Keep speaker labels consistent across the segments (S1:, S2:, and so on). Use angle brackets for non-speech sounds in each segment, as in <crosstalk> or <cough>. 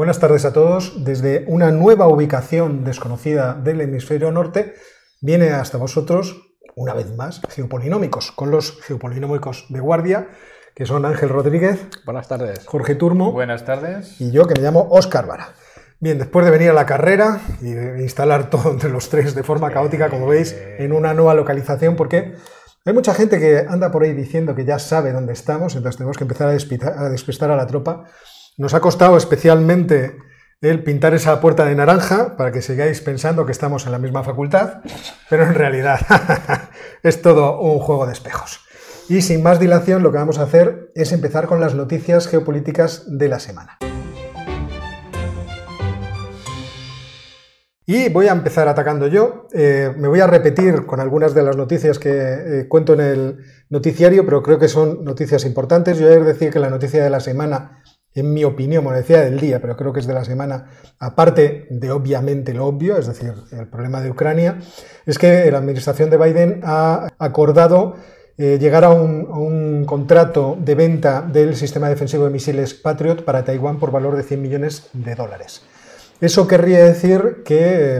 S1: Buenas tardes a todos. Desde una nueva ubicación desconocida del hemisferio norte, viene hasta vosotros, una vez más, Geopolinómicos, con los geopolinómicos de guardia, que son Ángel Rodríguez.
S2: Buenas tardes.
S1: Jorge Turmo.
S2: Buenas tardes.
S1: Y yo, que me llamo Óscar Vara. Bien, después de venir a la carrera y de instalar todo entre los tres de forma caótica, como veis, en una nueva localización, porque hay mucha gente que anda por ahí diciendo que ya sabe dónde estamos, entonces tenemos que empezar a despistar a, despistar a la tropa. Nos ha costado especialmente el pintar esa puerta de naranja para que sigáis pensando que estamos en la misma facultad, pero en realidad <laughs> es todo un juego de espejos. Y sin más dilación, lo que vamos a hacer es empezar con las noticias geopolíticas de la semana. Y voy a empezar atacando yo. Eh, me voy a repetir con algunas de las noticias que eh, cuento en el noticiario, pero creo que son noticias importantes. Yo he de decir que la noticia de la semana, en mi opinión, bueno, decía del día, pero creo que es de la semana, aparte de obviamente lo obvio, es decir, el problema de Ucrania, es que la administración de Biden ha acordado eh, llegar a un, contrato de venta del sistema defensivo de misiles Patriot para Taiwán por valor de 100 millones de dólares. Eso querría decir que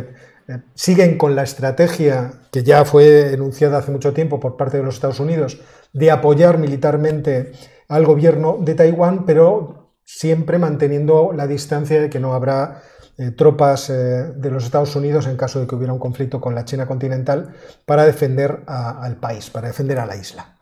S1: eh, siguen con la estrategia que ya fue enunciada hace mucho tiempo por parte de los Estados Unidos de apoyar militarmente al gobierno de Taiwán, pero siempre manteniendo la distancia de que no habrá eh, tropas eh, de los Estados Unidos en caso de que hubiera un conflicto con la China continental para defender al país, para defender a la isla.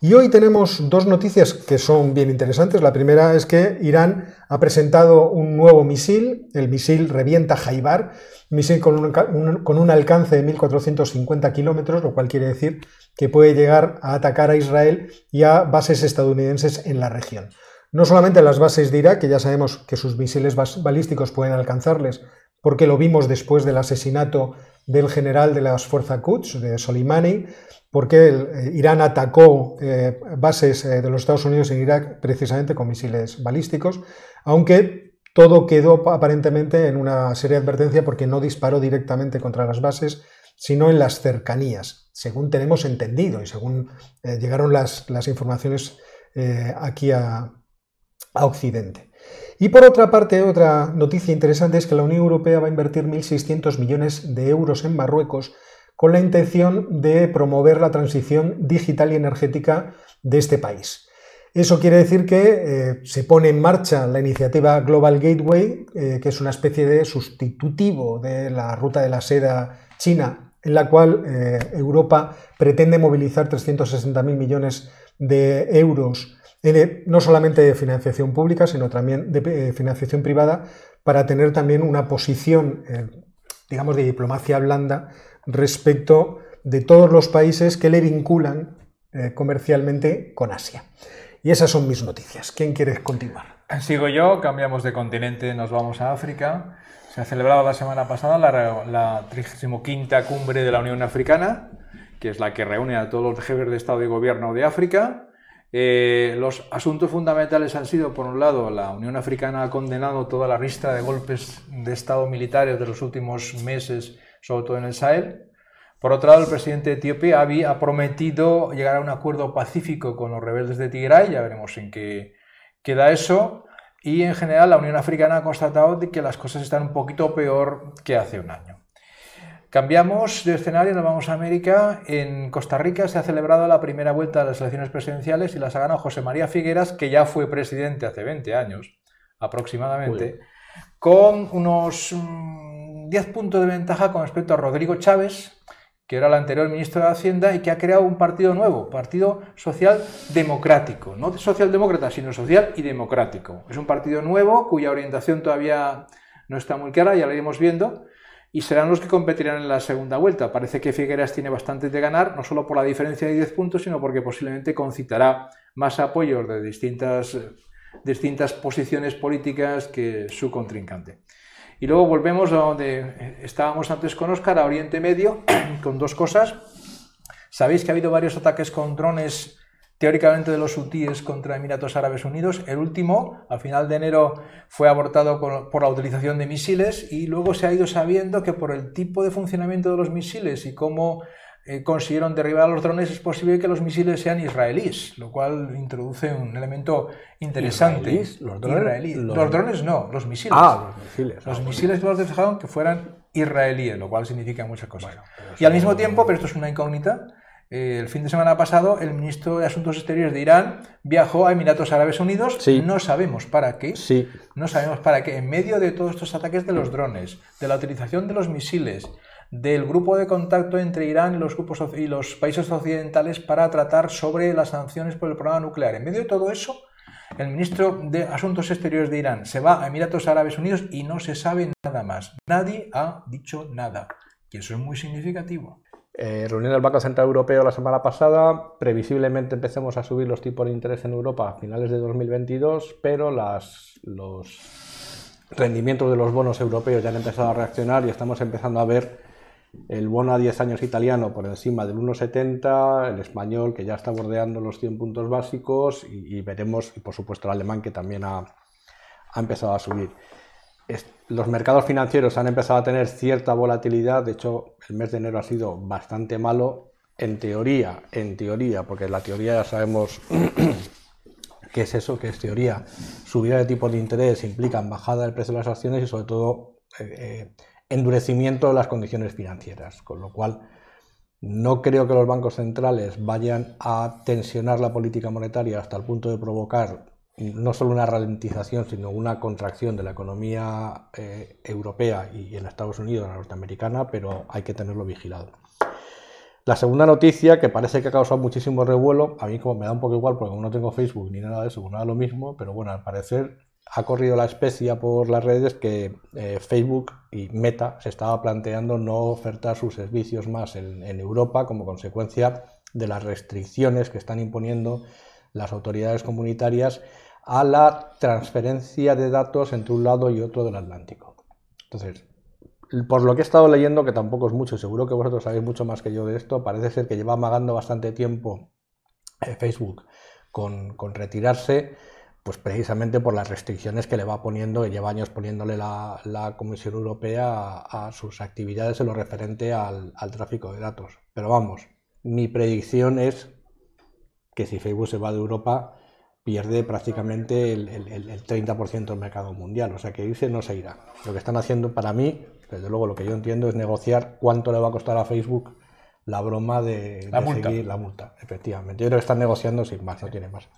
S1: Y hoy tenemos dos noticias que son bien interesantes. La primera es que Irán ha presentado un nuevo misil, el misil Revienta Jaibar, misil con un, un, con un alcance de 1.450 kilómetros, lo cual quiere decir que puede llegar a atacar a Israel y a bases estadounidenses en la región. No solamente las bases de Irak, que ya sabemos que sus misiles balísticos pueden alcanzarles, porque lo vimos después del asesinato del general de las fuerzas Quds, de Soleimani, porque eh, Irán atacó eh, bases eh, de los Estados Unidos en Irak precisamente con misiles balísticos, aunque todo quedó aparentemente en una seria advertencia porque no disparó directamente contra las bases, sino en las cercanías, según tenemos entendido y según llegaron las, las informaciones aquí a, a Occidente. Y por otra parte, otra noticia interesante es que la Unión Europea va a invertir 1.600 millones de euros en Marruecos con la intención de promover la transición digital y energética de este país. Eso quiere decir que eh, se pone en marcha la iniciativa Global Gateway, eh, que es una especie de sustitutivo de la ruta de la seda china, en la cual eh, Europa pretende movilizar 360.000 millones de euros, en, no solamente de financiación pública, sino también de financiación privada, para tener también una posición, digamos, de diplomacia blanda respecto de todos los países que le vinculan eh, comercialmente con Asia. Y esas son mis noticias. ¿Quién quiere continuar?
S2: Sigo yo, cambiamos de continente, nos vamos a África. Se ha celebrado la semana pasada la, la 35 cumbre de la Unión Africana, que es la que reúne a todos los jefes de Estado y Gobierno de África. Eh, los asuntos fundamentales han sido, por un lado, la Unión Africana ha condenado toda la lista de golpes de Estado militares de los últimos meses sobre todo en el Sahel. Por otro lado, el presidente de Etiopía, ha prometido llegar a un acuerdo pacífico con los rebeldes de Tigray, ya veremos en qué queda eso. Y en general, la Unión Africana ha constatado que las cosas están un poquito peor que hace un año. Cambiamos de escenario, nos vamos a América. En Costa Rica se ha celebrado la primera vuelta de las elecciones presidenciales y las ha ganado José María Figueras, que ya fue presidente hace 20 años aproximadamente, con unos 10 puntos de ventaja con respecto a Rodrigo Chávez, que era el anterior ministro de Hacienda y que ha creado un partido nuevo, Partido Social Democrático, no socialdemócrata, sino social y democrático. Es un partido nuevo cuya orientación todavía no está muy clara, ya lo iremos viendo, y serán los que competirán en la segunda vuelta. Parece que Figueras tiene bastante de ganar, no solo por la diferencia de 10 puntos, sino porque posiblemente concitará más apoyos de distintas, distintas posiciones políticas que su contrincante. Y luego volvemos a donde estábamos antes con Oscar, a Oriente Medio, <clears throat> con dos cosas. Sabéis que ha habido varios ataques con drones teóricamente de los hutíes contra Emiratos Árabes Unidos. El último, a final de enero, fue abortado por la utilización de misiles y luego se ha ido sabiendo que por el tipo de funcionamiento de los misiles y cómo eh, consiguieron derribar a los drones, es posible que los misiles sean israelíes, lo cual introduce un elemento interesante.
S3: ¿Los drones?
S2: Los... drones no, los misiles.
S3: Ah, los misiles.
S2: Los ah, misiles los dejaron que fueran israelíes, lo cual significa muchas cosas. y al mismo tiempo, pero esto es una incógnita, eh, el fin de semana pasado el ministro de Asuntos Exteriores de Irán viajó a Emiratos Árabes Unidos. No sabemos para qué.
S3: Sí.
S2: No sabemos para qué. En medio de todos estos ataques de los drones, de la utilización de los misiles, del grupo de contacto entre Irán y los, grupos y los países occidentales para tratar sobre las sanciones por el programa nuclear. En medio de todo eso, el ministro de Asuntos Exteriores de Irán se va a Emiratos Árabes Unidos y no se sabe nada más. Nadie ha dicho nada. Y eso es muy significativo.
S3: Eh, reunión del Banco Central Europeo la semana pasada, previsiblemente empecemos a subir los tipos de interés en Europa a finales de 2022, pero los rendimientos de los bonos europeos ya han empezado a reaccionar y estamos empezando a ver el bono a 10 años italiano por encima del 1,70, el español que ya está bordeando los 100 puntos básicos y, veremos, y por supuesto el alemán que también ha, empezado a subir. Los mercados financieros han empezado a tener cierta volatilidad, de hecho el mes de enero ha sido bastante malo, en teoría, en teoría, porque la teoría ya sabemos <clears throat> qué es eso, que es teoría, subida de tipos de interés implican bajada del precio de las acciones y sobre todo eh, eh, endurecimiento de las condiciones financieras, con lo cual no creo que los bancos centrales vayan a tensionar la política monetaria hasta el punto de provocar no solo una ralentización, sino una contracción de la economía eh, europea y en Estados Unidos, la norteamericana, pero hay que tenerlo vigilado. La segunda noticia, que parece que ha causado muchísimo revuelo, a mí como me da un poco igual porque no tengo Facebook ni nada de eso, pues no da lo mismo, pero bueno, al parecer ha corrido la especia por las redes que eh, Facebook y Meta se estaba planteando no ofertar sus servicios más en, Europa como consecuencia de las restricciones que están imponiendo las autoridades comunitarias a la transferencia de datos entre un lado y otro del Atlántico. Entonces, por lo que he estado leyendo, que tampoco es mucho, seguro que vosotros sabéis mucho más que yo de esto, parece ser que lleva amagando bastante tiempo eh, Facebook con, retirarse pues precisamente por las restricciones que le va poniendo, que lleva años poniéndole la, Comisión Europea a, sus actividades en lo referente al, tráfico de datos. Pero vamos, mi predicción es que si Facebook se va de Europa, pierde prácticamente el, 30% del mercado mundial. O sea que irse no se irá. Lo que están haciendo para mí, desde luego lo que yo entiendo es negociar cuánto le va a costar a Facebook la broma de, seguir la multa. Efectivamente. Yo creo que están negociando sin más, no tiene más.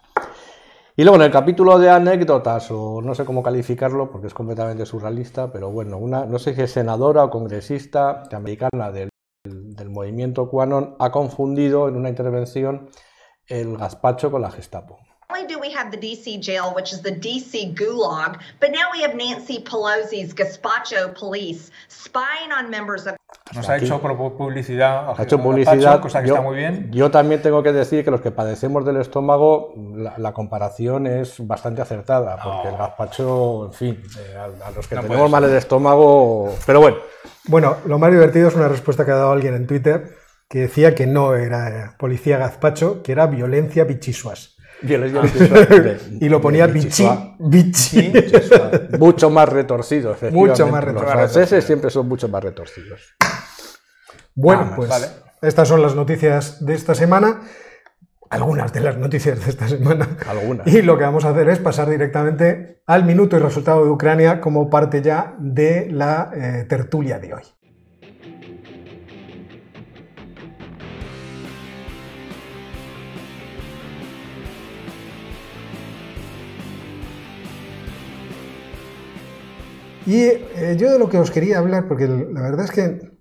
S3: Y luego en el capítulo de anécdotas, o no sé cómo calificarlo porque es completamente surrealista, pero bueno, una, no sé si es senadora o congresista americana del, del movimiento QAnon ha confundido en una intervención el gazpacho con la Gestapo.
S4: Only do we have the DC jail, which is the DC gulag, but now we have Nancy Pelosi's gazpacho police spying on members of
S2: Nos ha hecho publicidad,
S3: ha hecho publicidad
S2: cosa que
S3: yo,
S2: está muy bien.
S3: Yo también tengo que decir que los que padecemos del estómago, la, comparación es bastante acertada, porque el gazpacho, en fin, eh, a, los que tenemos mal el estómago, pero bueno.
S1: Bueno, lo más divertido es una respuesta que ha dado alguien en Twitter que decía que no era policía gazpacho, que era violencia bichisuas. <laughs> y lo ponía bichi, bichi.
S3: Mucho más retorcido,
S1: Mucho más retorcido.
S3: Los franceses siempre son mucho más retorcidos.
S1: Bueno, pues estas son las noticias de esta semana. Algunas de las noticias de esta semana.
S3: Algunas.
S1: Y lo que vamos a hacer es pasar directamente al minuto y resultado de Ucrania como parte ya de la eh, tertulia de hoy. Y eh, yo de lo que os quería hablar, porque la verdad es que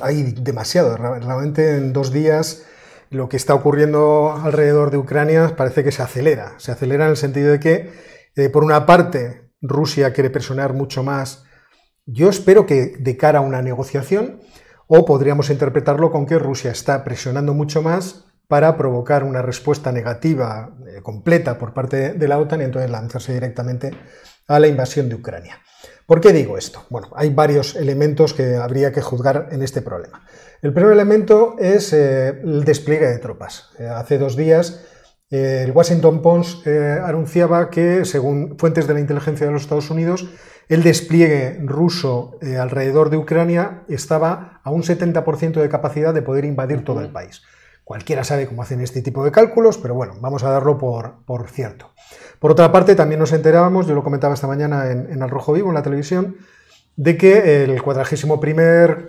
S1: hay demasiado, realmente en dos días lo que está ocurriendo alrededor de Ucrania parece que se acelera, se acelera en el sentido de que, eh, por una parte, Rusia quiere presionar mucho más, yo espero que de cara a una negociación, o podríamos interpretarlo con que Rusia está presionando mucho más para provocar una respuesta negativa eh, completa por parte de la OTAN y entonces lanzarse directamente a la invasión de Ucrania. ¿Por qué digo esto? Bueno, hay varios elementos que habría que juzgar en este problema. El primer elemento es eh, el despliegue de tropas. Eh, hace dos días eh, el Washington Post anunciaba que, según fuentes de la inteligencia de los Estados Unidos, el despliegue ruso alrededor de Ucrania estaba a un 70% de capacidad de poder invadir todo el país. Cualquiera sabe cómo hacen este tipo de cálculos, pero bueno, vamos a darlo por, cierto. Por otra parte, también nos enterábamos, yo lo comentaba esta mañana en, en El Rojo Vivo, en la televisión, de que el 41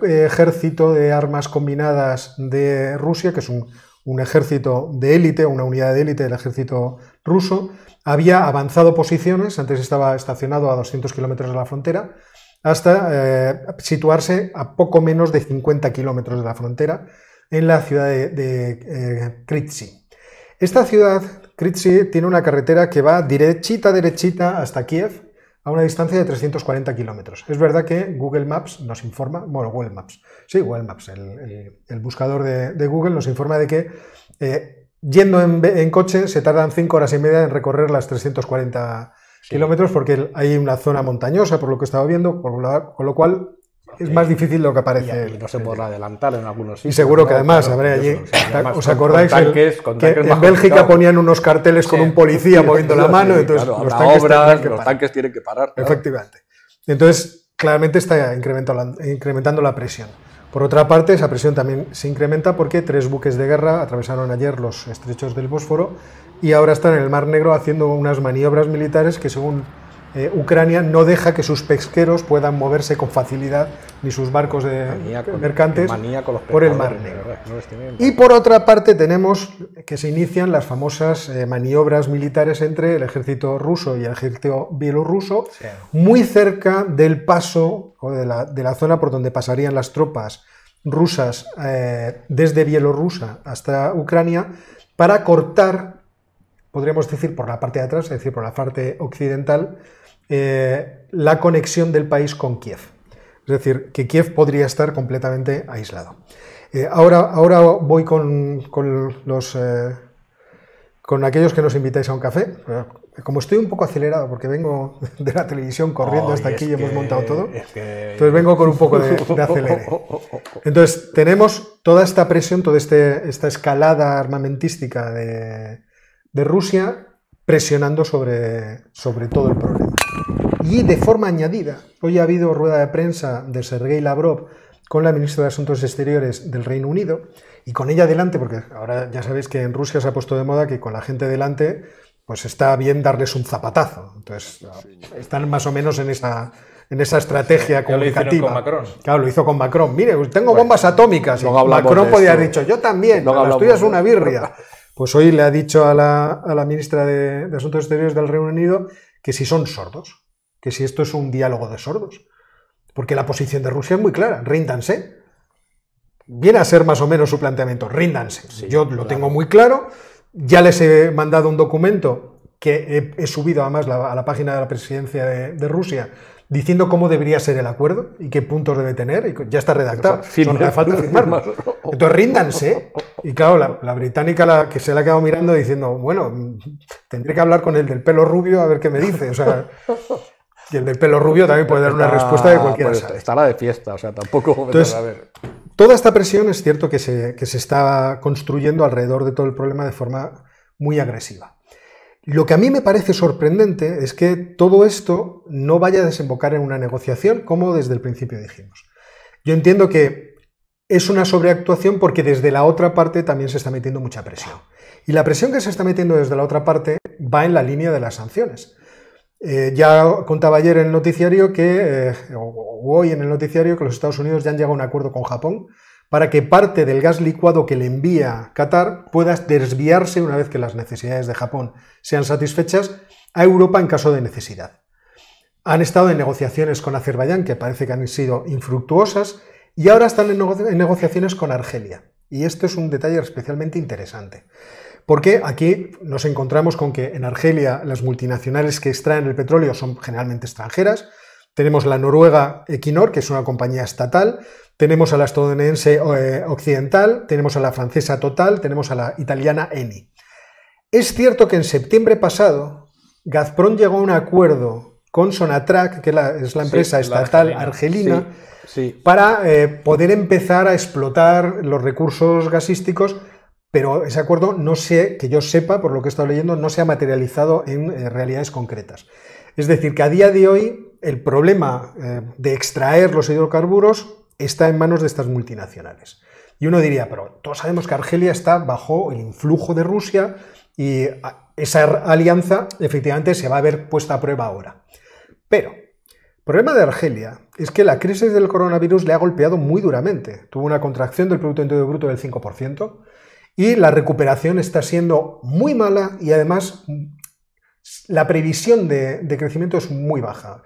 S1: ejército de armas combinadas de Rusia, que es un, un ejército de élite, una unidad de élite del ejército ruso, había avanzado posiciones, antes estaba estacionado a 200 kilómetros de la frontera, hasta eh, situarse a poco menos de 50 kilómetros de la frontera en la ciudad de, de eh, Esta ciudad, Kritsi, tiene una carretera que va derechita, derechita hasta Kiev, a una distancia de 340 kilómetros. Es verdad que Google Maps nos informa, bueno, Google Maps, sí, Google Maps, el, buscador de, Google nos informa de que eh, Yendo en, coche se tardan 5 horas y media en recorrer las 340 kilómetros porque hay una zona montañosa, por lo que estaba viendo, con lo cual es más difícil lo que aparece.
S3: Y, no se podrá adelantar en algunos sitios.
S1: Y seguro que además, habrá allí, ¿os acordáis que en Bélgica ponían unos carteles con un policía moviendo la mano? entonces
S3: los, tanques obras, los tanques tienen que parar.
S1: Efectivamente. Entonces, claramente está incrementando la presión. Por otra parte, esa presión también se incrementa porque tres buques de guerra atravesaron ayer los estrechos del Bósforo y ahora están en el Mar Negro haciendo unas maniobras militares que, según eh, Ucrania, no deja que sus pesqueros puedan moverse con facilidad ni sus barcos de mercantes por el Mar Negro. Y por otra parte tenemos que se inician las famosas eh, maniobras militares entre el ejército ruso y el ejército bielorruso, muy cerca del paso o de la, zona por donde pasarían las tropas rusas eh, desde Bielorrusia hasta Ucrania para cortar, podríamos decir por la parte de atrás, es decir, por la parte occidental, eh, la conexión del país con Kiev. Es decir, que Kiev podría estar completamente aislado. Eh, ahora, ahora voy con, los, eh, con aquellos que nos invitáis a un café. Como estoy un poco acelerado porque vengo <laughs> de la televisión corriendo hasta aquí y hemos montado todo, entonces vengo con un poco de, acelere. <laughs> Entonces tenemos toda esta presión, toda este, esta escalada armamentística de, de Rusia presionando sobre, sobre todo el problema. Y de forma añadida, hoy ha habido rueda de prensa de Sergei Lavrov con la ministra de Asuntos Exteriores del Reino Unido y con ella delante, porque ahora ya sabéis que en Rusia se ha puesto de moda que con la gente delante, pues está bien darles un zapatazo. Entonces, están más o menos en esa, en esa estrategia comunicativa. Lo
S2: con Macron.
S1: Claro, lo hizo con Macron. Mire, tengo bombas atómicas. Y Macron podía haber dicho, yo también, no la tuya es una birria. Pues hoy le ha dicho a la, a la ministra de, de Asuntos Exteriores del Reino Unido que si son sordos que si esto es un diálogo de sordos. Porque la posición de Rusia es muy clara, ríndanse. Viene a ser más o menos su planteamiento, ríndanse. Yo lo tengo muy claro, ya les he mandado un documento que he, subido además a la página de la presidencia de, Rusia diciendo cómo debería ser el acuerdo y qué puntos debe tener, y ya está redactado. Hace falta firmarlo. Entonces ríndanse. Y claro, la, británica la, que se la ha quedado mirando diciendo, bueno, tendré que hablar con el del pelo rubio a ver qué me dice. O sea, y el del pelo rubio también puede dar una respuesta de cualquiera. Pues,
S3: está la de fiesta, o sea, tampoco.
S1: Entonces, a ver. Toda esta presión es cierto que se, que se está construyendo alrededor de todo el problema de forma muy agresiva. Lo que a mí me parece sorprendente es que todo esto no vaya a desembocar en una negociación, como desde el principio dijimos. Yo entiendo que es una sobreactuación porque desde la otra parte también se está metiendo mucha presión. Y la presión que se está metiendo desde la otra parte va en la línea de las sanciones. Eh, ya contaba ayer en el noticiario que, eh, o hoy en el noticiario, que los Estados Unidos ya han llegado a un acuerdo con Japón para que parte del gas licuado que le envía Qatar pueda desviarse, una vez que las necesidades de Japón sean satisfechas, a Europa en caso de necesidad. Han estado en negociaciones con Azerbaiyán, que parece que han sido infructuosas, y ahora están en negociaciones con Argelia. Y esto es un detalle especialmente interesante. Porque aquí nos encontramos con que en Argelia las multinacionales que extraen el petróleo son generalmente extranjeras. Tenemos la noruega Equinor, que es una compañía estatal. Tenemos a la estadounidense eh, Occidental. Tenemos a la francesa Total. Tenemos a la italiana Eni. Es cierto que en septiembre pasado Gazprom llegó a un acuerdo con Sonatrach, que es la empresa estatal argelina, para eh, poder empezar a explotar los recursos gasísticos pero ese acuerdo no sé, que yo sepa, por lo que he estado leyendo, no se ha materializado en eh, realidades concretas. Es decir, que a día de hoy el problema eh, de extraer los hidrocarburos está en manos de estas multinacionales. Y uno diría, pero todos sabemos que Argelia está bajo el influjo de Rusia y esa alianza efectivamente se va a ver puesta a prueba ahora. Pero el problema de Argelia es que la crisis del coronavirus le ha golpeado muy duramente. Tuvo una contracción del Producto Interior Bruto del 5% y la recuperación está siendo muy mala y además la previsión de, crecimiento es muy baja.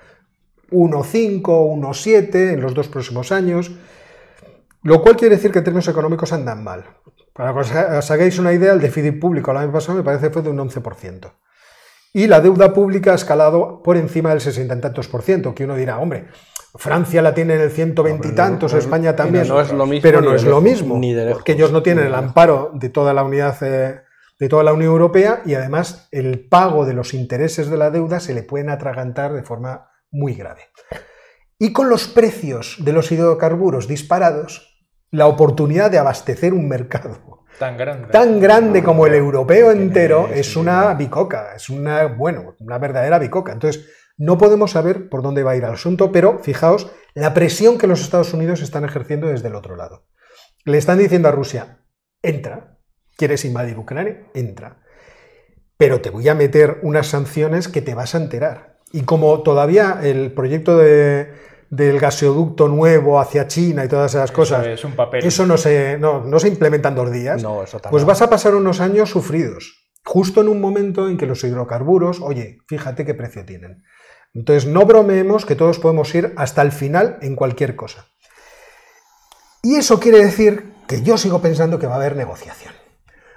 S1: 1,5, 1,7 en los dos próximos años, lo cual quiere decir que en términos económicos andan mal. Para que os hagáis una idea, el déficit público el año pasado me parece fue de un 11%. Y la deuda pública ha escalado por encima del 60 y tantos por ciento, que uno dirá, hombre, Francia la tiene en el 120 y tantos, España también,
S3: no es lo mismo,
S1: pero no es lo mismo,
S3: ni de
S1: porque ellos no tienen el amparo de toda la unidad eh, de toda la Unión Europea y además el pago de los intereses de la deuda se le pueden atragantar de forma muy grave. Y con los precios de los hidrocarburos disparados, la oportunidad de abastecer un mercado
S2: Tan grande.
S1: tan grande como el europeo entero es una bicoca, es una, bueno, una verdadera bicoca. Entonces, no podemos saber por dónde va a ir el asunto, pero fijaos la presión que los Estados Unidos están ejerciendo desde el otro lado. Le están diciendo a Rusia, entra, quieres invadir Ucrania, entra. Pero te voy a meter unas sanciones que te vas a enterar. Y como todavía el proyecto de, del gasoducto nuevo hacia China y todas esas cosas,
S2: es un papel.
S1: eso no se, no, no se implementa en dos días,
S3: No, eso
S1: pues vas a pasar unos años sufridos, justo en un momento en que los hidrocarburos, oye, fíjate qué precio tienen. Entonces, no bromeemos que todos podemos ir hasta el final en cualquier cosa. Y eso quiere decir que yo sigo pensando que va a haber negociación.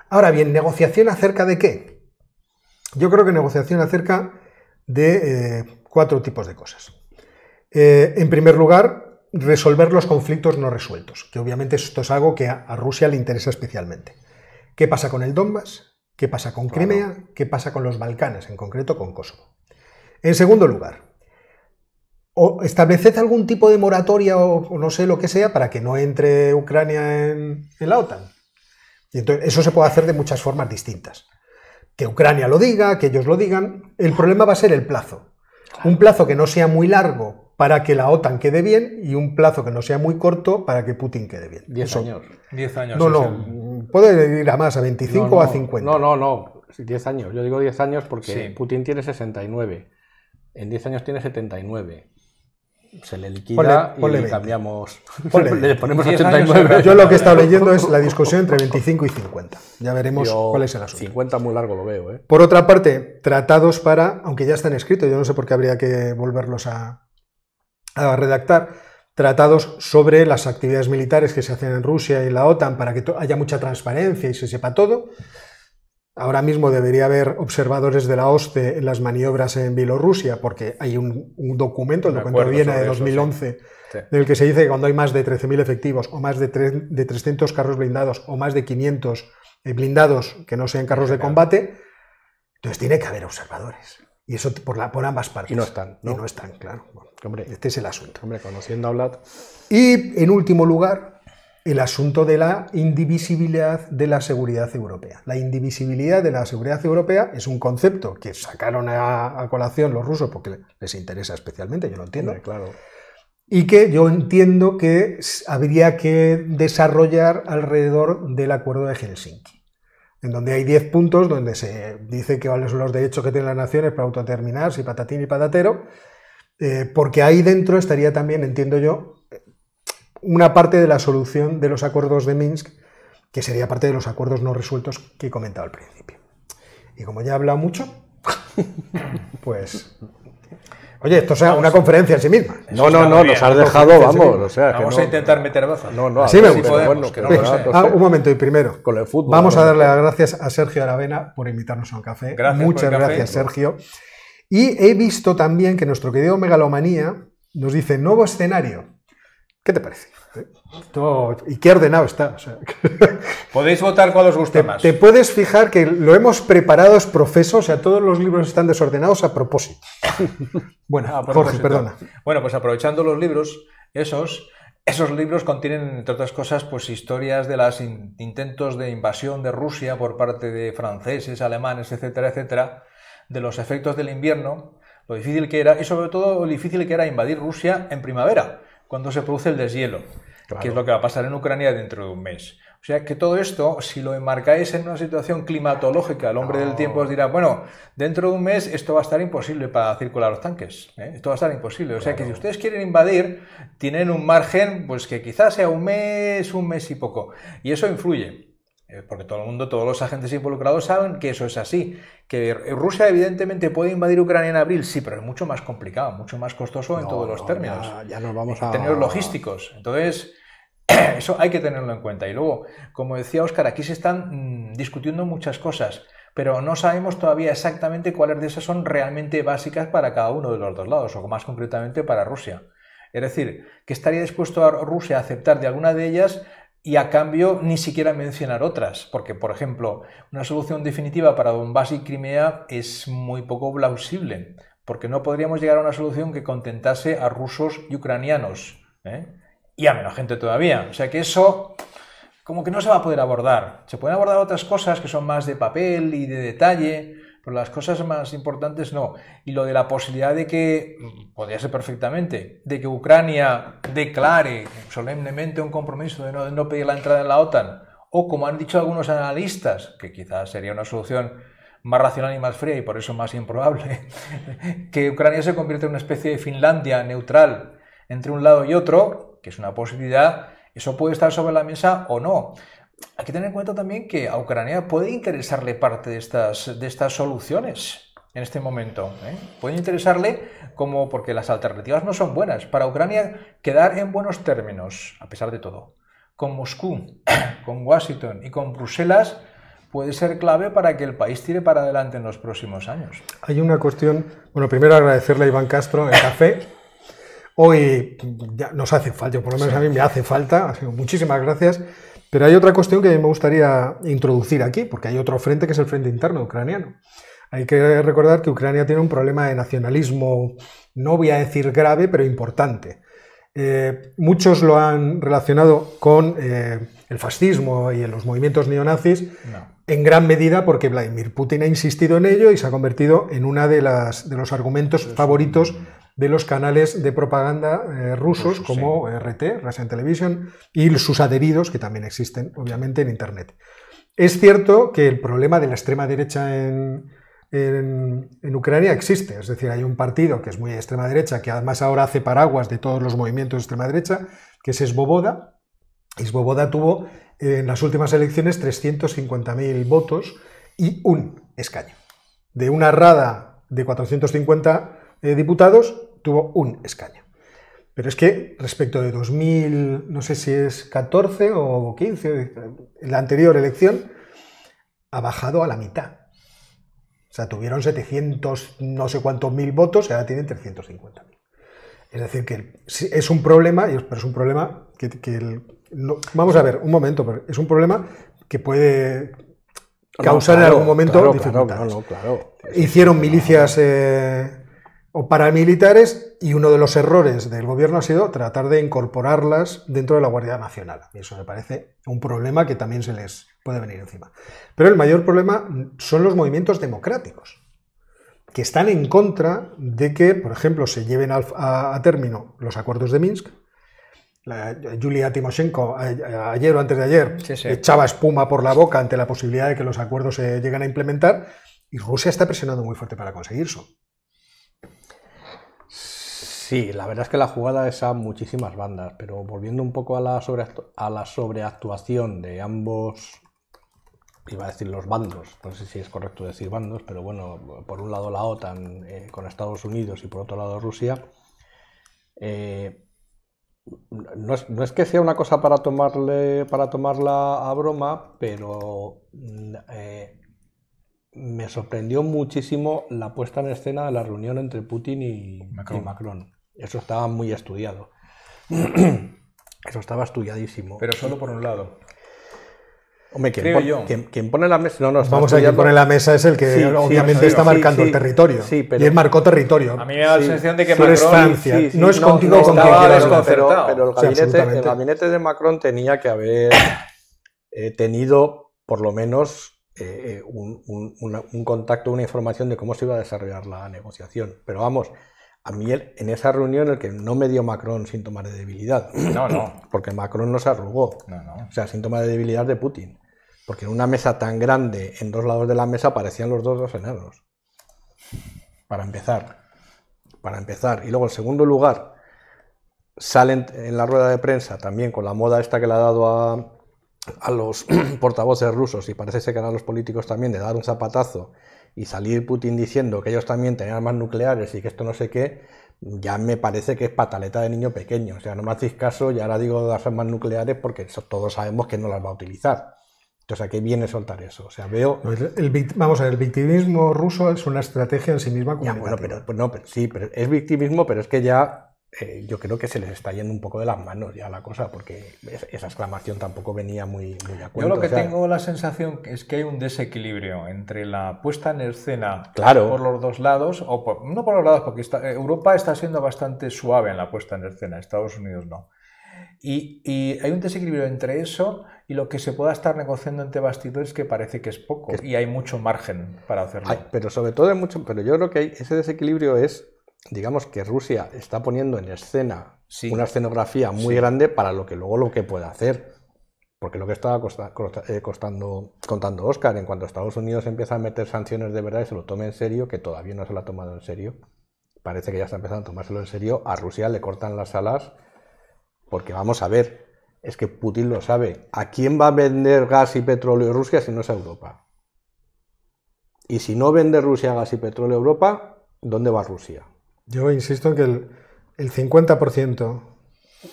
S1: Ahora bien, ¿negociación acerca de qué? Yo creo que negociación acerca de eh, cuatro tipos de cosas. Eh, en primer lugar, resolver los conflictos no resueltos, que obviamente esto es algo que a, a Rusia le interesa especialmente. ¿Qué pasa con el Donbass? ¿Qué pasa con Crimea? ¿Qué pasa con los Balcanes, en concreto con Kosovo? En segundo lugar, o estableced algún tipo de moratoria o, o no sé lo que sea para que no entre Ucrania en, en la OTAN. Y entonces, eso se puede hacer de muchas formas distintas. Que Ucrania lo diga, que ellos lo digan. El problema va a ser el plazo. Un plazo que no sea muy largo para que la OTAN quede bien y un plazo que no sea muy corto para que Putin quede bien.
S3: 10
S1: Eso-
S3: años.
S2: 10 años.
S1: No, no,
S2: el-
S1: puede ir a más, a 25
S3: no,
S1: o a
S3: no,
S1: 50.
S3: No, no, no. Sí, 10 años. Yo digo 10 años porque
S2: Sí.
S3: Putin tiene 69. En 10 años tiene 79. Se le liquida
S1: Ponle- ponle
S3: y
S1: 20.
S3: cambiamos. <laughs>
S1: Ponle
S3: le ponemos
S2: 10 años
S3: 89.
S1: Yo lo que he estado <laughs> leyendo es la discusión entre 25 y 50. Ya veremos
S3: Yo
S1: cuál es el asunto.
S3: 50 muy largo lo veo, ¿eh?
S1: Por otra parte, tratados para, aunque ya están escritos, yo no sé por qué habría que volverlos a, a redactar, tratados sobre las actividades militares que se hacen en Rusia y la OTAN para que haya mucha transparencia y se sepa todo. Ahora mismo debería haber observadores de la OSCE en las maniobras en Bielorrusia, porque hay un, un documento, el
S2: Me
S1: documento de Viena de
S2: sobre eso,
S1: 2011,
S3: Sí.
S1: del que se dice que cuando hay más de 13.000 efectivos o más de, tre- de 300 carros blindados o más de 500 eh, blindados que no sean carros de combate, entonces tiene que haber observadores. Y eso por, la, por ambas partes.
S3: Y no están, ¿no?
S1: Y no están, claro. Bueno,
S3: Hombre.
S1: este es el asunto.
S3: Hombre, conociendo a Vlad.
S1: Y en último lugar, el asunto de la indivisibilidad de la seguridad europea. La indivisibilidad de la seguridad europea es un concepto que sacaron a, a colación los rusos porque les interesa especialmente, yo lo entiendo,
S3: claro.
S1: y que yo entiendo que habría que desarrollar alrededor del acuerdo de Helsinki, en donde hay 10 puntos donde se dice que cuáles son los derechos que tienen las naciones para autodeterminarse y patatín y patatero, eh, porque ahí dentro estaría también, entiendo yo, una parte de la solución de los acuerdos de Minsk, que sería parte de los acuerdos no resueltos que he comentado al principio. Y como ya he hablado mucho, <laughs> pues... Oye, esto sea una conferencia en sí misma.
S3: No, no, no, nos has dejado, vamos. O sea, que
S2: Vamos
S3: no-
S2: a intentar meter baza.
S3: No, no,
S1: Así
S3: a
S1: me
S3: ver si
S1: gusta.
S3: podemos,
S2: Bueno,
S3: que no,
S1: Ah, un momento, y primero,
S3: Con el fútbol.
S1: vamos a darle las gracias a Sergio Aravena por invitarnos a un café.
S2: Gracias
S1: Muchas
S2: café.
S1: gracias, Sergio. Y he visto también que nuestro querido Megalomanía nos dice nuevo escenario. ¿Qué te parece? Y qué ordenado está. o sea, <laughs>
S2: Podéis votar cuál os guste
S1: te,
S2: más.
S1: te puedes fijar que lo hemos preparado es profeso, o sea, todos los libros están desordenados a propósito. <laughs> Bueno,
S2: A
S1: Jorge, perdona.
S2: Bueno, pues aprovechando los libros, esos, esos libros contienen, entre otras cosas, pues historias de los intentos de invasión de Rusia por parte de franceses, alemanes, etcétera, etcétera, de los efectos del invierno, lo difícil que era y sobre todo lo difícil que era invadir Rusia en primavera, cuando se produce el deshielo, que es lo que va a pasar en Ucrania dentro de un mes. O sea que todo esto, si lo enmarcáis en una situación climatológica, el hombre del tiempo os dirá, bueno, dentro de un mes esto va a estar imposible para circular los tanques. ¿eh? Esto va a estar imposible. O sea que si ustedes quieren invadir, tienen un margen, pues que quizás sea un mes, un mes y poco. Y eso influye. Eh, porque todo el mundo, todos los agentes involucrados saben que eso es así. Que Rusia evidentemente puede invadir Ucrania en abril, sí, pero es mucho más complicado, mucho más costoso en todos los términos.
S3: Ya, nos vamos a...
S2: Tener logísticos. Entonces, <clears throat> eso hay que tenerlo en cuenta. Y luego, como decía Oscar, aquí se están mm, discutiendo muchas cosas, pero no sabemos todavía exactamente cuáles de esas son realmente básicas para cada uno de los dos lados, o más concretamente para Rusia. Es decir, que estaría dispuesto a Rusia a aceptar de alguna de ellas y a cambio ni siquiera mencionar otras, porque, por ejemplo, una solución definitiva para Donbass y Crimea es muy poco plausible, porque no podríamos llegar a una solución que contentase a rusos y ucranianos. ¿eh? y a menos gente todavía. O sea que eso como que no se va a poder abordar. Se pueden abordar otras cosas que son más de papel y de detalle, pero las cosas más importantes no. Y lo de la posibilidad de que, podría ser perfectamente, de que Ucrania declare solemnemente un compromiso de no, de no pedir la entrada en la OTAN, o como han dicho algunos analistas, que quizás sería una solución más racional y más fría y por eso más improbable, <laughs> que Ucrania se convierta en una especie de Finlandia neutral entre un lado y otro, que es una posibilidad, eso puede estar sobre la mesa o no. Hay que tener en cuenta también que a Ucrania puede interesarle parte de estas, de estas soluciones en este momento. ¿eh? Puede interesarle como porque las alternativas no son buenas. Para Ucrania quedar en buenos términos, a pesar de todo, con Moscú, <clears throat> con Washington y con Bruselas puede ser clave para que el país tire para adelante en los próximos años.
S1: Hay una cuestión, bueno, primero agradecerle a Iván Castro el café. Hoy ya nos hace falta, por lo menos a mí me hace falta, muchísimas gracias. Pero hay otra cuestión que me gustaría introducir aquí, porque hay otro frente que es el frente interno ucraniano. Hay que recordar que Ucrania tiene un problema de nacionalismo, no voy a decir grave, pero importante. Eh, muchos lo han relacionado con eh, el fascismo y en los movimientos neonazis, en gran medida porque Vladimir Putin ha insistido en ello y se ha convertido en uno de, de los argumentos favoritos de los canales de propaganda eh, rusos como RT, Russian Television, y sus adheridos, que también existen, obviamente, en Internet. Es cierto que el problema de la extrema derecha en, en, Ucrania existe, es decir, hay un partido que es muy extrema derecha, que además ahora hace paraguas de todos los movimientos de extrema derecha, que es Svoboda. Svoboda tuvo en las últimas elecciones 350.000 votos y un escaño. De una rada de 450 eh, diputados, tuvo un escaño. Pero es que respecto de 2000, no sé si es 14 o 15, la anterior elección, ha bajado a la mitad. O sea, tuvieron 700, no sé cuántos mil votos y ahora tienen 350 mil. Es decir, que es un problema, pero es un problema que, vamos a ver, un momento, pero es un problema que puede causar en algún momento dificultades. Hicieron milicias eh, o paramilitares y uno de los errores del gobierno ha sido tratar de incorporarlas dentro de la Guardia Nacional. Y eso me parece un problema que también se les puede venir encima. Pero el mayor problema son los movimientos democráticos, que están en contra de que, por ejemplo, se lleven a, término los acuerdos de Minsk. La, Yulia Timoshenko ayer o antes de ayer echaba espuma por la boca ante la posibilidad de que los acuerdos se lleguen a implementar y Rusia está presionando muy fuerte para conseguir eso.
S3: Sí, la verdad es que la jugada es a muchísimas bandas, pero volviendo un poco a la, a la sobreactuación de ambos, iba a decir los bandos, no sé si es correcto decir bandos, pero bueno, por un lado la OTAN eh, con Estados Unidos y por otro lado Rusia, eh, no, es, que sea una cosa para, tomarle, para tomarla a broma, pero mm, eh, me sorprendió muchísimo la puesta en escena de la reunión entre Putin y Macron. Eso estaba muy estudiado. <clears throat> Eso estaba estudiadísimo.
S2: Pero solo por un lado.
S3: Hombre, ¿quién, pone la mesa? No, no,
S1: Vamos a quien pone la mesa es el que obviamente está marcando el territorio. Y él marcó territorio.
S2: A mí me da la sensación de que Macron
S1: no es contigo con quien
S3: pero, pero el, gabinete, el, gabinete, de Macron tenía que haber eh, tenido por lo menos eh, eh, un, un- una- un contacto, una información de cómo se iba a desarrollar la negociación. Pero vamos, a mí el- en esa reunión el que no me dio Macron síntomas de debilidad,
S2: No, no, <coughs>
S3: porque Macron no se arrugó.
S2: no, no.
S3: O sea, síntoma de debilidad de Putin. Porque en una mesa tan grande, en dos lados de la mesa, parecían los dos dos enanos. Para empezar. Para empezar. Y luego, en segundo lugar, salen en la rueda de prensa también con la moda esta que le ha dado a, a los <clears throat> portavoces rusos y parece ser que a los políticos también de dar un zapatazo y salir Putin diciendo que ellos también tenían armas nucleares y que esto no sé qué, ya me parece que es pataleta de niño pequeño. O sea, no me hacéis caso y ahora digo las armas nucleares porque todos sabemos que no las va a utilizar. Entonces, ¿a qué viene soltar eso? O sea, veo...
S1: El- vamos a ver, el victimismo ruso es una estrategia en sí misma
S3: Ya, bueno, pero, pues no, pero sí, pero es victimismo, pero es que ya eh, yo creo que se les está yendo un poco de las manos ya la cosa, porque es- esa exclamación tampoco venía muy, muy a
S2: Yo
S3: cuento.
S2: lo que
S3: o sea,
S2: tengo la sensación es que hay un desequilibrio entre la puesta en escena
S3: Claro.
S2: por los dos lados, o por- no por los lados, porque está- eh, Europa está siendo bastante suave en la puesta en escena, Estados Unidos no. Y, y hay un desequilibrio entre eso y lo que se pueda estar negociando entre bastidores que parece que es poco y hay mucho margen para hacerlo.
S3: Ay, pero sobre todo hay mucho, pero yo creo que hay- ese desequilibrio es, digamos que Rusia está poniendo en escena
S2: Sí.
S3: una escenografía muy
S2: Sí.
S3: grande para lo que luego lo que puede hacer. Porque lo que estaba costa- costa- eh, costando, contando Oscar, en cuanto Estados Unidos empieza a meter sanciones de verdad y se lo tome en serio, que todavía no se lo ha tomado en serio, parece que ya está empezando a tomárselo en serio, a Rusia le cortan las alas, porque vamos a ver, es que Putin lo sabe, ¿a quién va a vender gas y petróleo Rusia si no es a Europa? Y si no vende Rusia gas y petróleo a Europa, ¿dónde va Rusia?
S1: Yo insisto en que el, el 50%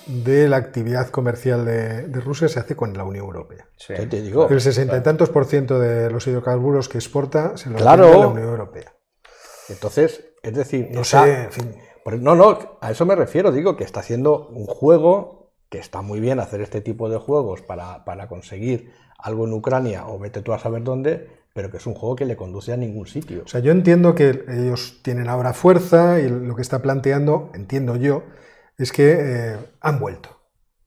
S1: de la actividad comercial de, de Rusia se hace con la Unión Europea.
S2: Sí.
S3: ¿Qué te digo?
S1: El 60 y tantos por ciento de los hidrocarburos que exporta se lo
S3: Claro.
S1: la Unión Europea.
S3: Entonces, es decir,
S1: No sé, en fin.
S3: Pero no, no, a eso me refiero, digo que está haciendo un juego, que está muy bien hacer este tipo de juegos para, para conseguir algo en Ucrania o vete tú a saber dónde, pero que es un juego que le conduce a ningún sitio.
S1: O sea, yo entiendo que ellos tienen ahora fuerza y lo que está planteando, entiendo yo, es que eh, han vuelto.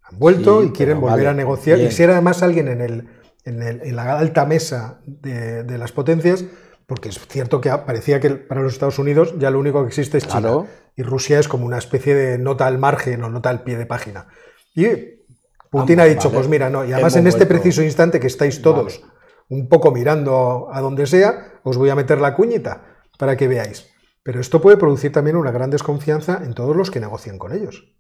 S1: Han vuelto
S3: Sí,
S1: y quieren volver
S3: vale,
S1: a negociar.
S3: bien.
S1: Y ser además alguien en, el, en, el- en la alta mesa de, de las potencias, porque es cierto que parecía que para los Estados Unidos ya lo único que existe es China.
S3: Claro.
S1: Y Rusia es como una especie de nota al margen o nota al pie de página. Y Putin ha dicho,
S3: vale,
S1: pues mira, no, y además
S3: hemos
S1: en este
S3: vuelto.
S1: preciso instante que estáis todos
S3: Vale.
S1: Un poco mirando a donde sea, os voy a meter la cuñita para que veáis. Pero esto puede producir también una gran desconfianza en todos los que negocian con ellos.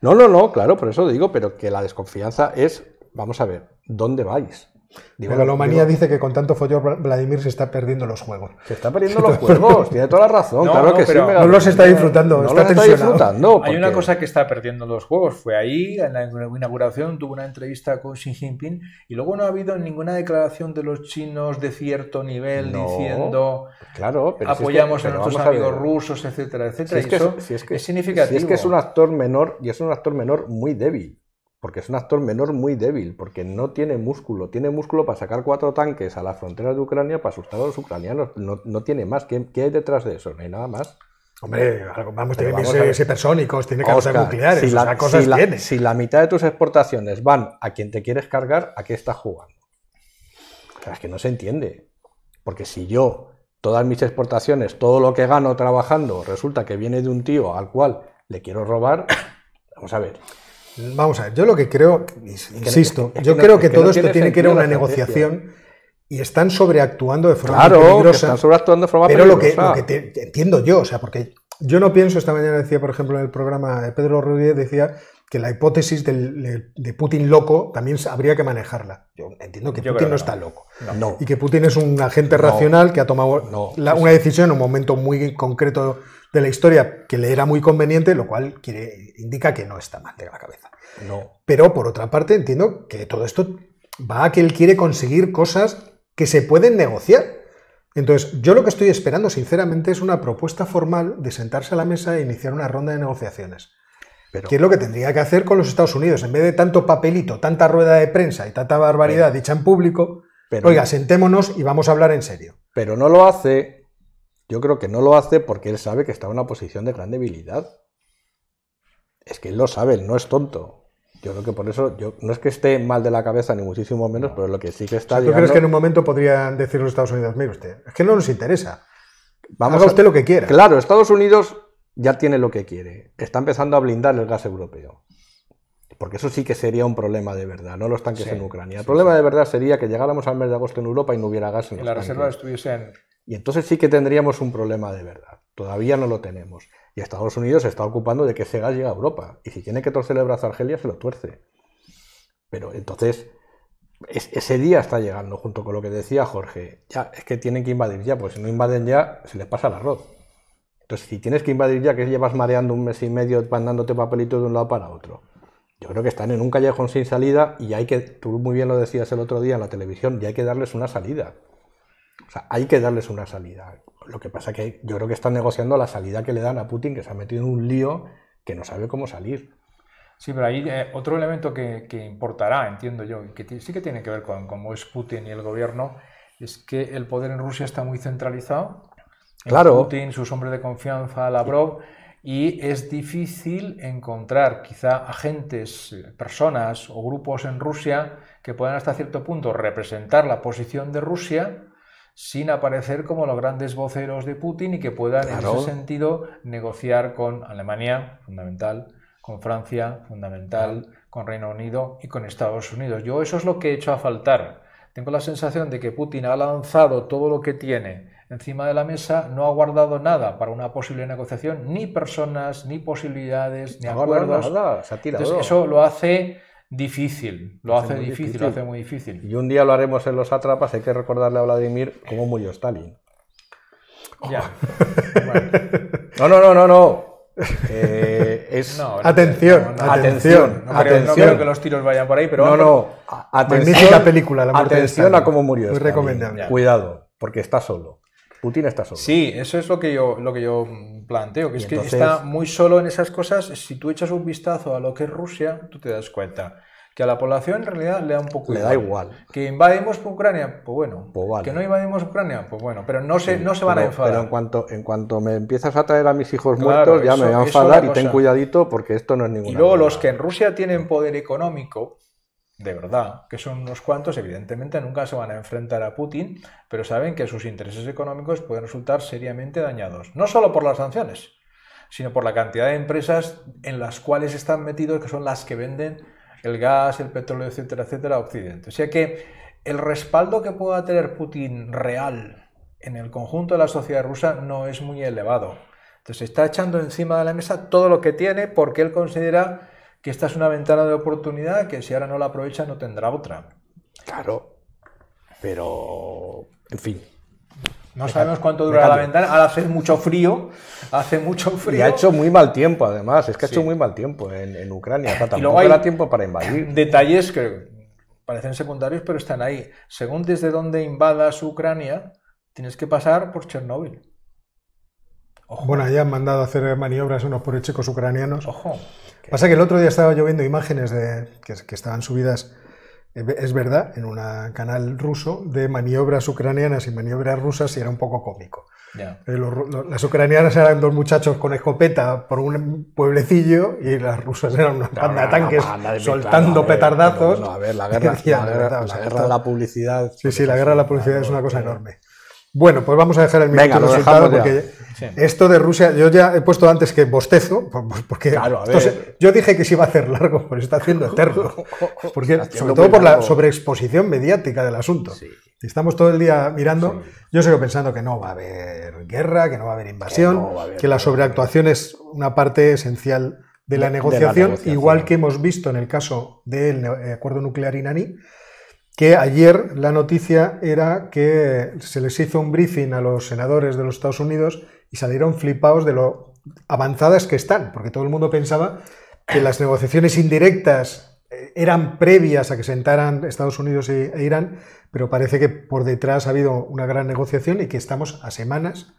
S3: No, no, no, claro, por eso digo, pero que la desconfianza es, vamos a ver, ¿dónde vais? Digo,
S1: Megalomanía
S3: digo,
S1: dice que con tanto follón Vladimir se está perdiendo los juegos.
S3: se está perdiendo <laughs> los juegos, <laughs> tiene toda la razón,
S2: No,
S3: claro
S2: no,
S3: que sí.
S1: No los está disfrutando,
S3: no
S1: está
S3: los está disfrutando.
S2: Hay una cosa que está perdiendo los juegos. Fue ahí, en la inauguración, tuvo una entrevista con Xi Jinping y luego no ha habido ninguna declaración de los chinos de cierto nivel
S3: No,
S2: diciendo
S3: Claro, pero si es que-
S2: apoyamos a nuestros
S3: a
S2: amigos rusos, etcétera,
S3: Si
S2: etcétera.
S3: es,
S2: y
S3: que,
S2: eso
S3: si es que-
S2: es significativo.
S3: si es que es un actor menor y es un actor menor muy débil. Porque es un actor menor muy débil, porque no tiene músculo. Tiene músculo para sacar cuatro tanques a las fronteras de Ucrania para asustar a los ucranianos. No, no tiene más. ¿Qué, qué hay detrás de eso? No hay nada más.
S1: Hombre, vamos, tiene
S3: ver.
S1: supersónicos, tiene
S3: Óscar,
S1: nucleares,
S3: si
S1: o
S3: la,
S1: sea, cosas
S3: si la-
S1: tiene.
S3: si la mitad de tus exportaciones van a quien te quieres cargar, ¿a qué estás jugando? O sea, es que no se entiende. Porque si yo, todas mis exportaciones, todo lo que gano trabajando, resulta que viene de un tío al cual le quiero robar, <coughs> vamos a ver.
S1: Vamos a ver, yo lo que creo, insisto, yo creo que todo esto
S3: tiene
S1: que ir a una negociación y están sobreactuando de forma
S3: Claro,
S1: muy
S3: que
S1: peligrosa.
S3: están sobreactuando de forma
S1: Pero lo que,
S3: peligrosa.
S1: lo que te- entiendo yo, o sea, porque yo no pienso, esta mañana decía, por ejemplo, en el programa de Pedro Rodríguez, decía que la hipótesis del- de, de Putin loco también habría que manejarla. Yo entiendo que
S2: Yo
S1: Putin no está
S2: no.
S1: loco.
S3: No.
S1: Y que Putin es un agente
S3: No.
S1: racional que ha tomado
S3: No.
S1: la- una decisión en un momento muy concreto de la historia que le era muy conveniente, lo cual quiere, indica que no está mal de la cabeza.
S3: No.
S1: Pero por otra parte entiendo que todo esto va a que él quiere conseguir cosas que se pueden negociar. Entonces, yo lo que estoy esperando, sinceramente, es una propuesta formal de sentarse a la mesa e iniciar una ronda de negociaciones.
S3: Pero,
S1: Que es lo que tendría que hacer con los Estados Unidos. En vez de tanto papelito, tanta rueda de prensa y tanta barbaridad dicha en público,
S3: Pero-
S1: oiga, sentémonos y vamos a hablar en serio.
S3: pero no lo hace, yo creo que no lo hace porque él sabe que está en una posición de gran debilidad. Es que él lo sabe, él no es tonto. Yo creo que por eso, yo no es que esté mal de la cabeza, ni muchísimo menos, pero lo que sí que está
S1: ¿Tú
S3: llegando...
S1: crees que en un momento podrían decir los Estados Unidos, mire usted, es que no nos interesa?
S3: Vamos
S1: Haga
S3: a-
S1: usted lo que quiera.
S3: Claro, Estados Unidos ya tiene lo que quiere. Está empezando a blindar el gas europeo. Porque eso sí que sería un problema de verdad, no los tanques
S2: Sí,
S3: en Ucrania. El
S2: sí,
S3: problema de verdad sería que llegáramos al mes de agosto en Europa y no hubiera gas en
S2: Y
S3: los
S2: las
S3: tanques.
S2: reservas estuviesen...
S3: Y entonces sí que tendríamos un problema de verdad. Todavía no lo tenemos. Y Estados Unidos se está ocupando de que ese gas llegue a Europa. Y si tiene que torcer el brazo a Argelia, se lo tuerce. Pero entonces, es- ese día está llegando, junto con lo que decía Jorge. Ya, es que tienen que invadir ya, pues si no invaden ya, se les pasa el arroz. Entonces, si tienes que invadir ya, que llevas mareando un mes y medio mandándote papelitos de un lado para otro. Yo creo que están en un callejón sin salida y hay que, tú muy bien lo decías el otro día en la televisión, y hay que darles una salida. O sea, hay que darles una salida. Lo que pasa que yo creo que están negociando la salida que le dan a Putin, que se ha metido en un lío que no sabe cómo salir.
S2: Sí, pero ahí eh, otro elemento que, que importará, entiendo yo, y que sí que tiene que ver con cómo es Putin y el gobierno, es que el poder en Rusia está muy centralizado. En
S3: Claro.
S2: Putin, sus hombres de confianza, Lavrov, y es difícil encontrar quizá agentes, eh, personas o grupos en Rusia que puedan hasta cierto punto representar la posición de Rusia sin aparecer como los grandes voceros de Putin y que puedan en ese sentido negociar con Alemania, fundamental, con Francia, fundamental, con Reino Unido y con Estados Unidos. Yo eso es lo que he hecho a faltar. Tengo la sensación de que Putin ha lanzado todo lo que tiene encima de la mesa, no ha guardado nada para una posible negociación, ni personas, ni posibilidades, ni
S3: No
S2: acuerdos.
S3: nada, se ha tirado.
S2: Entonces eso lo hace difícil, lo
S3: Hace
S2: difícil,
S3: difícil.
S2: lo hace muy difícil.
S3: Y un día lo haremos en los atrapas, hay que recordarle a Vladimir cómo murió Stalin.
S2: Ya. Bueno, <laughs>
S3: No, no, no, no, no. <laughs> Eh, es...
S2: no,
S1: Atención,
S2: no, no,
S1: atención,
S2: no creo, no creo que los tiros vayan por ahí, pero
S3: no, no. Atención,
S1: Magnífica película, La
S3: atención a cómo murió
S1: Muy
S3: Stalin.
S1: recomendable.
S3: Cuidado, porque está solo. Putin está solo.
S2: Sí, eso es lo que yo, lo que yo planteo, que
S3: Y
S2: es que
S3: entonces-
S2: está muy solo en esas cosas. Si tú echas un vistazo a lo que es Rusia, tú te das cuenta que a la población en realidad le da un poco
S3: Le da igual.
S2: Que invadimos Ucrania, pues bueno.
S3: Pues vale.
S2: Que no invadimos Ucrania, pues bueno. Pero no se, no se van a
S3: Pero-
S2: enfadar.
S3: Pero en cuanto, en cuanto me empiezas a traer a mis hijos
S2: Claro,
S3: muertos, ya
S2: eso-
S3: me voy a enfadar y ten cuidadito porque esto no es ninguna.
S2: Y luego
S3: broma.
S2: los que en Rusia tienen poder económico, de verdad, que son unos cuantos, evidentemente nunca se van a enfrentar a Putin, pero saben que sus intereses económicos pueden resultar seriamente dañados. No solo por las sanciones, sino por la cantidad de empresas en las cuales están metidos, que son las que venden el gas, el petróleo, etcétera, etcétera, a Occidente. O sea que el respaldo que pueda tener Putin real en el conjunto de la sociedad rusa no es muy elevado. Entonces está echando encima de la mesa todo lo que tiene porque él considera que esta es una ventana de oportunidad que si ahora no la aprovecha no tendrá otra.
S3: Claro. Pero. En fin.
S2: No sabemos cuánto durará la ventana. Ahora hace mucho frío, hace mucho frío.
S3: Y ha hecho muy mal tiempo, además. Es que ha hecho muy mal tiempo en, en Ucrania. O sea,
S2: Y
S3: tampoco
S2: luego hay-
S3: era tiempo para invadir.
S2: detalles que parecen secundarios, pero están ahí. Según desde dónde invadas Ucrania, tienes que pasar por Chernóbil. Ojo,
S1: Bueno, ya han mandado a hacer maniobras unos por ucranianos.
S2: ojo.
S1: Pasa que el otro día estaba yo viendo imágenes de, que, que estaban subidas, eh, es verdad, en un canal ruso de maniobras ucranianas y maniobras rusas y era un poco cómico.
S2: Ya.
S1: Eh, los ru- los- las ucranianas eran dos muchachos con escopeta por un pueblecillo y las rusas eran una banda de tanques
S3: de-
S1: soltando
S3: claro,
S1: petardazos.
S3: a ver, la guerra,
S1: de
S3: la publicidad.
S1: Sí, sí, la guerra de la publicidad es una cosa enorme. Bueno, pues vamos a dejar el minuto resultado porque
S2: Sí.
S1: esto de Rusia, yo ya he puesto antes que bostezo, por- <laughs> por- porque
S3: Claro, a
S1: esto
S3: ver.
S1: se- yo dije que se iba a hacer largo, <laughs> pero se está haciendo eterno. <laughs> Porque,
S3: Está haciendo
S1: sobre todo por la sobreexposición mediática del asunto.
S3: Sí.
S1: Si estamos todo el día mirando, yo sigo pensando que no va a haber guerra, que no va a haber invasión, que,
S3: no va a haber
S1: la sobreactuación es una parte esencial de la,
S3: De- de la
S1: negociación,
S3: negociación.
S1: igual que hemos visto en el caso del acuerdo nuclear iraní, que ayer la noticia era que se les hizo un briefing a los senadores de los Estados Unidos y salieron flipados de lo avanzadas que están, porque todo el mundo pensaba que las negociaciones indirectas eh, eran previas a que sentaran Estados Unidos e Irán, pero parece que por detrás ha habido una gran negociación y que estamos a semanas.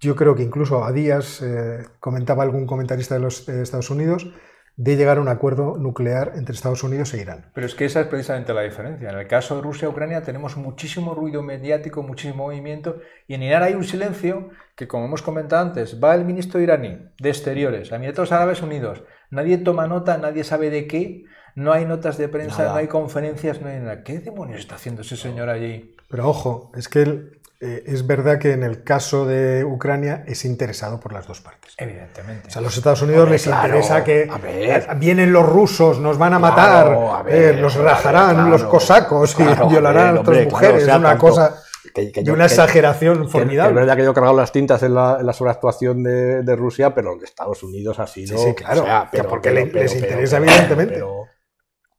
S1: Yo creo que incluso a días, eh, comentaba algún comentarista de los Estados Unidos, de llegar a un acuerdo nuclear entre Estados Unidos e Irán.
S2: Pero es que esa es precisamente la diferencia. En el caso de Rusia-Ucrania tenemos muchísimo ruido mediático, muchísimo movimiento, y en Irán hay un silencio que, como hemos comentado antes, va el ministro iraní de Exteriores Emiratos Árabes Unidos, Nadie toma nota, nadie sabe de qué, no hay notas de prensa,
S3: Nada.
S2: no hay conferencias, no hay nada. ¿Qué demonios está haciendo ese señor allí?
S1: Pero ojo, es que él, eh, es verdad que en el caso de Ucrania es interesado por las dos partes.
S2: Evidentemente.
S1: O sea, a los Estados Unidos
S3: Hombre,
S1: les
S3: claro,
S1: interesa que
S3: a ver.
S1: vienen los rusos, nos van a
S3: Claro,
S1: matar,
S3: a ver,
S1: eh, los rajarán,
S3: claro,
S1: los cosacos y violarán
S3: a claro,
S1: mujeres.
S3: sea
S1: es una
S3: tanto
S1: cosa
S3: que- que
S1: de
S3: yo-
S1: una exageración
S3: que-
S1: formidable.
S3: es verdad que yo he cargado las tintas en la, en la sobreactuación de, de Rusia, pero de Estados Unidos ha sido.
S1: Sí, sí, claro, que porque le- les interesa, evidentemente.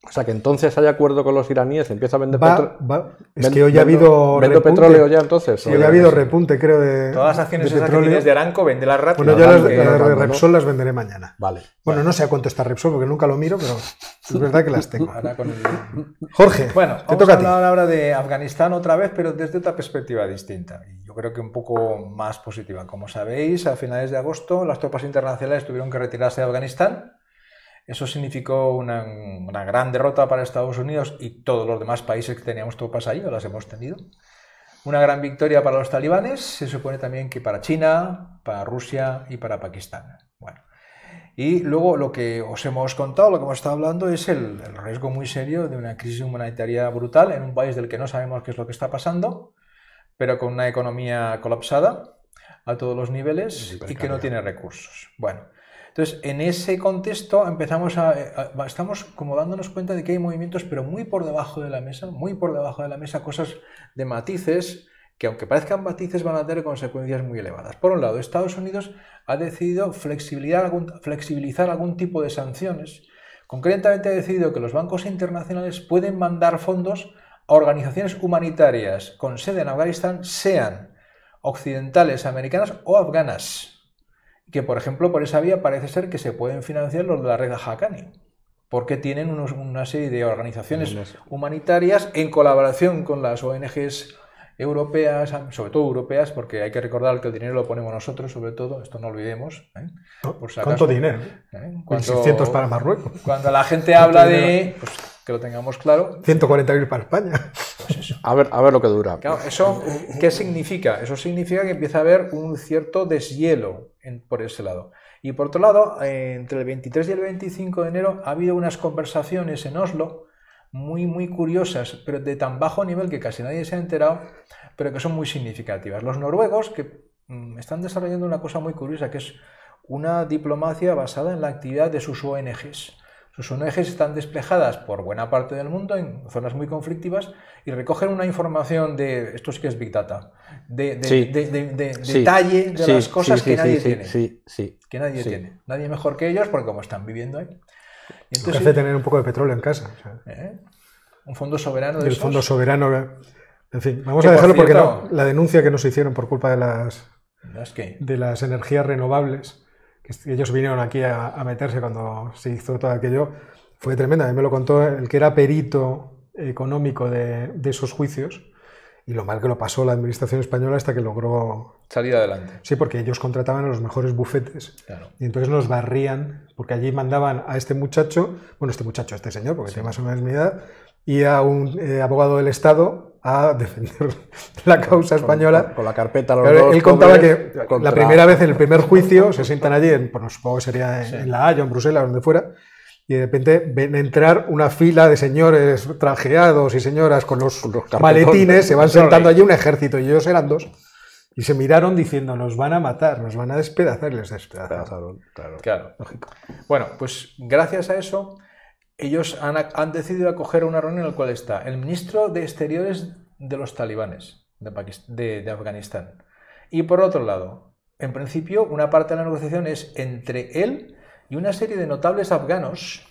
S3: O sea, que entonces hay acuerdo con los iraníes, empieza a vender petróleo.
S1: es que hoy ha habido
S3: ¿Vendo
S1: repunte.
S3: petróleo ya entonces?
S1: Sí,
S3: ¿O
S1: hoy ha habido repunte, creo, de,
S2: Todas las acciones
S1: de
S2: que
S1: petróleo.
S2: de Aranco, véndelas rápido.
S1: Bueno, yo las, de. Repsol las venderé mañana.
S3: Vale.
S1: Bueno, no sé a cuánto está Repsol, porque nunca lo miro, pero es verdad que las tengo.
S2: Ahora con el-
S1: Jorge,
S2: Bueno,
S1: te
S2: vamos
S1: toca
S2: a
S1: a ti.
S2: hablar ahora de Afganistán otra vez, pero desde otra perspectiva distinta. Y yo creo que un poco más positiva. Como sabéis, a finales de agosto las tropas internacionales tuvieron que retirarse de Afganistán. Eso significó una, una gran derrota para Estados Unidos y todos los demás países que teníamos tropas ahí, o las hemos tenido. Una gran victoria para los talibanes, se supone también que para China, para Rusia y para Pakistán. Bueno, y luego lo que os hemos contado, lo que hemos estado hablando, es el, el riesgo muy serio de una crisis humanitaria brutal en un país del que no sabemos qué es lo que está pasando, pero con una economía colapsada a todos los niveles y que no tiene recursos. Bueno, entonces en ese contexto empezamos a, a- estamos como dándonos cuenta de que hay movimientos, pero muy por debajo de la mesa, muy por debajo de la mesa, cosas de matices que aunque parezcan matices van a tener consecuencias muy elevadas. Por un lado, Estados Unidos ha decidido flexibilizar algún tipo de sanciones. Concretamente ha decidido que los bancos internacionales pueden mandar fondos a organizaciones humanitarias con sede en Afganistán, sean occidentales, americanas o afganas. Que, por ejemplo, por esa vía parece ser que se pueden financiar los de la red Haqqani, porque tienen unos- una serie de organizaciones humanitarias en colaboración con las ONGs europeas, sobre todo europeas, porque hay que recordar que el dinero lo ponemos nosotros, sobre todo, esto no olvidemos. ¿eh? Por si
S1: ¿Cuánto dinero?
S2: ¿eh?
S1: 1.600 para Marruecos.
S2: Cuando la gente habla de, pues, que lo tengamos claro,
S1: 140.000 para España.
S3: A ver, a ver lo que dura.
S2: Claro, ¿eso qué significa? Eso significa que empieza a haber un cierto deshielo por ese lado. Y por otro lado, eh, entre el 23 y el 25 de enero ha habido unas conversaciones en Oslo muy, muy curiosas, pero de tan bajo nivel que casi nadie se ha enterado, pero que son muy significativas. Los noruegos que mm, están desarrollando una cosa muy curiosa, que es una diplomacia basada en la actividad de sus ONGs. Sus ONGs están desplegadas por buena parte del mundo en zonas muy conflictivas y recogen una información de, esto sí que es Big Data, de, de-
S3: Sí.
S2: de- de- de-
S3: Sí.
S2: detalle de
S3: Sí,
S2: las cosas
S3: sí,
S2: que nadie
S3: sí,
S2: tiene.
S3: Sí, sí.
S2: Que nadie
S3: Sí.
S2: tiene. Nadie mejor que ellos porque como están viviendo ahí. Y
S1: Lo que
S2: entonces,
S1: hace tener un poco de petróleo en casa. o sea,
S2: ¿eh? Un fondo soberano de
S1: el
S2: esos.
S1: fondo soberano. En fin, vamos
S2: Que,
S1: a
S2: por
S1: dejarlo porque no, la denuncia que nos hicieron por culpa de las,
S2: No, es que-
S1: de las energías renovables, que ellos vinieron aquí a, a meterse cuando se hizo todo aquello, fue tremenda. A mí me lo contó el que era perito económico de, de esos juicios y lo mal que lo pasó la administración española hasta que logró...
S2: Salir adelante.
S1: Sí, porque ellos contrataban a los mejores bufetes
S2: Claro.
S1: y entonces nos barrían, porque allí mandaban a este muchacho, bueno, este muchacho, a este señor, porque tiene más o menos mi edad, y a un eh, abogado del Estado a defender <laughs> la causa española.
S3: Con, con la carpeta los
S1: Claro,
S3: dos
S1: él contaba que
S3: contra-
S1: la primera vez en el primer <laughs> juicio se sientan allí, en, pues supongo que sería en, en La Haya, o en Bruselas, donde fuera, y de repente ven entrar una fila de señores trajeados y señoras con los,
S3: Con los
S1: maletines, se van sentando allí un ejército y ellos eran dos, y se miraron diciendo, nos van a matar, nos van a despedazar y les despedazaron.
S3: Pasaron, claro.
S2: Claro. Bueno, pues gracias a eso, ellos han, decidido acoger una reunión en la cual está el ministro de Exteriores de los talibanes de, Afganistán. Y por otro lado, en principio, una parte de la negociación es entre él y una serie de notables afganos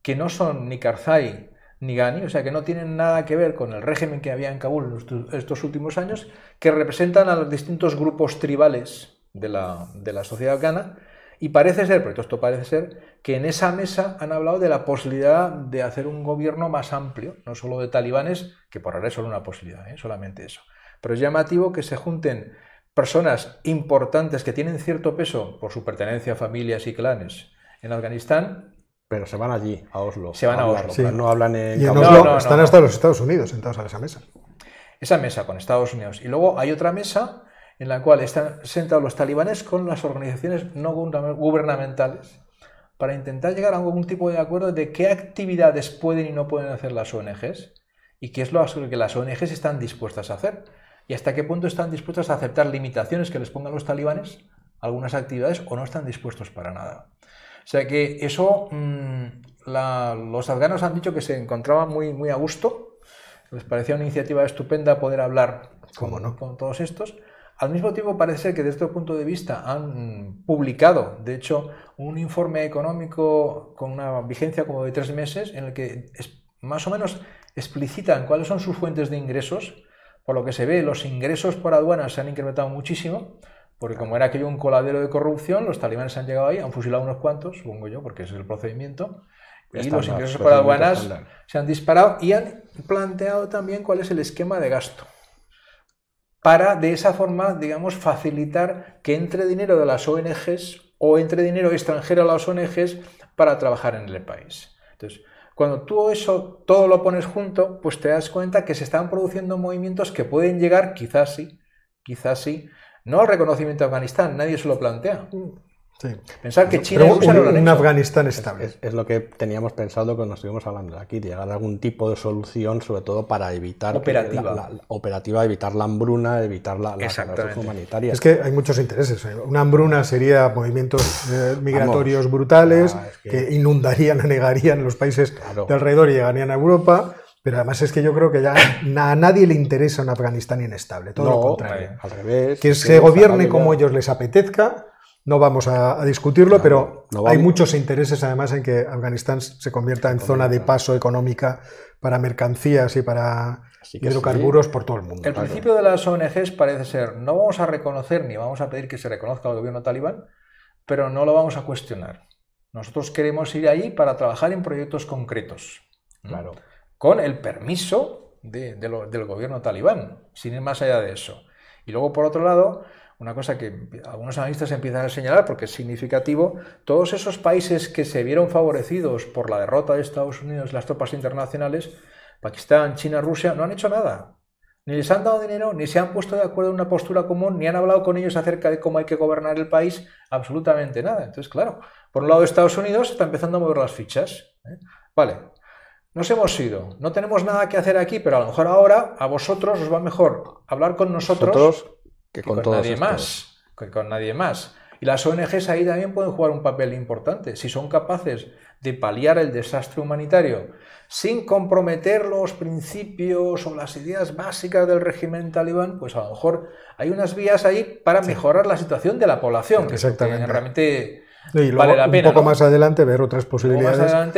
S2: que no son ni Karzai ni Ghani, o sea, que no tienen nada que ver con el régimen que había en Kabul estos- últimos años, que representan a los distintos grupos tribales de la sociedad afgana. Y parece ser, porque esto parece ser, que en esa mesa han hablado de la posibilidad de hacer un gobierno más amplio, no solo de talibanes, que por ahora es solo una posibilidad, ¿eh? solamente eso. Pero es llamativo que se junten personas importantes que tienen cierto peso por su pertenencia a familias y clanes en Afganistán
S3: Pero se van allí, a Oslo.
S2: Se van a
S3: hablar,
S2: Oslo.
S1: Sí.
S3: No hablan en
S1: Y en Oslo
S2: no, no,
S1: están
S2: no.
S1: hasta los Estados Unidos sentados a esa mesa.
S2: esa mesa con Estados Unidos. Y luego hay otra mesa en la cual están sentados los talibanes con las organizaciones no guberna- gubernamentales para intentar llegar a algún tipo de acuerdo de qué actividades pueden y no pueden hacer las ONGs y qué es lo que las ONGs están dispuestas a hacer y hasta qué punto están dispuestas a aceptar limitaciones que les pongan los talibanes algunas actividades o no están dispuestos para nada. O sea que eso, mm, los afganos han dicho que se encontraban muy, muy a gusto, les parecía una iniciativa estupenda poder hablar con, con todos estos. Al mismo tiempo parece que desde este punto de vista han publicado, de hecho, un informe económico con una vigencia como de tres meses en el que más o menos explicitan cuáles son sus fuentes de ingresos. Por lo que se ve, los ingresos por aduanas se han incrementado muchísimo, porque como era aquello un coladero de corrupción, los talibanes han llegado ahí, han fusilado unos cuantos, supongo yo, porque ese es el procedimiento, y los ingresos por aduanas se han disparado y han planteado también cuál es el esquema de gasto para de esa forma, digamos, facilitar que entre dinero de las ONGs o entre dinero extranjero a las ONGs para trabajar en el país. Entonces, cuando tú eso todo lo pones junto, pues te das cuenta que se están produciendo movimientos que pueden llegar, quizás sí, quizás sí, no al reconocimiento de Afganistán, nadie se lo plantea. Mm. Pensar que China
S1: un, Afganistán estable.
S3: Es, lo que teníamos pensado cuando estuvimos hablando aquí, llegar a algún tipo de solución, sobre todo para evitar
S2: operativa,
S3: la, operativa evitar la hambruna, evitar la, las humanitarias.
S1: Es que hay muchos intereses. Una hambruna sería movimientos eh, migratorios brutales que... inundarían, anegarían los países de alrededor y llegarían a Europa. Pero además es que yo creo que ya a nadie le interesa un Afganistán inestable, todo lo contrario.
S3: Al revés.
S1: Que se gobierne como ellos les apetezca no vamos a, discutirlo, pero hay muchos intereses además en que Afganistán se convierta en zona de paso económica para mercancías y para hidrocarburos por todo el mundo.
S2: El principio de las ONGs parece ser, no vamos a reconocer ni vamos a pedir que se reconozca al gobierno talibán, pero no lo vamos a cuestionar. Nosotros queremos ir ahí para trabajar en proyectos concretos.
S3: Claro.
S2: Con el permiso del gobierno talibán, sin ir más allá de eso. Y luego, por otro lado, una cosa que algunos analistas empiezan a señalar porque es significativo, todos esos países que se vieron favorecidos por la derrota de Estados Unidos las tropas internacionales, Pakistán, China, Rusia, no han hecho nada. Ni les han dado dinero, ni se han puesto de acuerdo en una postura común, ni han hablado con ellos acerca de cómo hay que gobernar el país, absolutamente nada. Entonces, claro, por un lado Estados Unidos está empezando a mover las fichas. ¿eh? Vale, nos hemos ido, no tenemos nada que hacer aquí, pero a lo mejor ahora a vosotros os va mejor hablar con nosotros
S3: que con,
S2: nadie más. Que con nadie más. Y las ONGs ahí también pueden jugar un papel importante. Si son capaces de paliar el desastre humanitario sin comprometer los principios o las ideas básicas del régimen talibán, pues a lo mejor hay unas vías ahí para mejorar la situación de la población. Que
S1: Exactamente.
S2: realmente
S1: y luego, un poco más adelante ver otras posibilidades.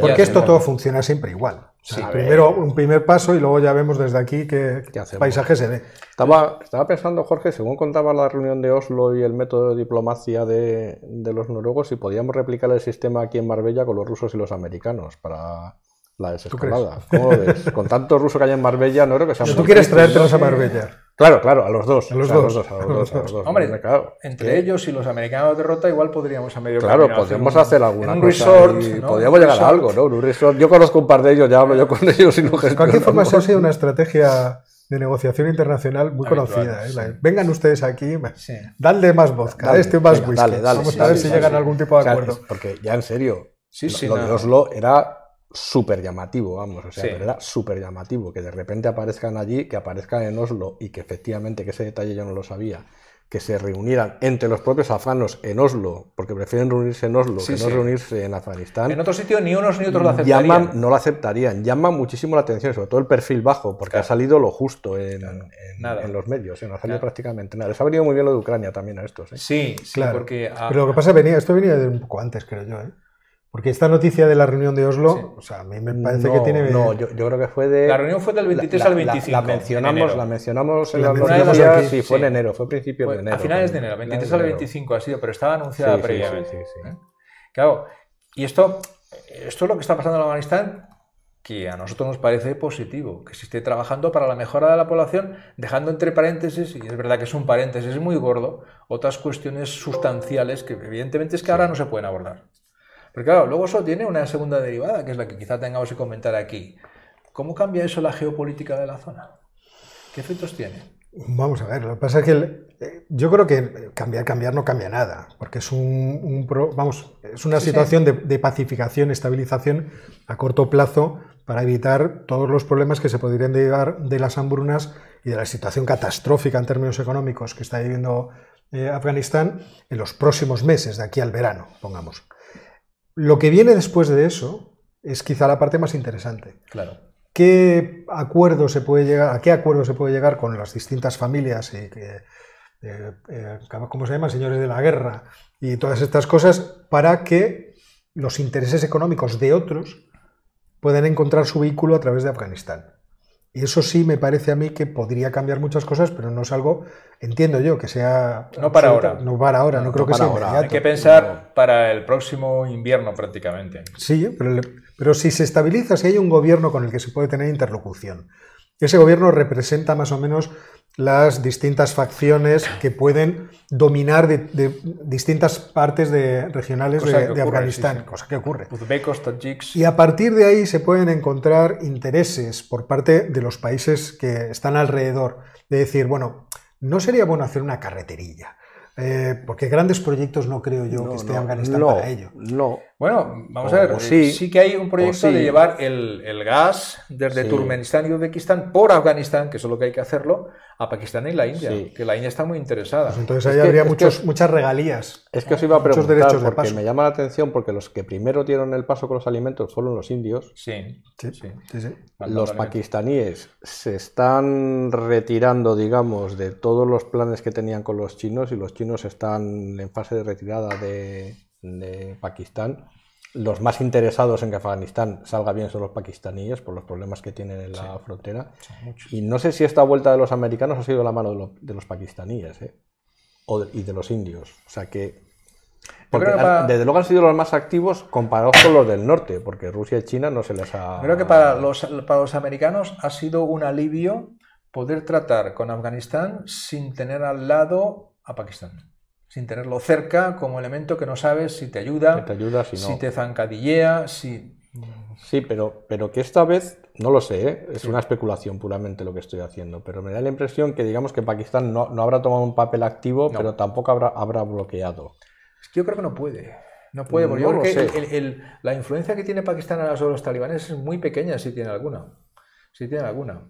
S1: porque esto todo funciona siempre igual. Primero un primer paso y luego ya vemos desde aquí qué, paisaje se ve.
S3: Estaba, estaba pensando, Jorge, según contaba la reunión de Oslo y el método de diplomacia de, de los noruegos, si podíamos replicar el sistema aquí en Marbella con los rusos y los americanos para la desescalada. ¿Cómo lo ves? Con tanto ruso que hay en Marbella, no creo que sea
S1: Tú quieres traértelos a Marbella.
S3: Claro, claro, a los dos.
S1: A los, dos.
S3: A los dos,
S2: Hombre, entre ellos y los americanos derrota, igual podríamos a medio
S3: Claro, podríamos hacer alguna cosa. Podríamos llegar a algo, ¿no? Un resort. Yo conozco un par de ellos, ya hablo yo con <laughs> ellos y no
S1: De cualquier forma, eso ha sido una estrategia de negociación internacional muy conocida. ¿eh? Vengan ustedes aquí, sí. dadle más vodka, dale, este más whisky. Dale, dale, Vamos a ver si llegan a algún tipo de acuerdo.
S3: porque ya en serio, sí, sí, lo, de Oslo era súper llamativo, vamos, o sea, pero era súper llamativo que de repente aparezcan allí, que aparezcan en Oslo y que efectivamente, que ese detalle yo no lo sabía, que se reunieran entre los propios afganos en Oslo, porque prefieren reunirse en Oslo que no reunirse en Afganistán.
S2: En otro sitio ni unos ni otros lo aceptarían.
S3: Llaman, no lo aceptarían, llama muchísimo la atención, sobre todo el perfil bajo, porque ha salido lo justo en, en, los medios, ¿eh? no ha salido prácticamente nada. Les ha venido muy bien lo de Ucrania también a estos. ¿eh?
S2: Sí, claro. porque...
S1: Pero lo que pasa venía, esto venía de un poco antes, creo yo, ¿eh? Porque esta noticia de la reunión de Oslo, o sea, a mí me parece que tiene.
S3: No, yo, creo que fue de.
S2: La reunión fue del 23 al 25.
S3: La, mencionamos, la mencionamos en la, la sí, fue en enero, fue a principios de enero.
S2: A finales de enero, 23 al 25 ha sido, pero estaba anunciada previamente. Sí, sí, ¿eh? Claro, y esto, esto es lo que está pasando en Afganistán, que a nosotros nos parece positivo, que se esté trabajando para la mejora de la población, dejando entre paréntesis, y es verdad que es un paréntesis muy gordo, otras cuestiones sustanciales que evidentemente es que ahora no se pueden abordar. Pero claro, luego eso tiene una segunda derivada, que es la que quizá tengamos que comentar aquí. ¿Cómo cambia eso la geopolítica de la zona? ¿Qué efectos tiene?
S1: Vamos a ver, lo que pasa es que el- eh, yo creo que cambiar, cambiar no cambia nada, porque es, un, un pro- vamos, es una
S2: Sí, sí.
S1: situación de, de pacificación, estabilización a corto plazo para evitar todos los problemas que se podrían derivar de las hambrunas y de la situación catastrófica en términos económicos que está viviendo eh, Afganistán en los próximos meses, de aquí al verano, pongamos. Lo que viene después de eso es quizá la parte más interesante.
S2: Claro.
S1: ¿Qué acuerdo se puede llegar, ¿A qué acuerdo se puede llegar con las distintas familias y que, eh, eh, ¿cómo se llama? Señores de la guerra y todas estas cosas para que los intereses económicos de otros puedan encontrar su vehículo a través de Afganistán? Y eso sí me parece a mí que podría cambiar muchas cosas, pero no es algo, entiendo yo, que sea...
S2: No para
S1: absoluta-
S2: ahora.
S1: No para ahora, no,
S3: No,
S1: creo
S3: no
S1: que sea
S3: ahora.
S1: inmediato.
S2: Hay que pensar para el próximo invierno prácticamente.
S1: Sí, pero, pero si se estabiliza, si hay un gobierno con el que se puede tener interlocución, ese gobierno representa más o menos las distintas facciones que pueden dominar de, de distintas partes de, regionales
S2: Cosa
S1: de,
S2: que
S1: de
S2: ocurre,
S1: Afganistán,
S2: sí, sí.
S1: cosa que ocurre.
S2: Uzbekos, tajiks.
S1: Y a partir de ahí se pueden encontrar intereses por parte de los países que están alrededor, de decir, bueno, no sería bueno hacer una carreterilla, Eh, porque grandes proyectos no creo yo que esté Afganistán
S3: no,
S1: para ello.
S3: No,
S2: Bueno, vamos
S3: O
S2: a ver, sí,
S3: sí,
S2: que hay un proyecto
S3: sí.
S2: de llevar el, el gas desde
S3: Sí.
S2: Turkmenistán y Uzbekistán por Afganistán, que eso es lo que hay que hacerlo, a Pakistán y la India,
S3: Sí.
S2: que la India está muy interesada.
S1: Pues entonces
S3: Es
S1: ahí
S3: que-
S1: habría
S3: que
S1: muchos,
S3: os-
S1: muchas regalías.
S3: Es que os iba a
S1: Muchos
S3: preguntar,
S1: de
S3: porque
S1: paso.
S3: me llama la atención, porque los que primero dieron el paso con los alimentos fueron los indios.
S2: Sí,
S1: Sí,
S2: sí.
S1: sí, sí.
S2: Mandando
S3: Los pakistaníes se están retirando, digamos, de todos los planes que tenían con los chinos y los chinos están en fase de retirada de, de Pakistán. Los más interesados en que Afganistán salga bien son los pakistaníes por los problemas que tienen en la frontera. Y no sé si esta vuelta de los americanos ha sido la mano de, lo- de los pakistaníes ¿eh? O de- y de los indios. O sea que. Porque
S2: para-
S3: desde luego han sido los más activos comparados con los del norte, porque Rusia y China no se les ha.
S2: Creo que para los, para los americanos ha sido un alivio poder tratar con Afganistán sin tener al lado a Pakistán, sin tenerlo cerca como elemento que no sabes si te ayuda,
S3: te ayuda si no.
S2: si te zancadillea, si...
S3: Sí, pero, pero que esta vez, no lo sé, ¿eh? es una especulación puramente lo que estoy haciendo, pero me da la impresión que digamos que Pakistán no, no habrá tomado un papel activo,
S2: No.
S3: pero tampoco habrá, habrá bloqueado.
S2: Es que yo creo que no puede. No puede, porque
S3: No
S2: yo
S3: lo
S2: creo que
S3: sé.
S2: el- el- el- la influencia que tiene Pakistán ahora sobre los talibanes es muy pequeña, si tiene alguna. Si tiene alguna.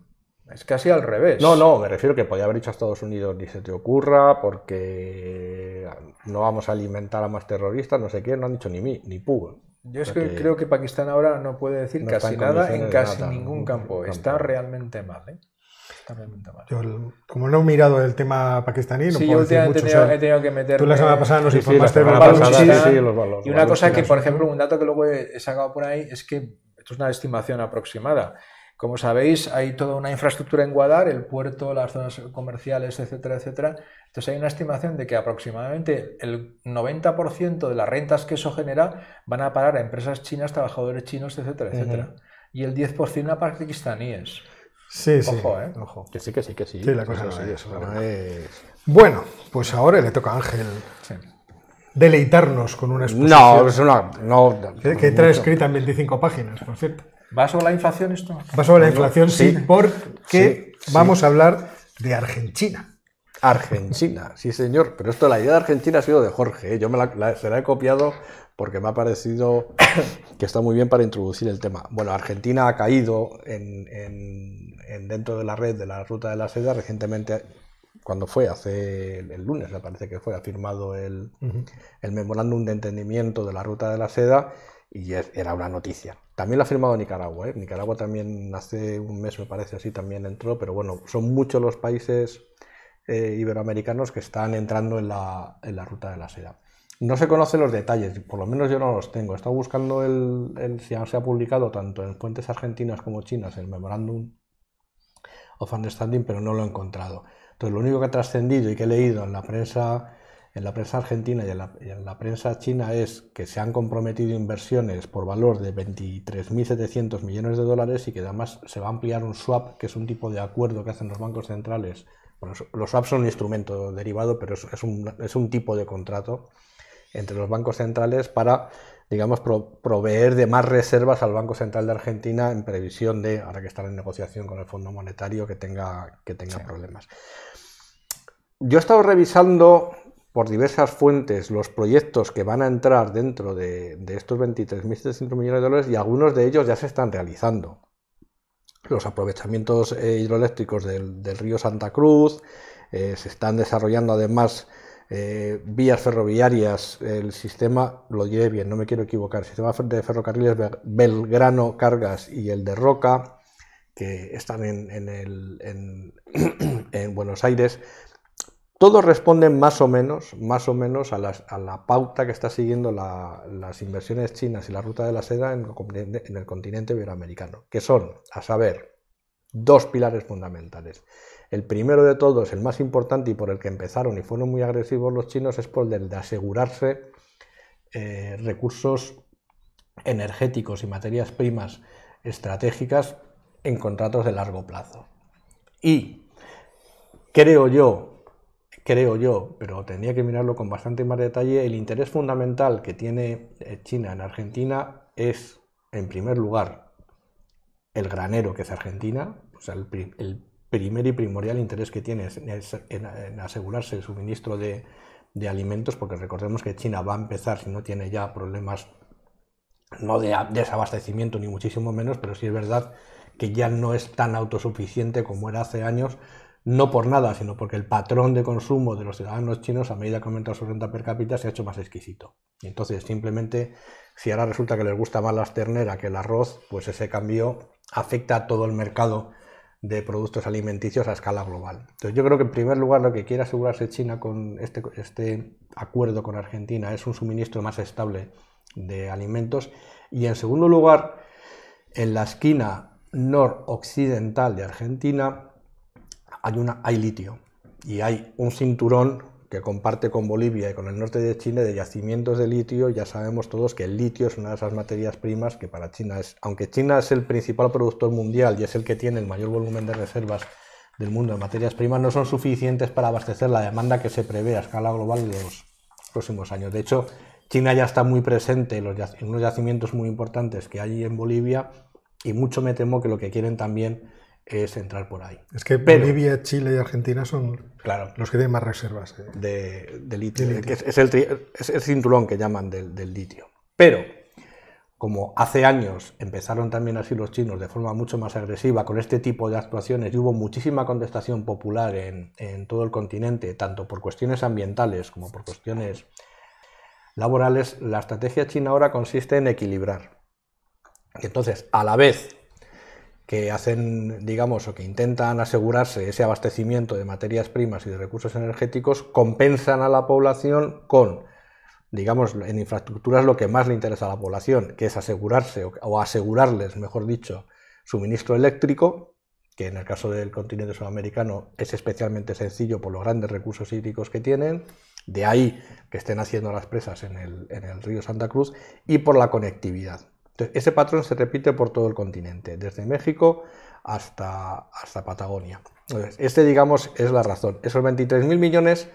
S2: Es casi al revés.
S3: No, no, me refiero que podía haber dicho a Estados Unidos ni se te ocurra, porque no vamos a alimentar a más terroristas, no sé qué, no han dicho ni mí, ni pu.
S2: Yo es que creo que Pakistán ahora no puede decir
S3: No
S2: casi
S3: en
S2: nada en casi
S3: nada,
S2: ningún campo.
S3: campo.
S2: Está realmente mal, ¿eh? Está realmente mal.
S1: Yo, el- como no he mirado el tema pakistaní, no
S2: sí,
S1: puedo
S2: yo
S1: decir
S2: últimamente he
S1: mucho.
S2: tenido,
S1: o sea,
S2: he tenido que meter.
S1: tú la semana pasada nos
S3: Sí, sí, la
S1: informaste del
S3: pasada, sí, sí, los valores.
S2: Y una cosa que, por ejemplo, un dato que luego he sacado por ahí es que esto es una estimación aproximada. Como sabéis, hay toda una infraestructura en Guadar, el puerto, las zonas comerciales, etcétera, etcétera. Entonces hay una estimación de que aproximadamente el 90% de las rentas que eso genera van a parar a empresas chinas, trabajadores chinos, etcétera, etcétera. Y el 10% a pakistaníes.
S1: Sí, sí.
S2: Ojo, ¿eh?
S1: ojo.
S3: Que sí, que sí, que sí.
S1: Sí, la cosa
S3: Eso
S1: no
S3: sí,
S1: es,
S3: no es-
S1: Bueno, pues ahora le toca a Ángel
S2: Sí.
S1: deleitarnos con una exposición
S3: No, es una. No,
S1: que, que trae escrita en 25 páginas, por cierto.
S2: ¿Va sobre la inflación esto?
S1: Va sobre la inflación, sí,
S3: sí.
S1: porque
S3: Sí,
S1: vamos a hablar de Argentina.
S3: Argentina, sí señor, pero esto la idea de Argentina ha sido de Jorge, ¿eh? yo me la, la- se la he copiado porque me ha parecido <coughs> que está muy bien para introducir el tema. Bueno, Argentina ha caído en, en- en dentro de la red de la Ruta de la Seda recientemente, cuando fue, hace el, el lunes me parece que fue, ha firmado el, el memorándum de entendimiento de la Ruta de la Seda y era una noticia. También lo ha firmado Nicaragua, ¿eh? Nicaragua también hace un mes me parece así también entró, pero bueno, son muchos los países eh, iberoamericanos que están entrando en la, en la ruta de la seda. No se conocen los detalles, por lo menos yo no los tengo. He estado buscando el, el- si se ha publicado tanto en fuentes argentinas como chinas el Memorandum of Understanding, pero no lo he encontrado. Entonces, lo único que ha trascendido y que he leído en la prensa, en la prensa argentina y en la, y en la prensa china es que se han comprometido inversiones por valor de 23.700 millones de dólares y que además se va a ampliar un swap, que es un tipo de acuerdo que hacen los bancos centrales. Bueno, los swaps son un instrumento derivado, pero es, es un, es un tipo de contrato entre los bancos centrales para digamos, proveer de más reservas al Banco Central de Argentina en previsión de, ahora que está en negociación con el Fondo Monetario, que tenga, que tenga problemas. Yo he estado revisando por diversas fuentes los proyectos que van a entrar dentro de, estos 23.700 millones de dólares y algunos de ellos ya se están realizando. Los aprovechamientos eh, hidroeléctricos del, río Santa Cruz, eh, se están desarrollando además eh, vías ferroviarias, el sistema, lo diré bien, no me quiero equivocar, el sistema de ferrocarriles Belgrano Cargas y el de Roca, que están en, en, <clears throat> Buenos Aires, todos responden más o menos, más o menos a, la pauta que está siguiendo las inversiones chinas y la ruta de la seda en el continente iberoamericano, que son, a saber, dos pilares fundamentales. El primero de todos, el más importante y por el que empezaron y fueron muy agresivos los chinos, es por el de asegurarse eh, recursos energéticos y materias primas estratégicas en contratos de largo plazo. Y creo yo, creo yo, pero tendría que mirarlo con bastante más detalle, el interés fundamental que tiene eh, China en Argentina es, en primer lugar, el granero que es Argentina, o sea, el, el primer y primordial interés que tiene es en, asegurarse el suministro de, alimentos, porque recordemos que China va a empezar, si no tiene ya problemas, no de desabastecimiento ni muchísimo menos, pero sí es verdad que ya no es tan autosuficiente como era hace años, no por nada, sino porque el patrón de consumo de los ciudadanos chinos, a medida que aumenta su renta per cápita, se ha hecho más exquisito. Entonces, simplemente, si ahora resulta que les gusta más la ternera que el arroz, pues ese cambio afecta a todo el mercado de productos alimenticios a escala global. Entonces yo creo que en primer lugar lo que quiere asegurarse China con este, este acuerdo con Argentina es un suministro más estable de alimentos y en segundo lugar en la esquina noroccidental de Argentina hay, una, hay litio y hay un cinturón que comparte con Bolivia y con el norte de Chile de yacimientos de litio, ya sabemos todos que el litio es una de esas materias primas que para China es, aunque China es el principal productor mundial y es el que tiene el mayor volumen de reservas del mundo de materias primas, no son suficientes para abastecer la demanda que se prevé a escala global en los próximos años. De hecho, China ya está muy presente en, los en unos yacimientos muy importantes que hay en Bolivia y mucho me temo que lo que quieren también es entrar por ahí.
S1: Es que Bolivia, Chile y Argentina son claro, los que tienen más reservas
S3: de, litio. es, el, cinturón que llaman del, litio. Pero, como hace años empezaron también así los chinos de forma mucho más agresiva con este tipo de actuaciones y hubo muchísima contestación popular en, en todo el continente, tanto por cuestiones ambientales como por cuestiones laborales, la estrategia china ahora consiste en equilibrar. Entonces, a la vez que hacen, digamos, o que intentan asegurarse ese abastecimiento de materias primas y de recursos energéticos, compensan a la población con, digamos, en infraestructuras lo que más le interesa a la población, que es asegurarse o asegurarles, mejor dicho, suministro eléctrico, que en el caso del continente sudamericano es especialmente sencillo por los grandes recursos hídricos que tienen, de ahí que estén haciendo las presas en el, en el río Santa Cruz, y por la conectividad ese patrón se repite por todo el continente, desde México hasta, hasta Patagonia. este, digamos, es la razón. Esos 23.000 millones,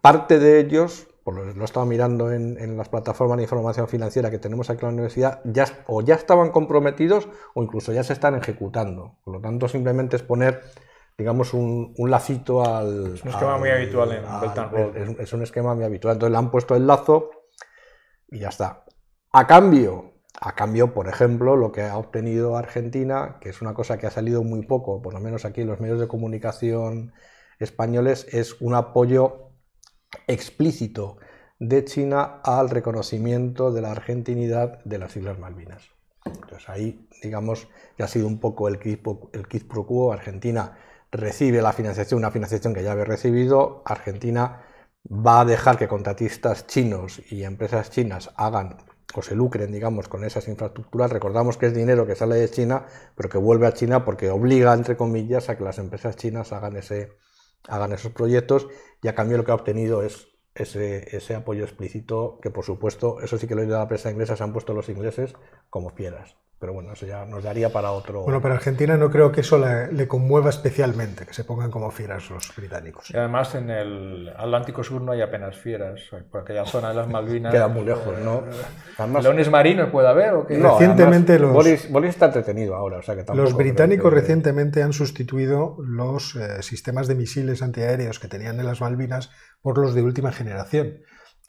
S3: parte de ellos, por lo, lo he estado mirando en, las plataformas de información financiera que tenemos aquí en la universidad, ya, o ya estaban comprometidos o incluso ya se están ejecutando. Por lo tanto, simplemente es poner digamos, un, lacito al...
S2: Es un esquema muy habitual en
S3: es, es, un esquema muy habitual. Entonces le han puesto el lazo y ya está. A cambio, a cambio, por ejemplo, lo que ha obtenido Argentina, que es una cosa que ha salido muy poco, por lo menos aquí en los medios de comunicación españoles, es un apoyo explícito de China al reconocimiento de la argentinidad de las Islas Malvinas. Entonces ahí, digamos, ya ha sido un poco el quid, pro quo. Argentina recibe la financiación, una financiación que ya había recibido. Argentina va a dejar que contratistas chinos y empresas chinas hagan o se lucren, digamos, con esas infraestructuras. Recordamos que es dinero que sale de China, pero que vuelve a China porque obliga, entre comillas, a que las empresas chinas hagan, ese, hagan esos proyectos y a cambio lo que ha obtenido es ese, ese apoyo explícito que, por supuesto, eso sí que lo he oído a la prensa inglesa, se han puesto los ingleses como piedras. Pero bueno, eso ya nos daría para otro.
S1: Bueno, pero Argentina no creo que eso le, le conmueva especialmente, que se pongan como fieras los británicos.
S2: Y además en el Atlántico Sur no hay apenas fieras, por aquella zona de las Malvinas.
S3: Queda muy lejos, ¿no? Además,
S2: ¿Leones marinos puede haber o qué?
S3: no,
S1: Recientemente
S3: además,
S1: los-
S3: Boris, Boris está entretenido ahora, o sea que tampoco
S1: Los británicos
S3: que-
S1: recientemente han sustituido los eh, sistemas de misiles antiaéreos que tenían en las Malvinas por los de última generación,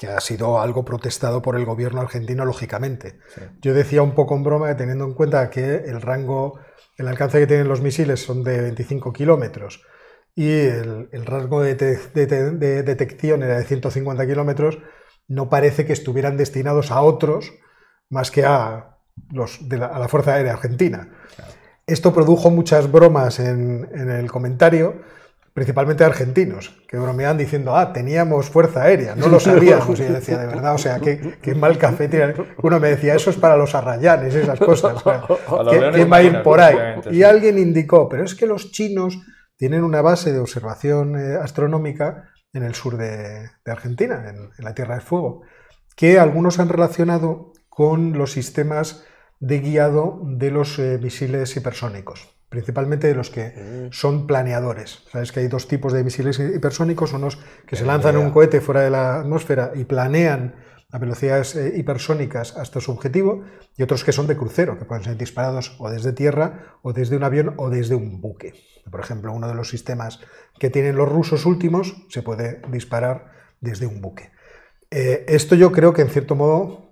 S1: que ha sido algo protestado por el gobierno argentino, lógicamente. Yo decía un poco en broma que teniendo en cuenta que el rango, el alcance que tienen los misiles son de 25 kilómetros y el, el rango de, de te- de detección era de 150 kilómetros, no parece que estuvieran destinados a otros más que a, los de la, a la Fuerza Aérea Argentina. Esto produjo muchas bromas en, en el comentario, principalmente argentinos, que bromeaban diciendo, ah, teníamos fuerza aérea, no lo sabíamos. Y yo decía, de verdad, o sea, qué, qué mal café. Uno me decía, eso es para los arrayanes, esas cosas. o sea, <laughs>
S2: A los
S1: ¿qué-
S2: leones
S1: ¿Quién va a ir por ahí? Y alguien indicó, pero es que los chinos tienen una base de observación eh, astronómica en el sur de, de Argentina, en, en la Tierra del Fuego, que algunos han relacionado con los sistemas de guiado de los eh, misiles hipersónicos, principalmente de los que son planeadores. Sabes que hay dos tipos de misiles hipersónicos, unos que se lanzan un cohete fuera de la atmósfera y planean a velocidades eh, hipersónicas hasta su objetivo, y otros que son de crucero, que pueden ser disparados o desde tierra, o desde un avión, o desde un buque. Por ejemplo, uno de los sistemas que tienen los rusos últimos se puede disparar desde un buque. Eh, esto yo creo que en cierto modo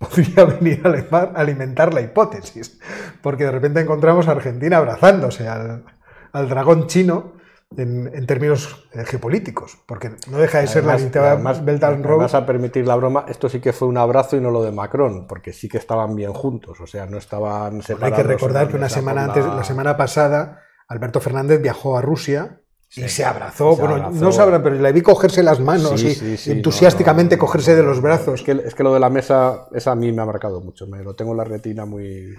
S1: podría <laughs> venir a alimentar la hipótesis, porque de repente encontramos a Argentina abrazándose al, al dragón chino en, en términos eh, geopolíticos, porque no deja de ser
S3: Además-
S1: la Road.
S3: además, a permitir la broma, esto sí que fue un abrazo y no lo de Macron, porque sí que estaban bien juntos, o sea, no estaban
S1: Bueno,
S3: separados.
S1: hay que recordar que una semana antes, la semana pasada, Alberto Fernández viajó a Rusia y se abrazó.
S3: se
S1: bueno,
S3: abrazó.
S1: no se abrazó, pero le vi cogerse las manos
S3: Sí,
S1: y
S3: sí, sí,
S1: entusiásticamente
S3: no,
S1: cogerse de los brazos.
S3: Es que, es que lo de la mesa, esa a mí me ha marcado mucho, me lo tengo en la retina muy...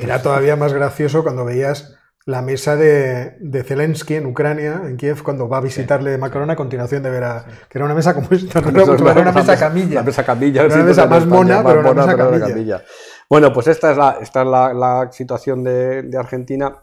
S1: Era todavía más gracioso cuando veías la mesa de, de Zelensky en Ucrania, en Kiev, cuando va a visitarle Macron a continuación de ver a... que era una mesa como esta, no era, mucho, era una mesa camilla.
S3: La mesa camilla.
S1: Era una mesa más mona, pero una mesa
S3: una
S1: camilla.
S3: Bueno, pues esta es la, esta es la, la situación de, de Argentina.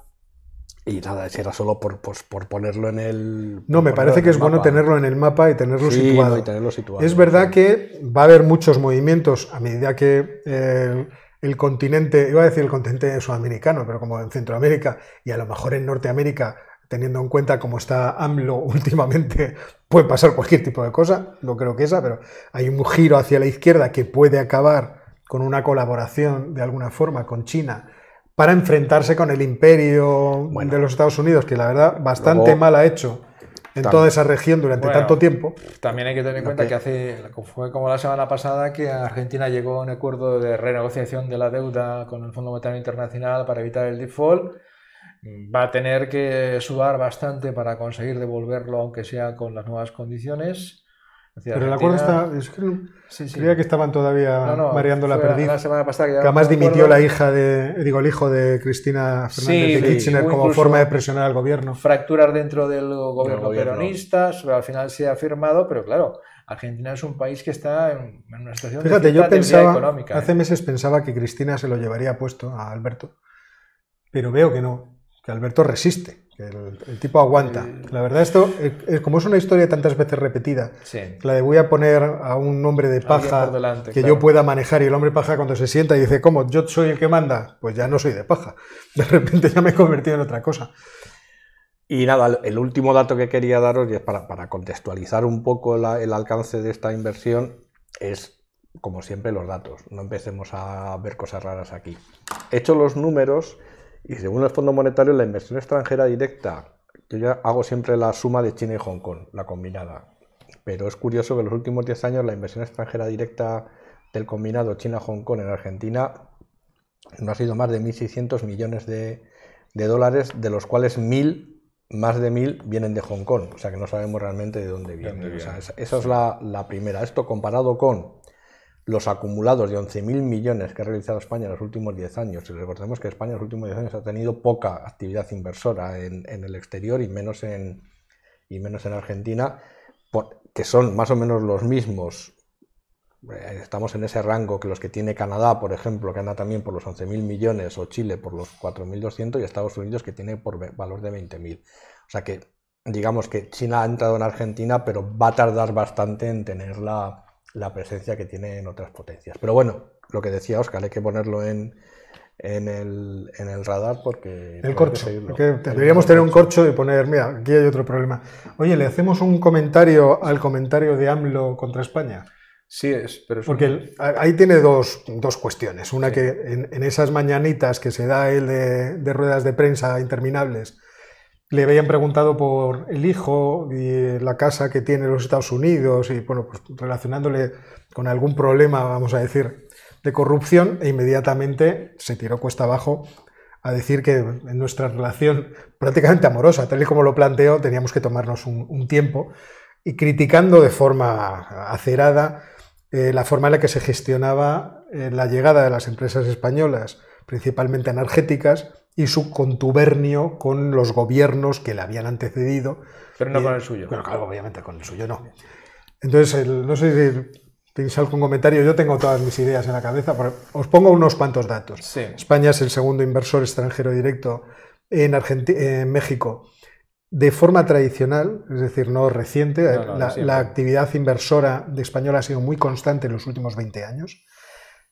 S3: Y nada, si era solo por, pues, por ponerlo en el...
S1: No, me parece que es bueno tenerlo en el mapa y tenerlo
S3: Sí,
S1: situado.
S3: no, y tenerlo situado,
S1: Es verdad
S3: sí.
S1: que va a haber muchos movimientos a medida que el, el continente, iba a decir el continente sudamericano, pero como en Centroamérica y a lo mejor en Norteamérica, teniendo en cuenta cómo está AMLO <laughs> últimamente, puede pasar cualquier tipo de cosa, no creo que esa, pero hay un giro hacia la izquierda que puede acabar con una colaboración de alguna forma con China para enfrentarse con el imperio
S3: Bueno.
S1: de los Estados Unidos, que la verdad bastante
S3: Luego-
S1: mal ha hecho en
S3: También.
S1: toda esa región durante
S2: Bueno,
S1: tanto tiempo.
S2: También hay que tener en cuenta que hace, fue como la semana pasada que Argentina llegó a un acuerdo de renegociación de la deuda con el Fondo Monetario Internacional para evitar el default. Va a tener que sudar bastante para conseguir devolverlo, aunque sea con las nuevas condiciones.
S1: Pero el acuerdo está. Es que no-
S2: Sí, sí.
S1: creía que estaban todavía
S2: No, no,
S1: mareando la perdiz.
S2: La semana pasada que
S1: Que además
S2: llegaron a un
S1: dimitió la hija de. Digo, el hijo de Cristina Fernández
S2: Sí,
S1: de Kirchner como forma de presionar al gobierno.
S2: fracturas dentro del gobierno,
S3: gobierno.
S2: peronista, pero al final se ha firmado, pero claro, Argentina es un país que está en, en una situación
S1: Fíjate,
S2: de
S1: yo pensaba.
S2: económica.
S1: Hace
S2: ¿eh?
S1: meses pensaba que Cristina se lo llevaría puesto a Alberto. Pero veo que no. Que Alberto resiste. Que el, el tipo aguanta. La verdad, esto. eh, eh, como es una historia tantas veces repetida.
S2: Sí.
S1: La de voy a poner a un hombre de paja
S2: delante,
S1: que
S2: claro.
S1: yo pueda manejar y el hombre paja cuando se sienta y dice, ¿cómo? ¿Yo soy el que manda? Pues ya no soy de paja. <laughs> De repente ya me he convertido en otra cosa.
S3: Y nada, el- el último dato que quería daros, y es para, para contextualizar un poco la- el alcance de esta inversión, es, como siempre, los datos. No empecemos a ver cosas raras aquí. He hecho los números y según el Fondo Monetario, la inversión extranjera directa, yo ya hago siempre la suma de China y Hong Kong, la combinada. Pero es curioso que en los últimos 10 años la inversión extranjera directa del combinado China-Hong Kong en Argentina no ha sido más de 1.600 millones de, de dólares, de los cuales 1.000, más de 1.000 vienen de Hong Kong. O sea que no sabemos realmente de dónde vienen. O sea, esa, esa es la, la primera. Esto comparado con los acumulados de 11.000 millones que ha realizado España en los últimos 10 años. Y recordemos que España en los últimos 10 años ha tenido poca actividad inversora en, en el exterior y menos en, y menos en Argentina, por- que son más o menos los mismos eh, estamos en ese rango que los que tiene Canadá, por ejemplo, que anda también por los 11.000 millones, o Chile por los 4.200, y Estados Unidos que tiene por valor de 20.000. O sea que, digamos que China ha entrado en Argentina, pero va a tardar bastante en tener la, presencia que tiene en otras potencias. Pero bueno, lo que decía Oscar, hay que ponerlo en, en el, en el radar porque...
S1: El corcho. deberíamos tener un corcho y poner, mira, aquí hay otro problema. Oye, ¿le hacemos un comentario al comentario de AMLO contra España?
S2: Sí, es, pero
S1: Porque ahí tiene dos, dos cuestiones. Una que en, esas mañanitas que se da él de, de, ruedas de prensa interminables, le habían preguntado por el hijo y la casa que tiene en los Estados Unidos y, bueno, pues relacionándole con algún problema, vamos a decir, de corrupción e inmediatamente se tiró cuesta abajo a decir que en nuestra relación prácticamente amorosa, tal y como lo planteo, teníamos que tomarnos un, tiempo y criticando de forma acerada eh, la forma en la que se gestionaba eh, la llegada de las empresas españolas, principalmente energéticas, y su contubernio con los gobiernos que le habían antecedido.
S2: Pero no con el suyo.
S1: Bueno, claro, obviamente con el suyo no. Entonces, no sé si ¿Tenéis algún comentario? Yo tengo todas mis ideas en la cabeza. Os pongo unos cuantos datos. España es el segundo inversor extranjero directo en, en México de forma tradicional, es decir, no reciente. la, actividad inversora de española ha sido muy constante en los últimos 20 años.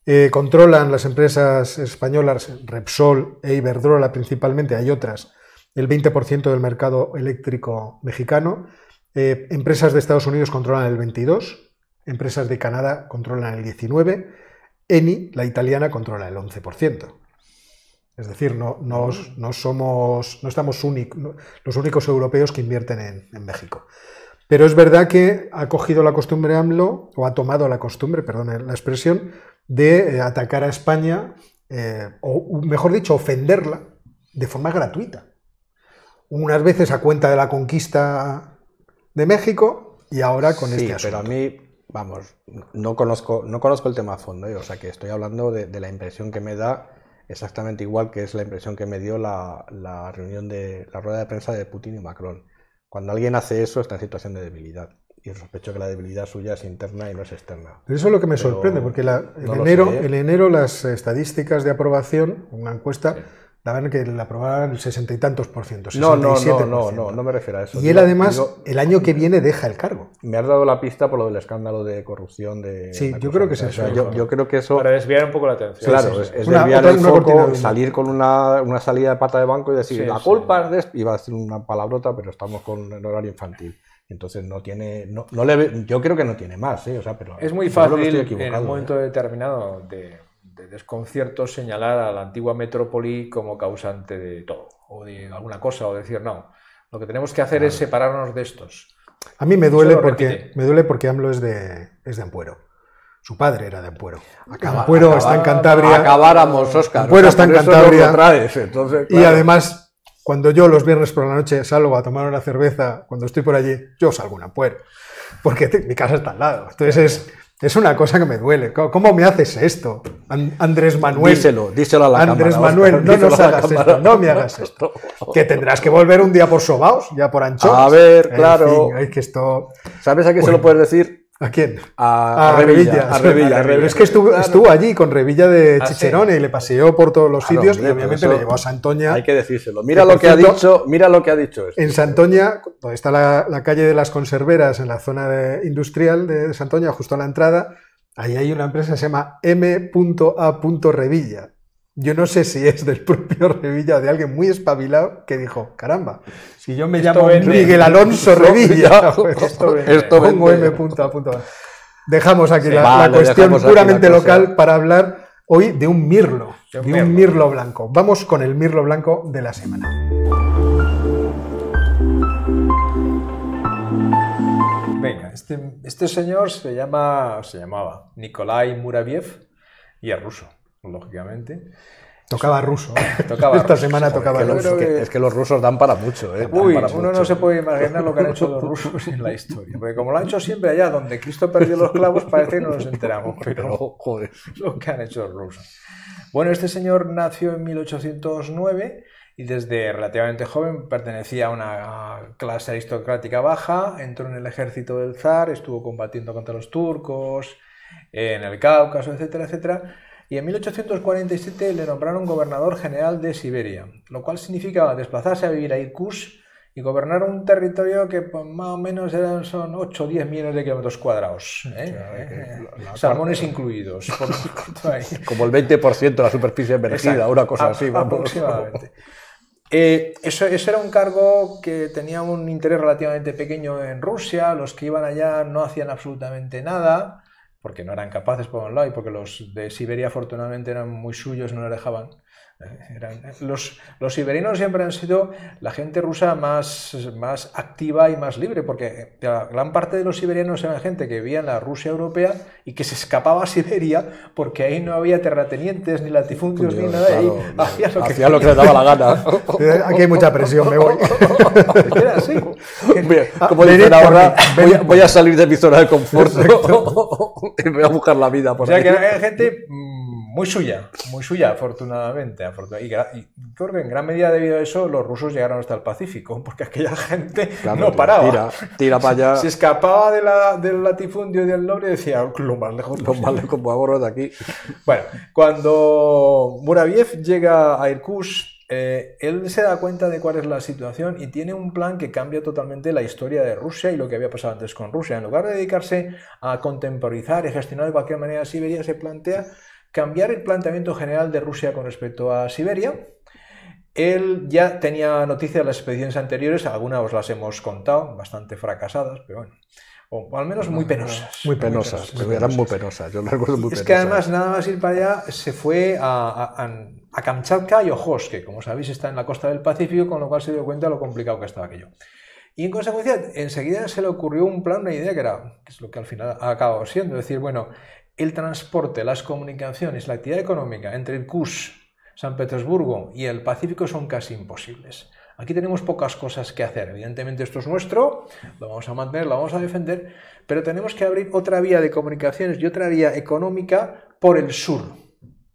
S1: Eh, controlan las empresas españolas Repsol e Iberdrola principalmente, hay otras, el 20% del mercado eléctrico mexicano. Eh, empresas de Estados Unidos controlan el 22%, empresas de Canadá controlan el 19%, Eni, la italiana, controla el 11%. Es decir, no, no, somos, no estamos los únicos europeos que invierten en, México. Pero es verdad que ha cogido la costumbre AMLO, o ha tomado la costumbre, perdón la expresión, de eh, atacar a España, eh, o mejor dicho, ofenderla de forma gratuita. Unas veces a cuenta de la conquista de México y ahora con este asunto.
S3: Pero a mí vamos, no conozco, no conozco el tema a fondo, ¿eh? o sea que estoy hablando de, la impresión que me da exactamente igual que es la impresión que me dio la, reunión de la rueda de prensa de Putin y Macron. Cuando alguien hace eso está en situación de debilidad. Y sospecho que la debilidad suya es interna y no es externa.
S1: Pero eso es lo que me sorprende, porque la, enero, ¿eh? en enero las estadísticas de aprobación, una encuesta, daban que la aprobaban el sesenta y tantos por ciento.
S3: No, no, no, no, no, no me refiero a eso.
S1: Y él además, el año que viene deja el cargo.
S3: Me has dado la pista por lo del escándalo de corrupción de...
S1: Sí, yo creo que es
S3: eso. yo, creo que eso...
S2: Para desviar un poco la atención.
S3: Claro, es, desviar el foco, salir con una, una, salida de pata de banco y decir, la culpa es de... Iba a decir una palabrota, pero estamos con el horario infantil. Entonces no tiene, no, no le, yo creo que no tiene más, ¿eh? o sea, pero
S2: es muy fácil en un momento ¿eh? determinado de de desconcierto señalar a la antigua metrópoli como causante de todo, o de alguna cosa, o decir, no, lo que tenemos que hacer es separarnos de estos.
S1: A mí me duele, porque, me duele porque AMLO es de, es de Ampuero. Su padre era de Ampuero. Ampuero está en Cantabria.
S3: Acabáramos, Oscar.
S1: Ampuero está en Cantabria. Y además, cuando yo los viernes por la noche salgo a tomar una cerveza, cuando estoy por allí, yo salgo en Ampuero. Porque mi casa está al lado. Entonces es es una cosa que me duele. ¿Cómo me haces esto? Andrés Manuel.
S3: Díselo, díselo a la
S1: Andrés Manuel, no nos hagas esto, no me hagas <laughs> esto. Que tendrás que volver un día por Sobaos, ya por Ancho.
S3: A ver, claro.
S1: que esto...
S3: ¿Sabes a qué se lo puedes decir?
S1: ¿A quién?
S3: A, Revilla, a, Revilla,
S1: Es que estuvo, estuvo, allí con Revilla de ah, Chicherone y le paseó por todos los sitios y obviamente le llevó a Santoña.
S3: Hay que decírselo. Mira lo que ha dicho, mira lo que ha dicho.
S1: Este. En Santoña, donde está la, calle de las conserveras, en la zona industrial de Santoña, justo a la entrada, ahí hay una empresa que se llama M.A. Revilla. Yo no sé si es del <laughs> propio Revilla o de alguien muy espabilado que dijo, caramba, si yo me llamo Miguel Alonso <laughs> Revilla, <laughs> pues esto, esto pongo M. Dejamos aquí la, cuestión puramente local para hablar hoy de un mirlo, de un mirlo blanco. Vamos con el mirlo blanco de la semana.
S2: Venga, este, este señor se llama, se llamaba Nikolai Muraviev y es ruso lógicamente.
S1: Tocaba ruso. <laughs> Esta semana tocaba
S3: ruso. Es que los rusos dan para mucho. ¿eh?
S2: Uy, uno no se puede imaginar lo que han hecho los <laughs> rusos en la historia. Porque como lo han hecho <laughs> siempre allá donde Cristo perdió los clavos, parece que no nos enteramos. Pero, joder, lo que han hecho los rusos. Bueno, este señor nació en 1809 y desde relativamente joven pertenecía a una clase aristocrática baja, entró en el ejército del zar, estuvo combatiendo contra los turcos, en el Cáucaso, etcétera, etcétera. Y en 1847 le nombraron gobernador general de Siberia, lo cual significaba desplazarse a vivir a Irkutsk y gobernar un territorio que pues, más o menos eran, son 8 o 10 millones de kilómetros cuadrados, ¿eh? salmones incluidos.
S3: Como el 20% de la superficie emergida, una cosa así.
S2: Aproximadamente. Eh, eso, eso, era un cargo que tenía un interés relativamente pequeño en Rusia, los que iban allá no hacían absolutamente nada, porque no eran capaces por un lado y porque los de Siberia afortunadamente eran muy suyos, no les dejaban. <laughs> Los, los siberianos siempre han sido la gente rusa más, más activa y más libre, porque la gran parte de los siberianos eran gente que vivía en la Rusia europea y que se escapaba a Siberia porque ahí no había terratenientes, ni latifundios, ni nada, ahí <laughs>
S3: hacía lo, que, lo que le daba la gana. <laughs>
S1: Aquí hay mucha presión, me voy.
S2: Era así.
S3: Como dicen ahora, voy, voy, a salir de mi zona de confort y voy a buscar la vida por
S2: O sea, que era gente muy suya, muy suya, afortunadamente. Y, creo que en gran medida debido a eso los rusos llegaron hasta el Pacífico, <laughs> porque aquella gente no paraba.
S3: Tira, tira para allá.
S2: Se escapaba de la, del latifundio y del norte y decía, lo más lejos
S3: Lo más lejos por de aquí.
S2: Bueno, cuando Muraviev llega a Irkutsk, eh, él se da cuenta de cuál es la situación y tiene un plan que cambia totalmente la historia de Rusia y lo que había pasado antes con Rusia. En lugar de dedicarse a contemporizar y gestionar de cualquier manera Siberia, se plantea cambiar el planteamiento general de Rusia con respecto a Siberia. Él ya tenía noticias de las expediciones anteriores, algunas os las hemos contado, bastante fracasadas, pero bueno, o al menos muy penosas.
S3: Muy penosas, eran muy penosas, yo me recuerdo muy
S2: Es que además, nada más ir para allá, se fue a, a, Kamchatka y Ojotsk, que como sabéis está en la costa del Pacífico, con lo cual se dio cuenta de lo complicado que estaba aquello. Y en consecuencia, enseguida se le ocurrió un plan, una idea que era, que es lo que al final ha acabado siendo, decir, bueno, el transporte, las comunicaciones, la actividad económica entre el Kush, San Petersburgo y el Pacífico son casi imposibles. Aquí tenemos pocas cosas que hacer. Evidentemente esto es nuestro, lo vamos a mantener, lo vamos a defender, pero tenemos que abrir otra vía de comunicaciones y otra vía económica por el sur,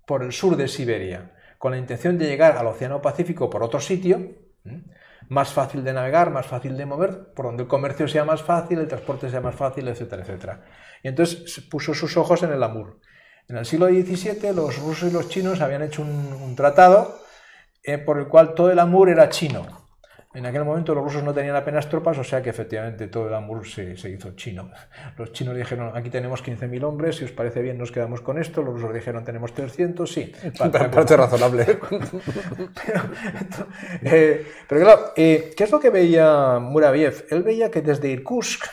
S2: por el sur de Siberia, con la intención de llegar al Océano Pacífico por otro sitio, más fácil de navegar, más fácil de mover, por donde el comercio sea más fácil, el transporte sea más fácil, etcétera, etcétera. Y entonces puso sus ojos en el Amur. En el siglo XVII los rusos y los chinos habían hecho un, tratado eh, por el cual todo el Amur era chino. En aquel momento los rusos no tenían apenas tropas, o sea que efectivamente todo el Amur se, hizo chino. Los chinos dijeron, aquí tenemos 15.000 hombres, si os parece bien nos quedamos con esto. Los rusos dijeron, tenemos 300, sí. <laughs>
S3: Parece razonable. <laughs>
S2: Eh, pero, claro, eh, ¿qué es lo que veía Muraviev? Él veía que desde Irkutsk,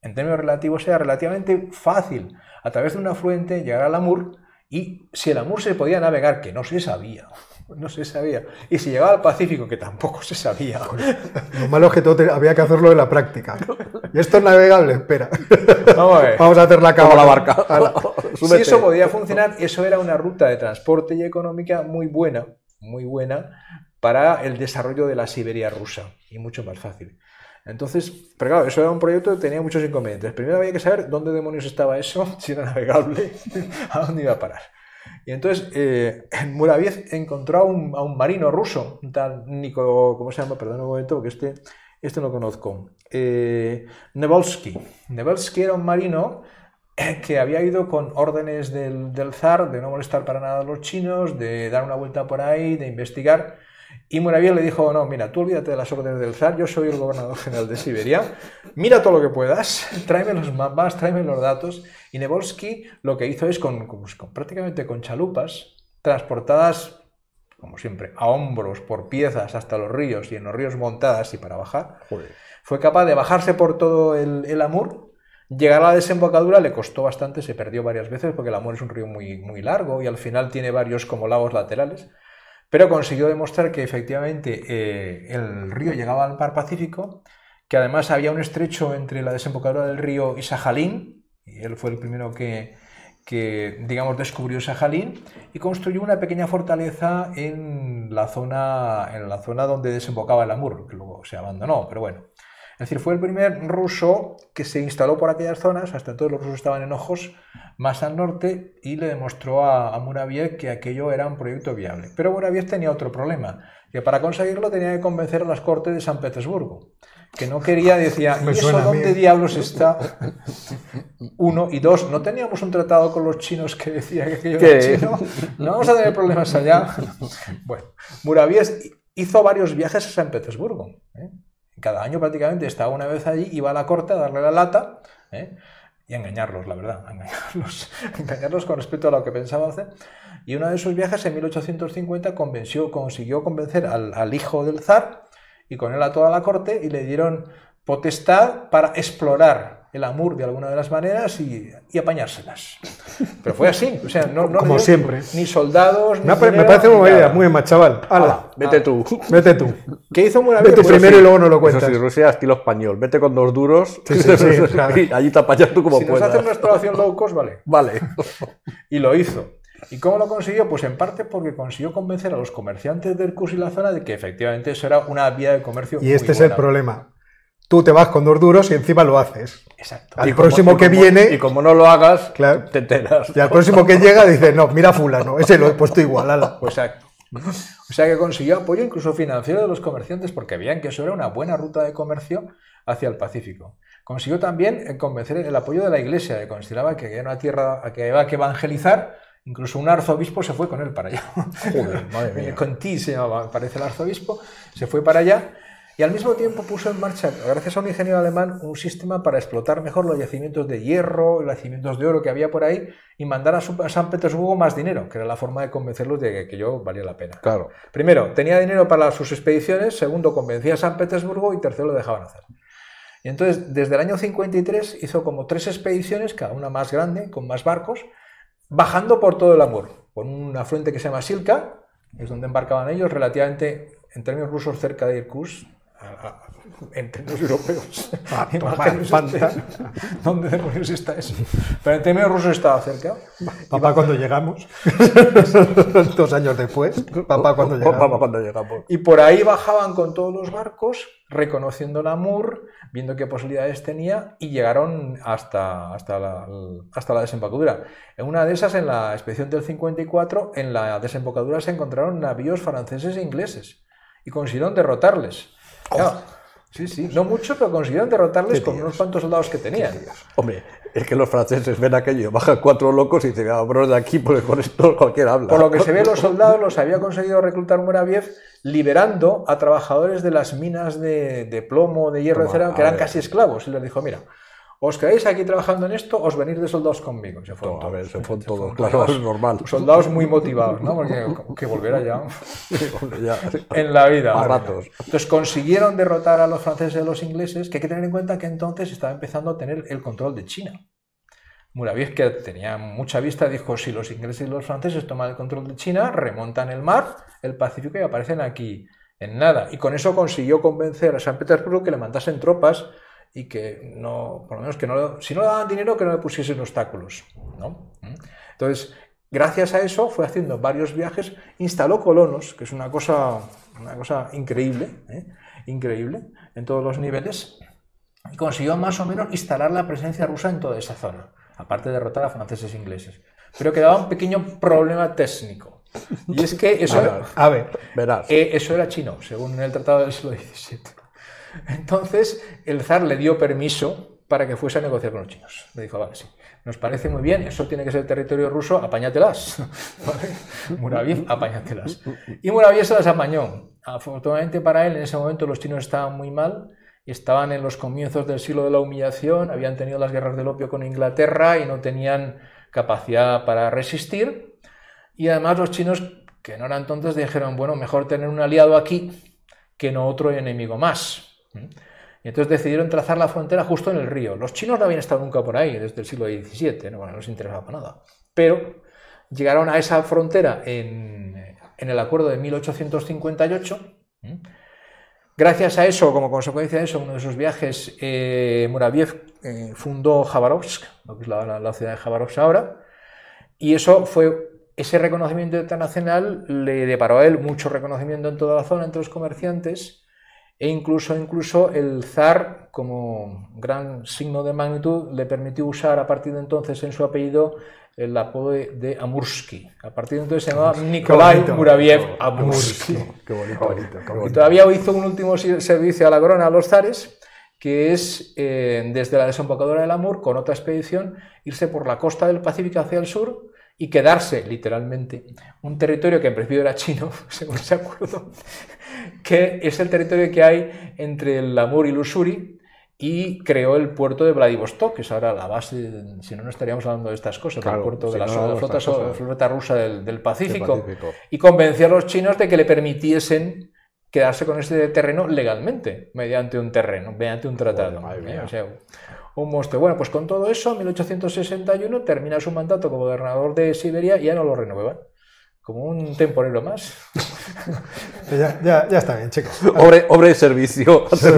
S2: en términos relativos, era relativamente fácil, a través de un afluente, llegar al Amur, y si el Amur se podía navegar, que no se sabía, no se sabía. Y si llegaba al Pacífico, que tampoco se sabía.
S1: Lo malo es que todo había que hacerlo en la práctica. ¿Y esto es navegable? Espera.
S2: Vamos a, ver.
S1: Vamos a hacer la cama.
S3: la barca. <laughs>
S2: si eso podía funcionar, eso era una ruta de transporte y económica muy buena, muy buena para el desarrollo de la Siberia rusa y mucho más fácil. Entonces, pero claro, eso era un proyecto que tenía muchos inconvenientes. Primero había que saber dónde demonios estaba eso, <laughs> si era navegable, <laughs> a dónde iba a parar. Y entonces eh, <laughs> Muraviev encontró a un, marino ruso, un tal Nico, ¿cómo se llama? Perdón un momento, porque este, este no lo conozco. Eh, Nevolsky. era un marino que había ido con órdenes del, del zar de no molestar para nada a los chinos, de dar una vuelta por ahí, de investigar. Y Muraviev le dijo, no, mira, tú olvídate de las órdenes del zar, yo soy el gobernador general de Siberia, mira todo lo que puedas, <laughs> tráeme los mapas, tráeme los datos. Y Nevolsky lo que hizo es con, prácticamente con chalupas, transportadas, como siempre, a hombros por piezas hasta los ríos y en los ríos montadas y para bajar, fue capaz de bajarse por todo el, el Amur, Llegar a la desembocadura le costó bastante, se perdió varias veces porque el Amur es un río muy, muy largo y al final tiene varios como lagos laterales pero consiguió demostrar que efectivamente eh, el río llegaba al mar Pacífico, que además había un estrecho entre la desembocadura del río y Sajalín, y él fue el primero que, digamos, descubrió Sajalín, y construyó una pequeña fortaleza en la zona, en la zona donde desembocaba el Amur, que luego se abandonó, pero bueno. Es decir, fue el primer ruso que se instaló por aquellas zonas, hasta entonces los rusos estaban en ojos más al norte, y le demostró a, a Muraviev que aquello era un proyecto viable. Pero Muraviev tenía otro problema, que para conseguirlo tenía que convencer a las cortes de San Petersburgo, que no quería, decía, <laughs> ¿y eso dónde diablos está? <laughs> Uno, y dos, ¿no teníamos un tratado con los chinos que decía que aquello era
S3: ¿Qué?
S2: chino? ¿No vamos a tener problemas allá? Bueno, Muraviev hizo varios viajes a San Petersburgo. ¿eh? Cada año prácticamente estaba una vez allí, iba a la corte a darle la lata ¿eh? y a engañarlos, la verdad, a engañarlos, <laughs> engañarlos con respecto a lo que pensaba hacer. Y uno de esos viajes en 1850 convenció, consiguió convencer al hijo del zar y con él a toda la corte y le dieron potestad para explorar el Amur de alguna de las maneras y, y apañárselas. <laughs> Pero fue así, o sea, no, no
S1: Como siempre.
S2: Ni soldados, ni
S1: Me, pare- me
S2: dinero,
S1: parece una buena idea, muy bien, chaval. Hala, <laughs>
S3: Vete tú. <laughs>
S1: vete tú.
S2: ¿Qué hizo Muraviev?
S1: Ve tú
S2: Pues
S1: primero
S2: sí,
S1: y luego nos lo
S3: Eso
S1: cuentas.
S3: sí, Rusia estilo español. Vete con dos duros
S1: Sí, sí, claro.
S3: y allí te apañas tú como
S2: Si nos
S3: puedas.
S2: hacen una exploración low cost, vale.
S3: Vale.
S2: Y lo hizo. ¿Y cómo lo consiguió? Pues en parte porque consiguió convencer a los comerciantes del Cus y la zona de que efectivamente eso era una vía de comercio.
S1: Y
S2: muy
S1: este es el
S2: buena.
S1: problema. Tú te vas con dos duros y encima lo haces.
S2: Exacto.
S1: Al
S3: Y como-
S1: próximo
S3: y
S1: que
S3: como-
S1: viene,
S3: Y como no lo hagas,
S1: Claro.
S3: te enteras.
S1: y al próximo que llega dice, no, mira fulano, ese lo he puesto igual, ala. <laughs>
S2: Exacto. O sea que consiguió apoyo incluso financiero de los comerciantes porque veían que eso era una buena ruta de comercio hacia el Pacífico. Consiguió también eh, convencer el apoyo de la iglesia, que consideraba que era una tierra a que había que evangelizar. Incluso un arzobispo se fue con él para allá.
S3: Joder, madre <laughs> mía.
S2: Conti se llamaba, parece el arzobispo, se fue para allá y al mismo tiempo puso en marcha, gracias a un ingeniero alemán, un sistema para explotar mejor los yacimientos de hierro, los yacimientos de oro que había por ahí y mandar a, su- a San Petersburgo más dinero, que era la forma de convencerlos de que aquello valía la pena.
S3: Claro.
S2: Primero, tenía dinero para sus expediciones, segundo, convencía a San Petersburgo y tercero, lo dejaban hacer. Y entonces, desde el año 53 hizo como tres expediciones, cada una más grande, con más barcos, bajando por todo el Amur, por un afluente que se llama Silka, que es donde embarcaban ellos, relativamente, en términos rusos, cerca de Irkutsk, a- a- <laughs> en términos europeos. <laughs> ¿Dónde demonios está eso? Pero en términos rusos estaba cerca.
S1: Papá cuando llegamos, <laughs> dos años después, papá cuando llegamos.
S3: cuando llegamos.
S2: Y por ahí bajaban con todos los barcos, reconociendo el Amur, viendo qué posibilidades tenía, y llegaron hasta, hasta, la, hasta la desembocadura. En una de esas, en la expedición del 54, en la desembocadura se encontraron navíos franceses e ingleses, y consiguieron derrotarles. Claro, sí, sí, no mucho, pero consiguieron derrotarles con unos cuantos soldados que tenían.
S3: Hombre, es que los franceses ven aquello, bajan cuatro locos y dicen, vámonos de aquí, porque con esto cualquiera habla.
S2: Por lo que se ve, los <laughs> soldados los había conseguido reclutar Muraviev liberando a trabajadores de las minas de, de plomo, de hierro,
S3: Toma,
S2: etcétera, que eran
S3: ver.
S2: casi esclavos. Y les dijo, mira, os quedáis aquí trabajando en esto, os venís de soldados conmigo. Se fueron
S3: No, a ver,
S2: todos.
S3: se fueron <laughs> todos,
S2: fueron
S3: claro,
S2: todos.
S3: es normal. <laughs>
S2: Soldados muy motivados, ¿no? Porque que volviera ya <laughs>
S3: ya.
S2: en la vida.
S3: A ratos.
S2: Entonces consiguieron derrotar a los franceses y a los ingleses, que hay que tener en cuenta que entonces estaba empezando a tener el control de China. Muraviev, que tenía mucha vista, dijo, si los ingleses y los franceses toman el control de China, remontan el mar, el Pacífico y aparecen aquí en nada. Y con eso consiguió convencer a San Petersburgo que le mandasen tropas y que no, por lo menos que no, si no le daban dinero, que no le pusiesen obstáculos. ¿no? ¿Mm? Entonces, gracias a eso fue haciendo varios viajes, instaló colonos, que es una cosa, una cosa increíble, ¿eh? increíble en todos los niveles, y consiguió más o menos instalar la presencia rusa en toda esa zona, aparte de derrotar a franceses e ingleses. Pero quedaba un pequeño problema técnico. Y es que eso, <laughs>
S1: A ver, a ver,
S3: Verás.
S2: eh, eso era chino, según el Tratado del siglo XVII. Entonces, el zar le dio permiso para que fuese a negociar con los chinos. Le dijo, vale, sí, nos parece muy bien, eso tiene que ser territorio ruso, apáñatelas. <laughs> ¿Vale? Muraviev, apáñatelas. Y Muraviev se las apañó. Afortunadamente para él, en ese momento los chinos estaban muy mal, estaban en los comienzos del siglo de la humillación, habían tenido las guerras del opio con Inglaterra y no tenían capacidad para resistir. Y además los chinos, que no eran tontos, dijeron, bueno, mejor tener un aliado aquí que no otro enemigo más. ¿Mm? Y entonces decidieron trazar la frontera justo en el río. Los chinos no habían estado nunca por ahí desde el siglo XVII, no, no les interesaba para nada. Pero llegaron a esa frontera en, el acuerdo de 1858. ¿Mm? Gracias a eso, como consecuencia de eso, uno de sus viajes, eh, Muraviev eh, fundó Jabarovsk, lo que es la, ciudad de Jabarovsk ahora, y eso fue, ese reconocimiento internacional le deparó a él mucho reconocimiento en toda la zona, entre los comerciantes, e incluso, incluso el zar, como gran signo de magnitud, le permitió usar a partir de entonces en su apellido el apodo de, Amursky. A partir de entonces se llamaba Nikolai Muraviev Amursky.
S3: Qué bonito,
S2: Y todavía hizo un último servicio a la corona, a los zares, que es eh, desde la desembocadura del Amur, con otra expedición, irse por la costa del Pacífico hacia el sur y quedarse, literalmente, un territorio que en principio era chino, <laughs> según se acuerdo, que es el territorio que hay entre el Amur y el Usuri, y creó el puerto de Vladivostok, que es ahora la base, si no, no estaríamos hablando de estas cosas, del puerto de la, flota, rusa del, Pacífico, y convenció a los chinos de que le permitiesen quedarse con este terreno legalmente, mediante un terreno, mediante un tratado. o sea, un monstruo. Bueno, pues con todo eso, en 1861 termina su mandato como gobernador de Siberia y ya no lo renuevan como un temporero más.
S1: ya, ya, ya, está bien, chicos.
S3: Obre, de servicio.
S2: Se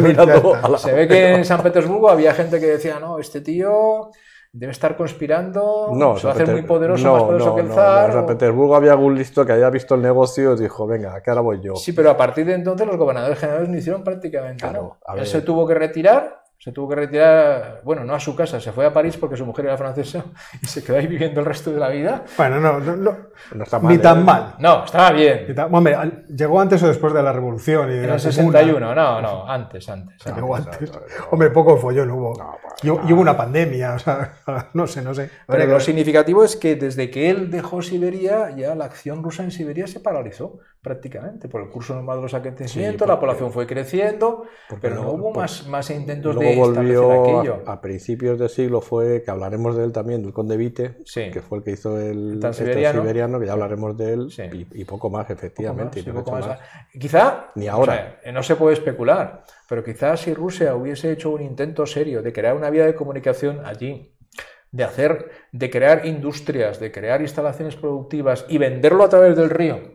S2: ve que en San Petersburgo había gente que decía, no, este tío debe estar conspirando,
S3: no,
S2: se va a hacer muy poderoso, más poderoso que el zar.
S3: en San Petersburgo había algún listo que había visto el negocio y dijo, venga, ¿qué ahora voy yo.
S2: Sí, pero a partir de entonces los gobernadores generales no hicieron prácticamente claro, nada. Él se tuvo que retirar se tuvo que retirar, bueno, no a su casa, se fue a París porque su mujer era francesa <laughs> y se quedó ahí viviendo el resto de la vida.
S1: Bueno, no, no, no, está mal, ni tan ¿eh? mal.
S2: No, estaba bien.
S1: Hombre, ¿llegó antes o después de la revolución? Y
S2: en el 61, no, no, antes, antes.
S1: antes. Hombre, poco follón hubo. y, hubo una pandemia, o sea, <laughs> no sé, no sé.
S2: Pero lo significativo es que desde que él dejó Siberia, ya la acción rusa en Siberia se paralizó prácticamente por el curso normal de los acontecimientos, la población fue creciendo, pero no hubo más, más intentos de
S3: volvió A, principios del siglo fue, que hablaremos de él también, del conde Vite, que fue el que hizo el,
S2: siberiano,
S3: que ya hablaremos de él, y, poco más, efectivamente.
S2: Quizá,
S3: ni ahora.
S2: no se puede especular, pero quizás si Rusia hubiese hecho un intento serio de crear una vía de comunicación allí, de hacer, de crear industrias, de crear instalaciones productivas y venderlo a través del río,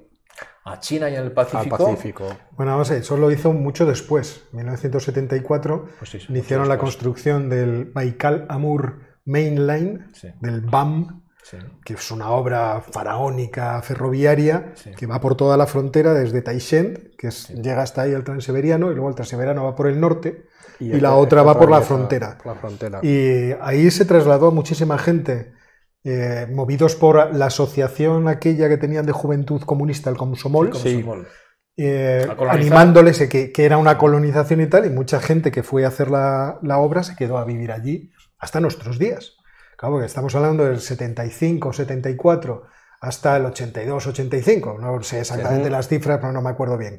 S2: a China y en el Pacífico.
S1: Bueno, vamos a ver, eso lo hizo mucho después. En 1974 pues iniciaron la construcción del Baikal Amur Main Line, del BAM, que es una obra faraónica ferroviaria que va por toda la frontera desde Taishent, que llega hasta ahí el transiberiano, y luego el transiberiano va por el norte, y, la otra va por la frontera.
S3: la frontera.
S1: Y ahí se trasladó muchísima gente eh, movidos por la asociación aquella que tenían de juventud comunista, el Comsomol, eh, animándoles que, que, era una colonización y tal, y mucha gente que fue a hacer la, obra se quedó a vivir allí hasta nuestros días. Claro, que estamos hablando del 75, 74 hasta el 82, 85, no sé exactamente las cifras, pero no me acuerdo bien.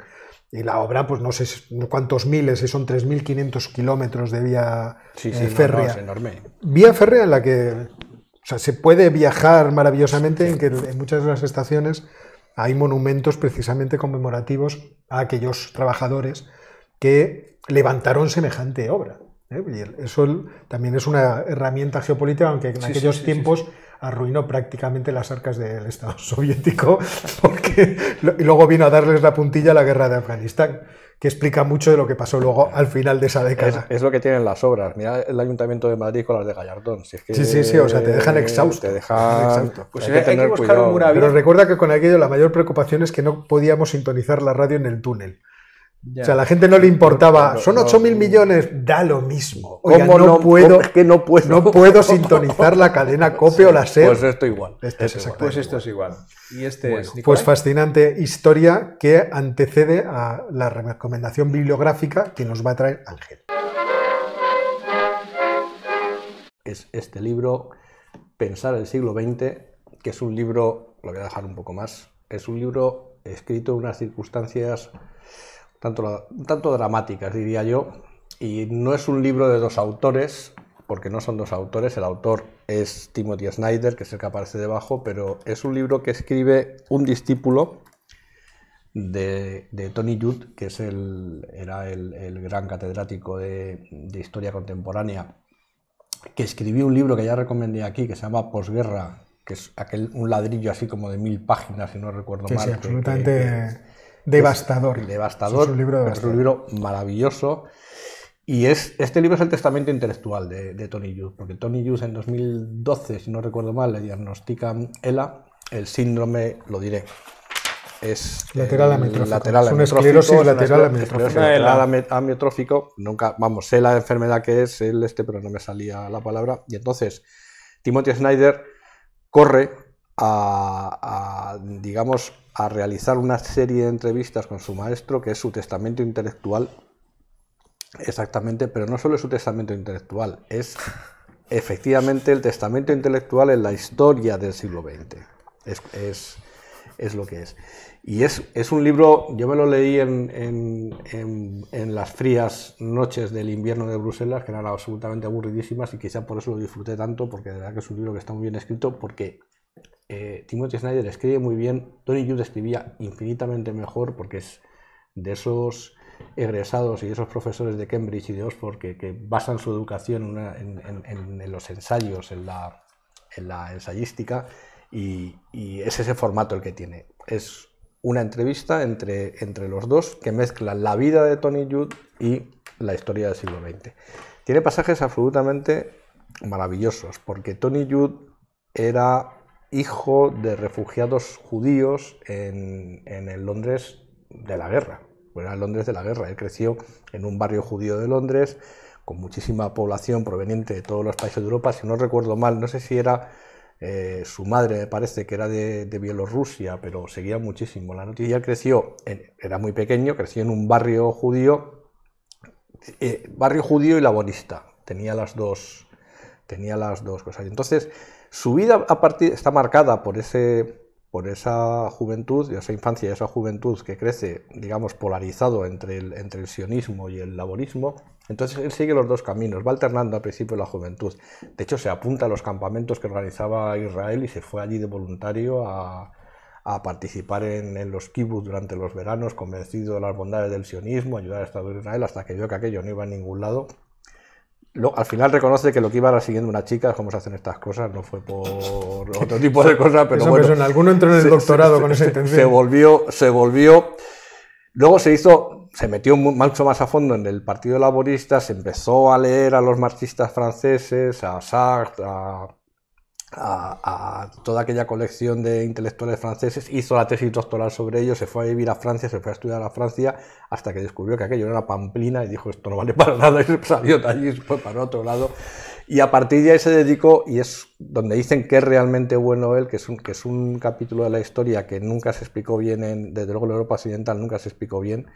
S1: Y la obra, pues no sé cuántos miles, si son 3.500 kilómetros de vía
S3: sí,
S1: eh, férrea.
S3: enorme.
S1: Vía férrea en la que sea, se puede viajar maravillosamente en que en muchas de las estaciones hay monumentos precisamente conmemorativos a aquellos trabajadores que levantaron semejante obra. ¿eh? Y eso también es una herramienta geopolítica, aunque en aquellos tiempos arruinó prácticamente las arcas del Estado <laughs> soviético, porque y luego vino a darles la puntilla a la guerra de Afganistán que explica mucho de lo que pasó luego al final de esa década.
S3: Es, lo que tienen las obras. Mira el Ayuntamiento de Madrid con las de Gallardón. sí,
S1: sí, sí, o sea, te dejan exhausto.
S3: Te dejan...
S2: Pues hay, que, tener cuidado.
S1: Pero recuerda que con aquello la mayor preocupación es que no podíamos sintonizar la radio en el túnel. O sea, a la gente no le importaba, son 8 mil millones, da lo mismo.
S3: ¿Cómo no, puedo,
S1: es que no puedo, no puedo sintonizar la cadena COPE o la SER.
S3: Pues esto igual.
S2: Este es pues esto es igual. Y este es,
S1: pues fascinante historia que antecede a la recomendación bibliográfica que nos va a traer Ángel.
S3: Es este libro, Pensar el siglo XX, que es un libro, lo voy a dejar un poco más, es un libro escrito en unas circunstancias tanto, tanto dramáticas, diría yo, y no es un libro de dos autores, porque no son dos autores, el autor es Timothy Snyder, que es el que aparece debajo, pero es un libro que escribe un discípulo de, Tony Judd, que es el, era el, gran catedrático de, historia contemporánea, que escribió un libro que ya recomendé aquí, que se llama Posguerra, que es aquel, un ladrillo así como de mil páginas, si no recuerdo mal.
S1: Sí, absolutamente Devastador.
S3: devastador. Es un libro Es un libro maravilloso. Y es, este libro es el testamento intelectual de, Tony Hughes, porque Tony Hughes en 2012, si no recuerdo mal, le diagnostican ELA, el síndrome, lo diré, es
S1: Lateral amiotrófico.
S3: lateral
S1: Es una esclerosis
S3: es
S1: lateral amiotrófica.
S3: amiotrófico. Nunca, vamos, sé la enfermedad que es el este, pero no me salía la palabra. Y entonces, Timothy Snyder corre a, a, digamos, a realizar una serie de entrevistas con su maestro, que es su testamento intelectual, exactamente, pero no solo es su testamento intelectual, es efectivamente el testamento intelectual en la historia del siglo XX. Es, es, lo que es. Y es, es, un libro, yo me lo leí en, en, en, en, las frías noches del invierno de Bruselas, que eran absolutamente aburridísimas, y quizá por eso lo disfruté tanto, porque de verdad que es un libro que está muy bien escrito, porque eh, Timothy Snyder escribe muy bien, Tony Judd escribía infinitamente mejor, porque es de esos egresados y esos profesores de Cambridge y de Oxford que, basan su educación en, los ensayos, en la, ensayística, y, es ese formato el que tiene. Es una entrevista entre, entre los dos que mezclan la vida de Tony Judd y la historia del siglo XX. Tiene pasajes absolutamente maravillosos, porque Tony Judd era hijo de refugiados judíos en, en el Londres de la guerra. Era el Londres de la guerra. Él creció en un barrio judío de Londres, con muchísima población proveniente de todos los países de Europa. Si no recuerdo mal, no sé si era eh, su madre, me parece que era de, de, Bielorrusia, pero seguía muchísimo la noticia. Él creció, era muy pequeño, creció en un barrio judío, eh, barrio judío y laborista. Tenía las dos, tenía las dos cosas. Entonces, su vida a partir, está marcada por, ese, por esa juventud, esa infancia y esa juventud que crece, digamos, polarizado entre el, sionismo y el laborismo. Entonces él sigue los dos caminos, va alternando al principio la juventud. De hecho, se apunta a los campamentos que organizaba Israel y se fue allí de voluntario a, participar en, en, los kibbutz durante los veranos, convencido de las bondades del sionismo, ayudar a Estado de Israel, hasta que vio que aquello no iba a ningún lado lo, al final reconoce que lo que iba siguiendo una chica, cómo se hacen estas cosas, no fue por otro <laughs> tipo de cosas, pero
S1: Eso
S3: bueno.
S1: Persona. Alguno entró en el
S3: se,
S1: doctorado
S3: se,
S1: con esa intención.
S3: Se volvió, se volvió. Luego se hizo, se metió mucho más a fondo en el Partido Laborista, se empezó a leer a los marxistas franceses, a Sartre, a, a, toda aquella colección de intelectuales franceses, hizo la tesis doctoral sobre ello, se fue a vivir a Francia, se fue a estudiar a Francia, hasta que descubrió que aquello era pamplina y dijo esto no vale <laughs> para nada y salió de allí y se fue para otro lado. Y a partir de ahí se dedicó, y es donde dicen que es realmente bueno él, que es un, que es un capítulo de la historia que nunca se explicó bien, en, desde luego en Europa Occidental nunca se explicó bien,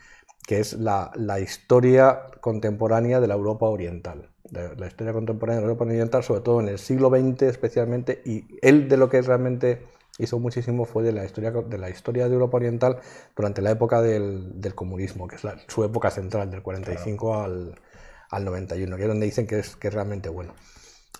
S3: que es la, la historia contemporánea de la Europa Oriental de la historia contemporánea de Europa Oriental, sobre todo en el siglo XX especialmente, y él de lo que realmente hizo muchísimo fue de la historia de, la historia de Europa Oriental durante la época del, del comunismo, que es la, su época central, del 45 claro. al, al, 91, que es donde dicen que es, que es realmente bueno.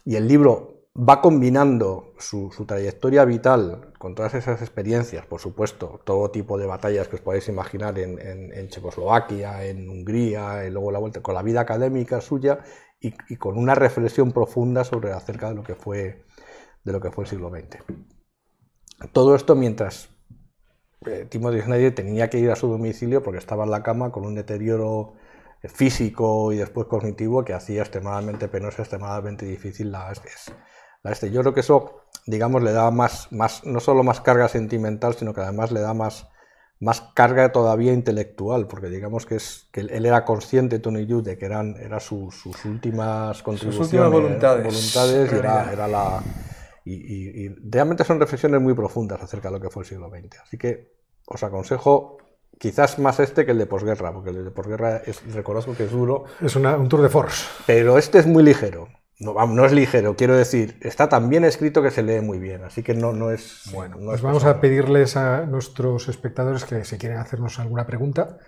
S3: Y el libro va combinando su, trayectoria vital con todas esas experiencias, por supuesto, todo tipo de batallas que os podéis imaginar en, Checoslovaquia, en Hungría, y luego la vuelta con la vida académica suya y, con una reflexión profunda sobre acerca de lo que fue de que fue el siglo XX. Todo esto mientras eh, Timothy Snyder tenía que ir a su domicilio porque estaba en la cama con un deterioro físico y después cognitivo que hacía extremadamente penosa, extremadamente difícil la, la este. Yo creo que eso, digamos, le da más, más, no solo más carga sentimental, sino que además le da más, más carga todavía intelectual, porque digamos que, es, que él era consciente, Tony Judd, de que eran, eran sus, sus últimas contribuciones,
S2: sus últimas voluntades,
S3: voluntades y era, era la... Y, y, y, realmente son reflexiones muy profundas acerca de lo que fue el siglo XX. Así que os aconsejo quizás más este que el de posguerra, porque el de posguerra es, reconozco que es duro.
S1: Es una, un tour de force.
S3: Pero este es muy ligero. No, no, es ligero, quiero decir, está tan bien escrito que se lee muy bien, así que no, no es...
S1: Bueno,
S3: no
S1: pues
S3: es
S1: vamos
S3: pesado.
S1: a pedirles a nuestros espectadores que si quieren hacernos alguna pregunta.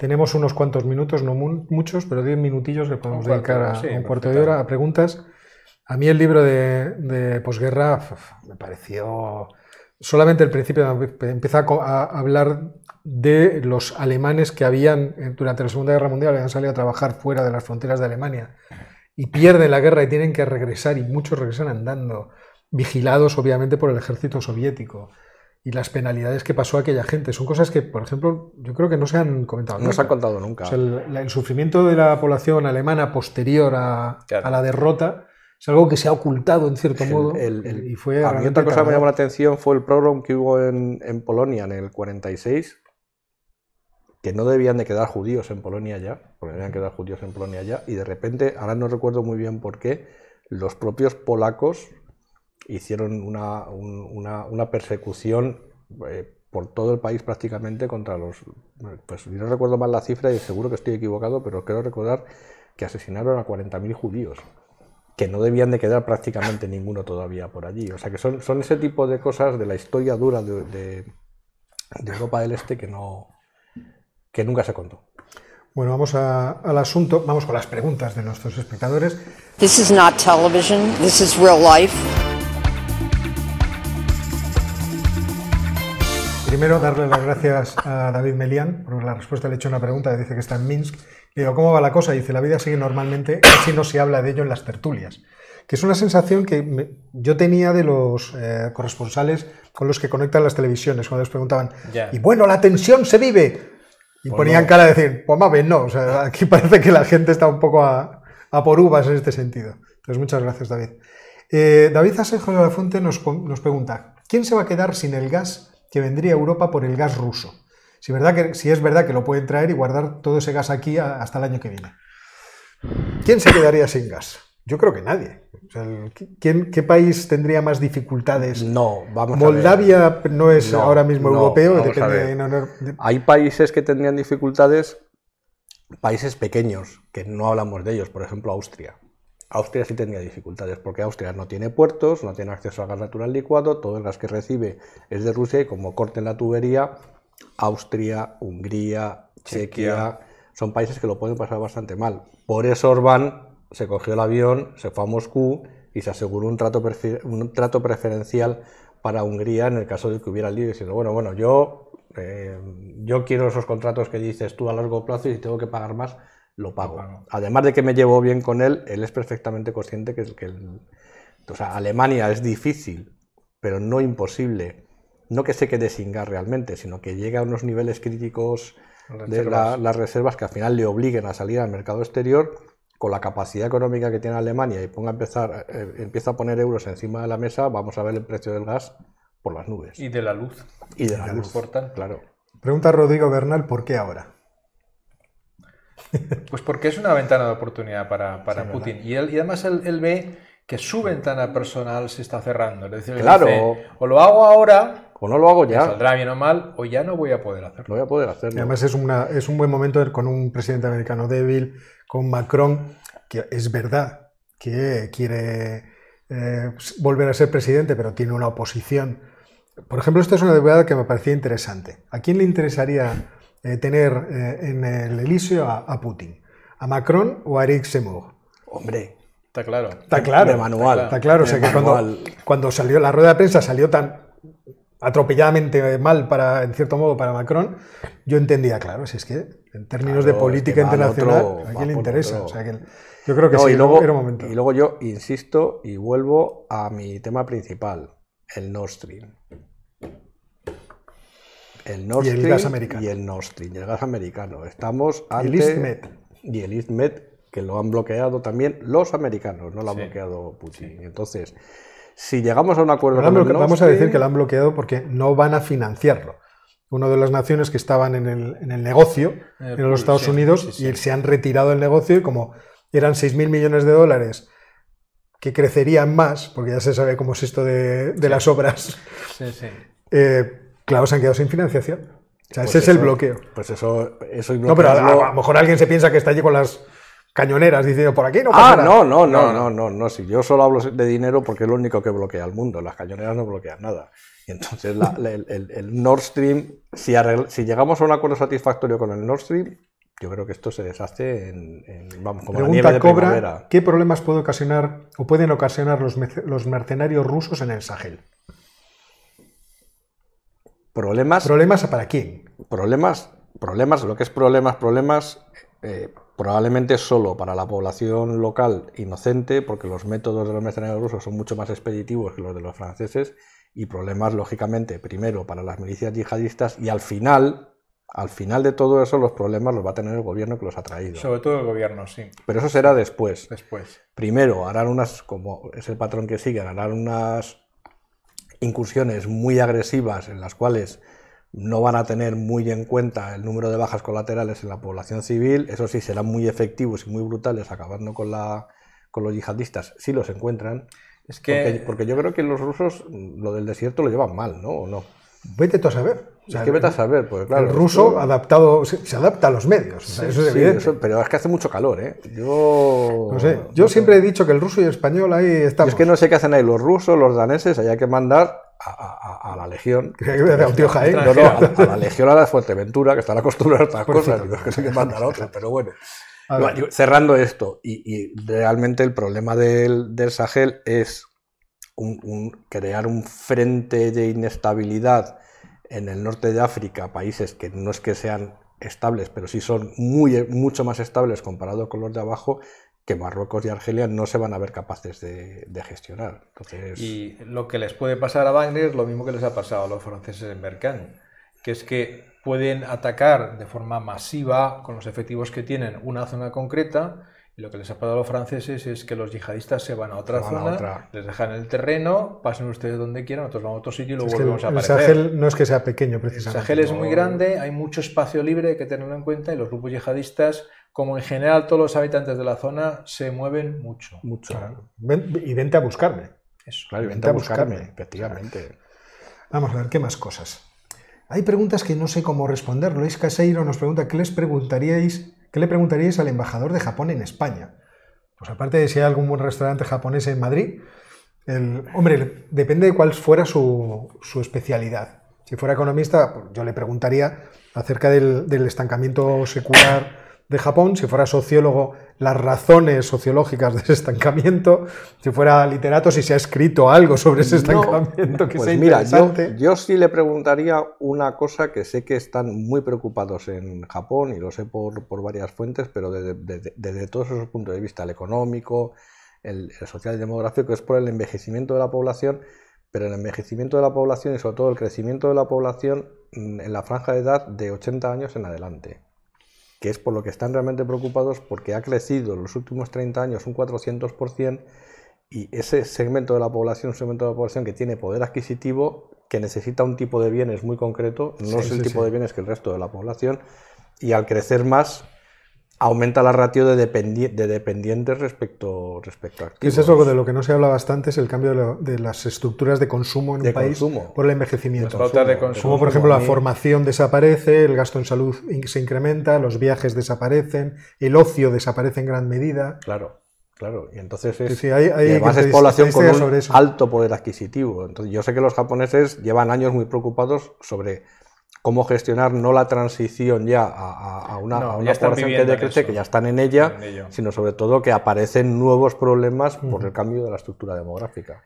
S1: Tenemos unos cuantos minutos, no mu muchos, pero 10 minutillos que podemos
S2: cuarto
S1: dedicar
S2: de
S1: a,
S2: sí,
S1: un cuarto de hora a preguntas. A mí el libro de, de posguerra me pareció... Solamente el principio empieza a, a, hablar de los alemanes que habían, eh, durante la Segunda Guerra Mundial, habían salido a trabajar fuera de las fronteras de Alemania y pierden la guerra y tienen que regresar y muchos regresan andando, vigilados obviamente por el ejército soviético y las penalidades que pasó a aquella gente. Son cosas que, por ejemplo, yo creo que no se han comentado.
S3: No
S1: nunca.
S3: se han contado nunca.
S1: O sea, el, el, sufrimiento de la población alemana posterior a,
S2: Claro.
S1: a, la derrota es algo que se ha ocultado en cierto
S3: El-
S1: modo.
S3: el-
S1: y fue
S3: a mí otra cosa que me llamó la atención fue el pogrom que hubo en, en Polonia en el 46, que no debían de quedar judíos en Polonia ya, porque debían quedar judíos en Polonia ya, y de repente, ahora no recuerdo muy bien por qué, los propios polacos hicieron una, un- una- persecución eh, por todo el país prácticamente contra los... Pues no recuerdo mal la cifra y seguro que estoy equivocado, pero creo recordar que asesinaron a 40.000 judíos que no debían de quedar prácticamente ninguno todavía por allí. O sea que son, son ese tipo de cosas de la historia dura de Europa del Este que no que nunca se contó.
S1: Bueno, vamos a- al asunto, vamos con las preguntas de nuestros espectadores.
S5: This is not television. This is real life.
S1: Primero, darle las gracias a David Melián por la respuesta. Le he hecho una pregunta, dice que está en Minsk. Le digo, ¿cómo va la cosa? Dice, la vida sigue normalmente, casi no se habla de ello en las tertulias. Que es una sensación que me- yo tenía de los eh, corresponsales con los que conectan las televisiones, cuando les preguntaban,
S2: Ya.
S1: y bueno, la tensión se vive. Y
S3: Pues
S1: ponían
S3: no.
S1: cara de decir, pues más bien no. O sea, aquí <laughs> parece que la gente está un poco a, a por uvas en este sentido. Entonces, muchas gracias, David. Eh, David Asenjo de la Fuente nos, nos pregunta, ¿quién se va a quedar sin el gas que vendría a Europa por el gas ruso? Si, verdad que, si es verdad que lo pueden traer y guardar todo ese gas aquí a- hasta el año que viene. ¿Quién se quedaría sin gas? Yo creo que nadie. O sea, el- ¿quién- ¿Qué país tendría más dificultades?
S3: No, vamos a ver.
S1: Moldavia no es
S3: No,
S1: ahora mismo
S3: no,
S1: europeo, depende de- no, no, de-
S3: Hay países que tendrían dificultades, países pequeños, que no hablamos de ellos, por ejemplo Austria. Austria sí tendría dificultades porque Austria no tiene puertos, no tiene acceso a gas natural licuado, todo el gas que recibe es de Rusia y como corten la tubería, Austria, Hungría, Chequia, son países que lo pueden pasar bastante mal. Por eso Orbán se cogió el avión, se fue a Moscú y se aseguró un trato, un trato preferencial para Hungría en el caso de que hubiera lío diciendo, bueno, bueno, yo, eh, yo quiero esos contratos que dices tú a largo plazo y si tengo que pagar más, lo pago. Además de que me llevo bien con él, él es perfectamente consciente que, que el- o sea, Alemania es difícil, pero no imposible. No que se quede sin gas realmente, sino que llegue a unos niveles críticos de la- las reservas que al final le obliguen a salir al mercado exterior con la capacidad económica que tiene Alemania y ponga a empezar, eh, empieza a poner euros encima de la mesa, vamos a ver el precio del gas por las nubes.
S2: Y de la luz.
S3: Y de la luz,
S2: Importante.
S3: claro.
S1: Pregunta Rodrigo Bernal, ¿por qué ahora?
S2: Pues porque es una ventana de oportunidad para, para Putin. Y, él, y además él, él ve que su ventana personal se está cerrando. Es decir, él
S3: Claro.
S2: dice, o lo hago ahora,
S3: O no lo hago
S2: me
S3: ya,
S2: saldrá bien o mal, o ya no voy a poder hacerlo.
S3: no voy a poder
S1: Y
S3: hacerlo.
S1: además es, una, es un buen momento con un presidente americano débil, con Macron, que es verdad que quiere eh, volver a ser presidente, pero tiene una oposición. Por ejemplo, esta es una debate que me parecía interesante. ¿A quién le interesaría eh, tener eh, en el Elíseo a, a Putin? ¿A Macron o a Eric Zemmour?
S3: Hombre,
S2: Está claro.
S1: Está claro.
S3: de manual.
S1: Está claro, o sea que cuando, cuando salió la rueda de prensa salió tan atropelladamente mal para, en cierto modo, para Macron, yo entendía, claro, si es que en términos
S3: Claro,
S1: de política internacional,
S3: otro,
S1: ¿a quién le interesa?
S3: otro.
S1: O sea, que yo creo que
S3: No,
S1: sí,
S3: y, luego,
S1: era un momento.
S3: y luego yo insisto y vuelvo a mi tema principal, el Nord Stream. El Nord
S1: Y el
S3: Stream
S1: gas americano.
S3: y el Nord Stream, y el gas americano. Estamos
S1: Y el
S3: ante...
S1: East Med.
S3: Y el East Med, que lo han bloqueado también los americanos, no lo ha
S2: Sí.
S3: bloqueado Putin. Entonces, si llegamos a un acuerdo con el
S1: vamos a decir que lo han bloqueado porque no van a financiarlo. Una de las naciones que estaban en el, en el negocio,
S2: En el
S1: en
S2: pool,
S1: los Estados
S2: sí,
S1: Unidos,
S2: sí, sí.
S1: y se han retirado del negocio y como eran 6.000 millones de dólares que crecerían más, porque ya se sabe cómo es esto de, de las obras,
S2: Sí, sí.
S1: eh, claro, se han quedado sin financiación. O sea,
S3: Pues
S1: ese es el bloqueo.
S3: Pues eso, eso y
S1: No, pero a,
S3: bloquearlo-
S1: a lo mejor alguien se piensa que está allí con las cañoneras diciendo por aquí no pasa
S3: Ah,
S1: nada".
S3: no, no, no,
S2: No,
S3: no, no, no, Si yo solo hablo de dinero porque es lo único que bloquea al mundo. Las cañoneras no bloquean nada. Y entonces la- la- el, el- el Nord Stream, si, arregl- si llegamos a un acuerdo satisfactorio con el Nord Stream, yo creo que esto se deshace en, en- vamos, como la nieve de
S1: Cobra,
S3: primavera.
S1: ¿qué problemas puede ocasionar o pueden ocasionar los mercenarios rusos en el Sahel?
S3: Problemas,
S1: ¿Problemas para quién?
S3: problemas, problemas, lo que es problemas, problemas, eh, probablemente solo para la población local inocente, porque los métodos de los mercenarios rusos son mucho más expeditivos que los de los franceses, y problemas, lógicamente, primero para las milicias yihadistas y al final, Al final de todo eso, los problemas los va a tener el gobierno que los ha traído.
S2: Sobre todo el gobierno, sí.
S3: Pero eso será después.
S2: Después.
S3: Primero harán unas, como es el patrón que siguen, harán unas incursiones muy agresivas en las cuales no van a tener muy en cuenta el número de bajas colaterales en la población civil. Eso sí, serán muy efectivos y muy brutales acabando con, la, con los yihadistas si los encuentran.
S2: Es que
S3: Porque, porque yo creo que los rusos lo del desierto lo llevan mal, ¿no? ¿O no?
S1: Vete tú a saber. O sea,
S3: es que vete a saber, pues claro.
S1: el ruso
S3: esto-
S1: adaptado se, se adapta a los medios, o sea, eso es
S3: Sí,
S1: evidente.
S3: eso- pero es que hace mucho calor, ¿eh? Yo.
S1: No sé, yo siempre he dicho que el ruso y el español ahí
S3: Yo
S1: estamos.
S3: es que no sé qué hacen ahí los rusos, los daneses, ahí hay que mandar a, a- a- la legión. <laughs>
S1: A un tío Jaén.
S3: No, no, a, a la legión a la Fuerteventura, que están acostumbrados a estas cosas, digo, es que se que mandar a otra, pero bueno. No, yo- cerrando esto, y, y realmente el problema del, del Sahel es un- un- crear un frente de inestabilidad en el norte de África, países que no es que sean estables, pero sí son muy, mucho más estables comparado con los de abajo, que Marruecos y Argelia no se van a ver capaces de, de gestionar. Entonces,
S2: Y lo que les puede pasar a Wagner es lo mismo que les ha pasado a los franceses en Berkane, que es que pueden atacar de forma masiva con los efectivos que tienen una zona concreta y lo que les ha pasado a los franceses es que los yihadistas se van a otra
S3: a
S2: zona,
S3: otra.
S2: les dejan el terreno, pasen ustedes donde quieran, nosotros vamos a otro sitio y luego
S1: Es que el,
S2: volvemos a
S1: el
S2: aparecer.
S1: Sahel no es que sea pequeño,
S2: El
S1: precisamente.
S2: Sahel es muy grande, hay mucho espacio libre, hay que tenerlo en cuenta, y los grupos yihadistas, como en general todos los habitantes de la zona, se mueven mucho.
S3: mucho.
S1: Claro. Ven- y vente a buscarme.
S2: Eso.
S3: Claro, y
S1: Vente
S3: vente a buscarme,
S1: buscarme.
S3: efectivamente.
S1: Vamos a ver, ¿qué más cosas? Hay preguntas que no sé cómo responder. Luis Caseiro nos pregunta, ¿qué les preguntaríais, qué le preguntaríais al embajador de Japón en España? Pues aparte de si hay algún buen restaurante japonés en Madrid, el, hombre, depende de cuál fuera su, su especialidad. Si fuera economista, pues yo le preguntaría acerca del, del estancamiento secular de Japón, si fuera sociólogo, las razones sociológicas de ese estancamiento, si fuera literato, si se ha escrito algo sobre ese
S3: No,
S1: estancamiento que
S3: pues
S1: sea
S3: mira, yo, yo sí le preguntaría una cosa que sé que están muy preocupados en Japón y lo sé por, por varias fuentes, pero desde, desde- desde todos esos puntos de vista, el económico, el, el social y demográfico, es por el envejecimiento de la población, pero el envejecimiento de la población y sobre todo el crecimiento de la población mm, en la franja de edad de 80 años en adelante que es por lo que están realmente preocupados porque ha crecido en los últimos 30 años un 400% y ese segmento de la población, un segmento de la población que tiene poder adquisitivo, que necesita un tipo de bienes muy concreto, no
S1: Sí,
S3: es el
S1: sí,
S3: tipo
S1: sí.
S3: de bienes que el resto de la población, y al crecer más aumenta la ratio de, dependi- de dependientes respecto, respecto a
S1: Que es
S3: activos.
S1: eso de lo que no se habla bastante, es el cambio de, lo- de las estructuras de consumo en
S3: De
S1: un país
S3: consumo.
S1: por el envejecimiento.
S2: Las pautas de consumo.
S1: Como por ejemplo la formación desaparece, el gasto en salud in- se incrementa, los viajes desaparecen, el ocio desaparece en gran medida.
S3: Claro, claro. Y entonces es,
S1: Sí, sí, hay- hay
S3: y además es población con un
S1: sobre eso.
S3: alto poder adquisitivo. Entonces yo sé que los japoneses llevan años muy preocupados sobre cómo gestionar no la transición ya a, a- a una,
S2: No,
S3: a una población que decrece, que ya están en ella,
S2: En
S3: sino sobre todo que aparecen nuevos problemas por el cambio de la estructura demográfica.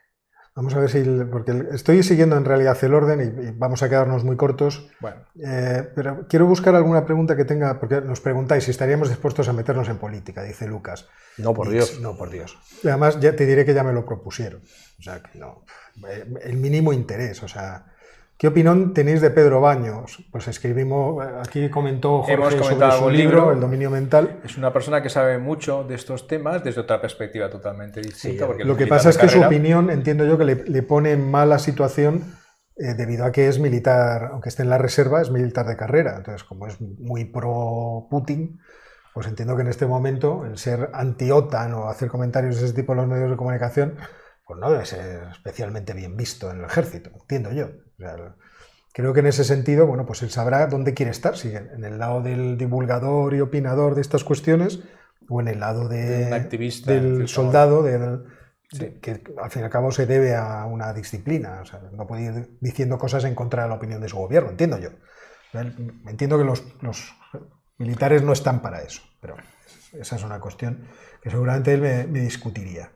S1: Vamos a ver si, porque estoy siguiendo en realidad el orden y, y vamos a quedarnos muy cortos.
S2: Bueno,
S1: Eh, pero quiero buscar alguna pregunta que tenga, porque nos preguntáis si estaríamos dispuestos a meternos en política, dice Lucas.
S3: No, por
S1: Y-
S3: Dios.
S1: No, por Dios. Y además, ya te diré que ya me lo propusieron. O sea, que no. Eh, El mínimo interés. O sea, ¿qué opinión tenéis de Pedro Baños? Pues escribimos, aquí comentó Jorge
S2: Hemos
S1: sobre su libro,
S2: libro.
S1: El dominio mental.
S2: es una persona que sabe mucho de estos temas desde otra perspectiva totalmente distinta. porque
S1: Lo que pasa es que su opinión, entiendo yo, que le, le pone en mala situación eh, debido a que es militar, aunque esté en la reserva, es militar de carrera. Entonces, como es muy pro Putin, pues entiendo que en este momento el ser anti-OTAN o hacer comentarios de ese tipo en los medios de comunicación, pues no debe ser especialmente bien visto en el ejército, entiendo yo. Creo que en ese sentido, bueno, pues él sabrá dónde quiere estar, si en el lado del divulgador y opinador de estas cuestiones o en el lado de,
S2: De activista,
S1: del soldado, del-
S2: Sí.
S1: que al fin y al cabo se debe a una disciplina. O sea, no puede ir diciendo cosas en contra de la opinión de su gobierno, entiendo yo. Entiendo que los, los militares no están para eso, pero esa es una cuestión que seguramente él me, me discutiría.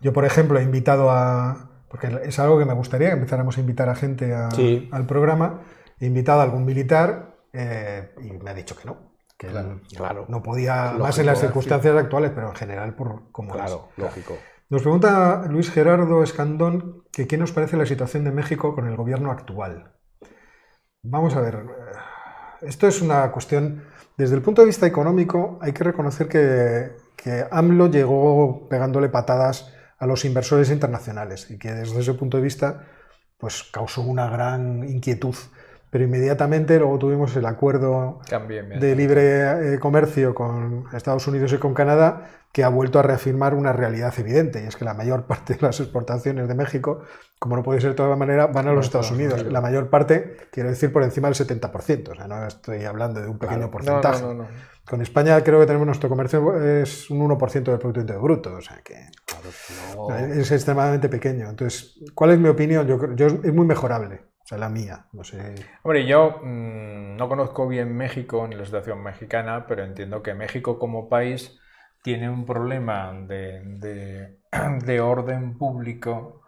S1: Yo, por ejemplo, he invitado a, porque es algo que me gustaría que empezáramos a invitar a gente a-
S3: Sí.
S1: al programa, he invitado a algún militar eh, y me ha dicho que no. Que él
S3: claro.
S1: no podía,
S3: Lógico,
S1: más en las
S3: sí.
S1: circunstancias actuales, pero en general por cómo es.
S3: Claro, lógico.
S1: Nos pregunta Luis Gerardo Escandón que qué nos parece la situación de México con el gobierno actual. Vamos a ver, eh, esto es una cuestión, desde el punto de vista económico, hay que reconocer que, que AMLO llegó pegándole patadas a los inversores internacionales y que desde ese punto de vista pues causó una gran inquietud. Pero inmediatamente luego tuvimos el acuerdo
S2: Cambie, bien.
S1: de libre eh, comercio con Estados Unidos y con Canadá, que ha vuelto a reafirmar una realidad evidente, y es que la mayor <laughs> parte de las exportaciones de México, como no puede ser de toda manera, van a los Estados Unidos. La mayor parte, quiero decir, por encima del 70%, o sea, no estoy hablando de un pequeño
S2: No,
S1: porcentaje.
S2: no, no, no.
S1: Con España creo que tenemos nuestro comercio es un 1% del Producto Interior Bruto, o sea que es extremadamente pequeño. Entonces, ¿cuál es mi opinión? Yo, yo es muy mejorable, o sea, la mía, no sé.
S2: Hombre, yo mm, no conozco bien México ni la situación mexicana, pero entiendo que México como país tiene un problema de, de- <clears throat> de orden público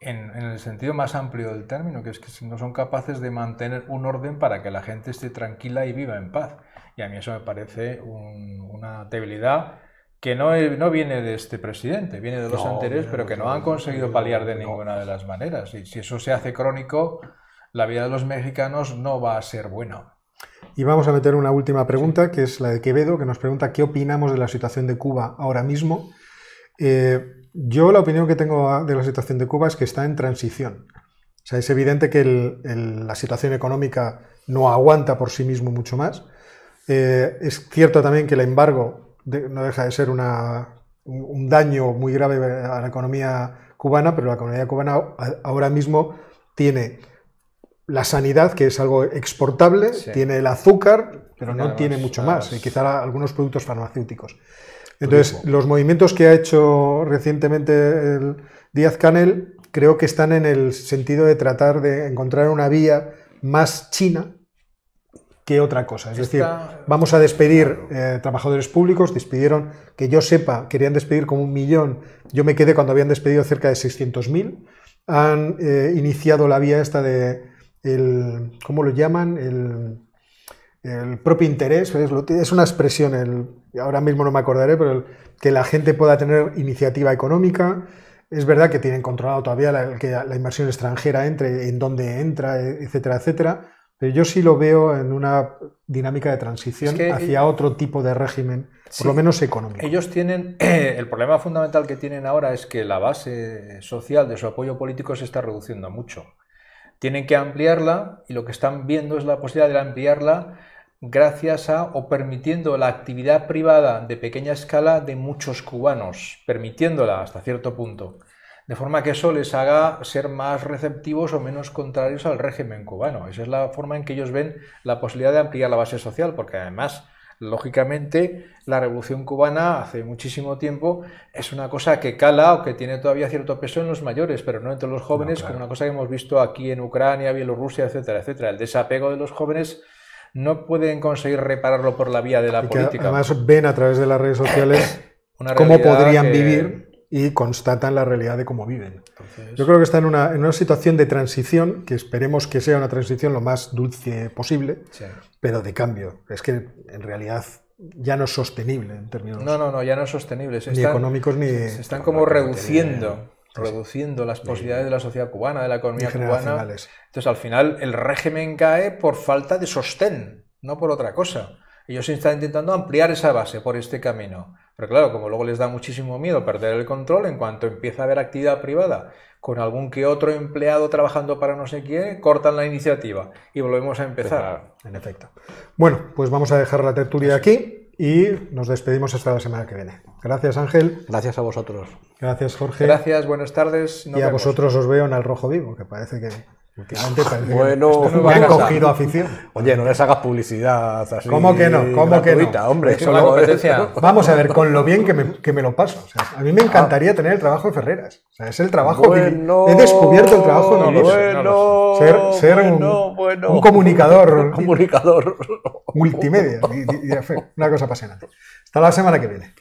S2: en, en el sentido más amplio del término, que es que no son capaces de mantener un orden para que la gente esté tranquila y viva en paz. Y a mí eso me parece un- una debilidad que no, no viene de este presidente, viene de los
S3: No,
S2: anteriores, pero que no han conseguido paliar de ninguna de las maneras. Y si eso se hace crónico, la vida de los mexicanos no va a ser buena.
S1: Y vamos a meter una última pregunta, que es la de Quevedo, que nos pregunta qué opinamos de la situación de Cuba ahora mismo. Eh, yo la opinión que tengo de la situación de Cuba es que está en transición. O sea, es evidente que el- el- la situación económica no aguanta por sí mismo mucho más. Eh, es cierto también que el embargo de- no deja de ser una- un, un daño muy grave a la economía cubana, pero la economía cubana a- ahora mismo tiene la sanidad, que es algo exportable,
S2: Sí.
S1: tiene el azúcar, pero no tiene mucho más, y quizá algunos productos farmacéuticos. Entonces, los movimientos que ha hecho recientemente el Díaz Canel creo que están en el sentido de tratar de encontrar una vía más china que otra cosa. Es decir, vamos a despedir eh, trabajadores públicos, despidieron, que yo sepa, querían despedir como un millón, yo me quedé cuando habían despedido cerca de 600.000, han eh, iniciado la vía esta de, el, ¿cómo lo llaman? El, el propio interés, es, una expresión, el, ahora mismo no me acordaré, pero el- que la gente pueda tener iniciativa económica. Es verdad que tienen controlado todavía la, que la inversión extranjera entre, en dónde entra, e- etcétera, etcétera. Pero yo sí lo veo en una dinámica de transición
S2: Es que
S1: hacia otro tipo de régimen,
S2: Sí.
S1: por lo menos económico.
S2: Ellos tienen, <clears throat> el problema fundamental que tienen ahora es que la base social de su apoyo político se está reduciendo mucho. Tienen que ampliarla y lo que están viendo es la posibilidad de ampliarla gracias a o permitiendo la actividad privada de pequeña escala de muchos cubanos, permitiéndola hasta cierto punto. De forma que eso les haga ser más receptivos o menos contrarios al régimen cubano. Esa es la forma en que ellos ven la posibilidad de ampliar la base social, porque además lógicamente, la revolución cubana hace muchísimo tiempo es una cosa que cala o que tiene todavía cierto peso en los mayores, pero no entre los jóvenes, como una cosa que hemos visto aquí en Ucrania, Bielorrusia, etcétera, etcétera. El desapego de los jóvenes no pueden conseguir repararlo por la vía de la
S1: Y que
S2: política.
S1: además ven a través de las redes sociales <coughs>
S2: Una
S1: cómo podrían
S2: que-
S1: vivir y constatan la realidad de cómo viven.
S2: Entonces,
S1: Yo creo que está en una, en una situación de transición, que esperemos que sea una transición lo más dulce posible,
S2: sí.
S1: pero de cambio. Es que en realidad ya no es sostenible en términos
S2: No, no, no, ya no es sostenible. Se
S1: ni
S2: están-
S1: económicos ni,
S2: se están como reduciendo, reduciendo las posibilidades de la sociedad cubana, de la economía cubana. Entonces, al final, el régimen cae por falta de sostén, no por otra cosa. Ellos están intentando ampliar esa base por este camino. Pero claro, como luego les da muchísimo miedo perder el control, en cuanto empieza a haber actividad privada con algún que otro empleado trabajando para no sé quién, cortan la iniciativa y volvemos a empezar.
S1: En efecto. Bueno, pues vamos a dejar la tertulia aquí y nos despedimos hasta la semana que viene. Gracias Ángel,
S3: Gracias a vosotros.
S1: gracias Jorge
S2: Gracias, buenas tardes. nos
S1: y a
S2: vemos.
S1: vosotros os veo en el rojo vivo, que parece que últimamente <laughs> que
S3: Bueno,
S2: a
S1: han cogido afición.
S3: Oye, no les hagas publicidad así.
S1: ¿Cómo que no? ¿Cómo que no?
S3: gratuita, hombre.
S2: Eso es la competencia. <laughs>
S1: Vamos a ver, con lo bien que me, que me lo paso. O sea, a mí me encantaría tener el trabajo de Ferreras. O sea, es el trabajo
S3: Bueno,
S1: He descubierto el trabajo
S2: no no
S3: bueno,
S1: Ser, ser un,
S3: bueno, bueno.
S1: un comunicador <laughs>
S3: Un comunicador.
S1: multimedia. una cosa apasionante. Hasta la semana que viene.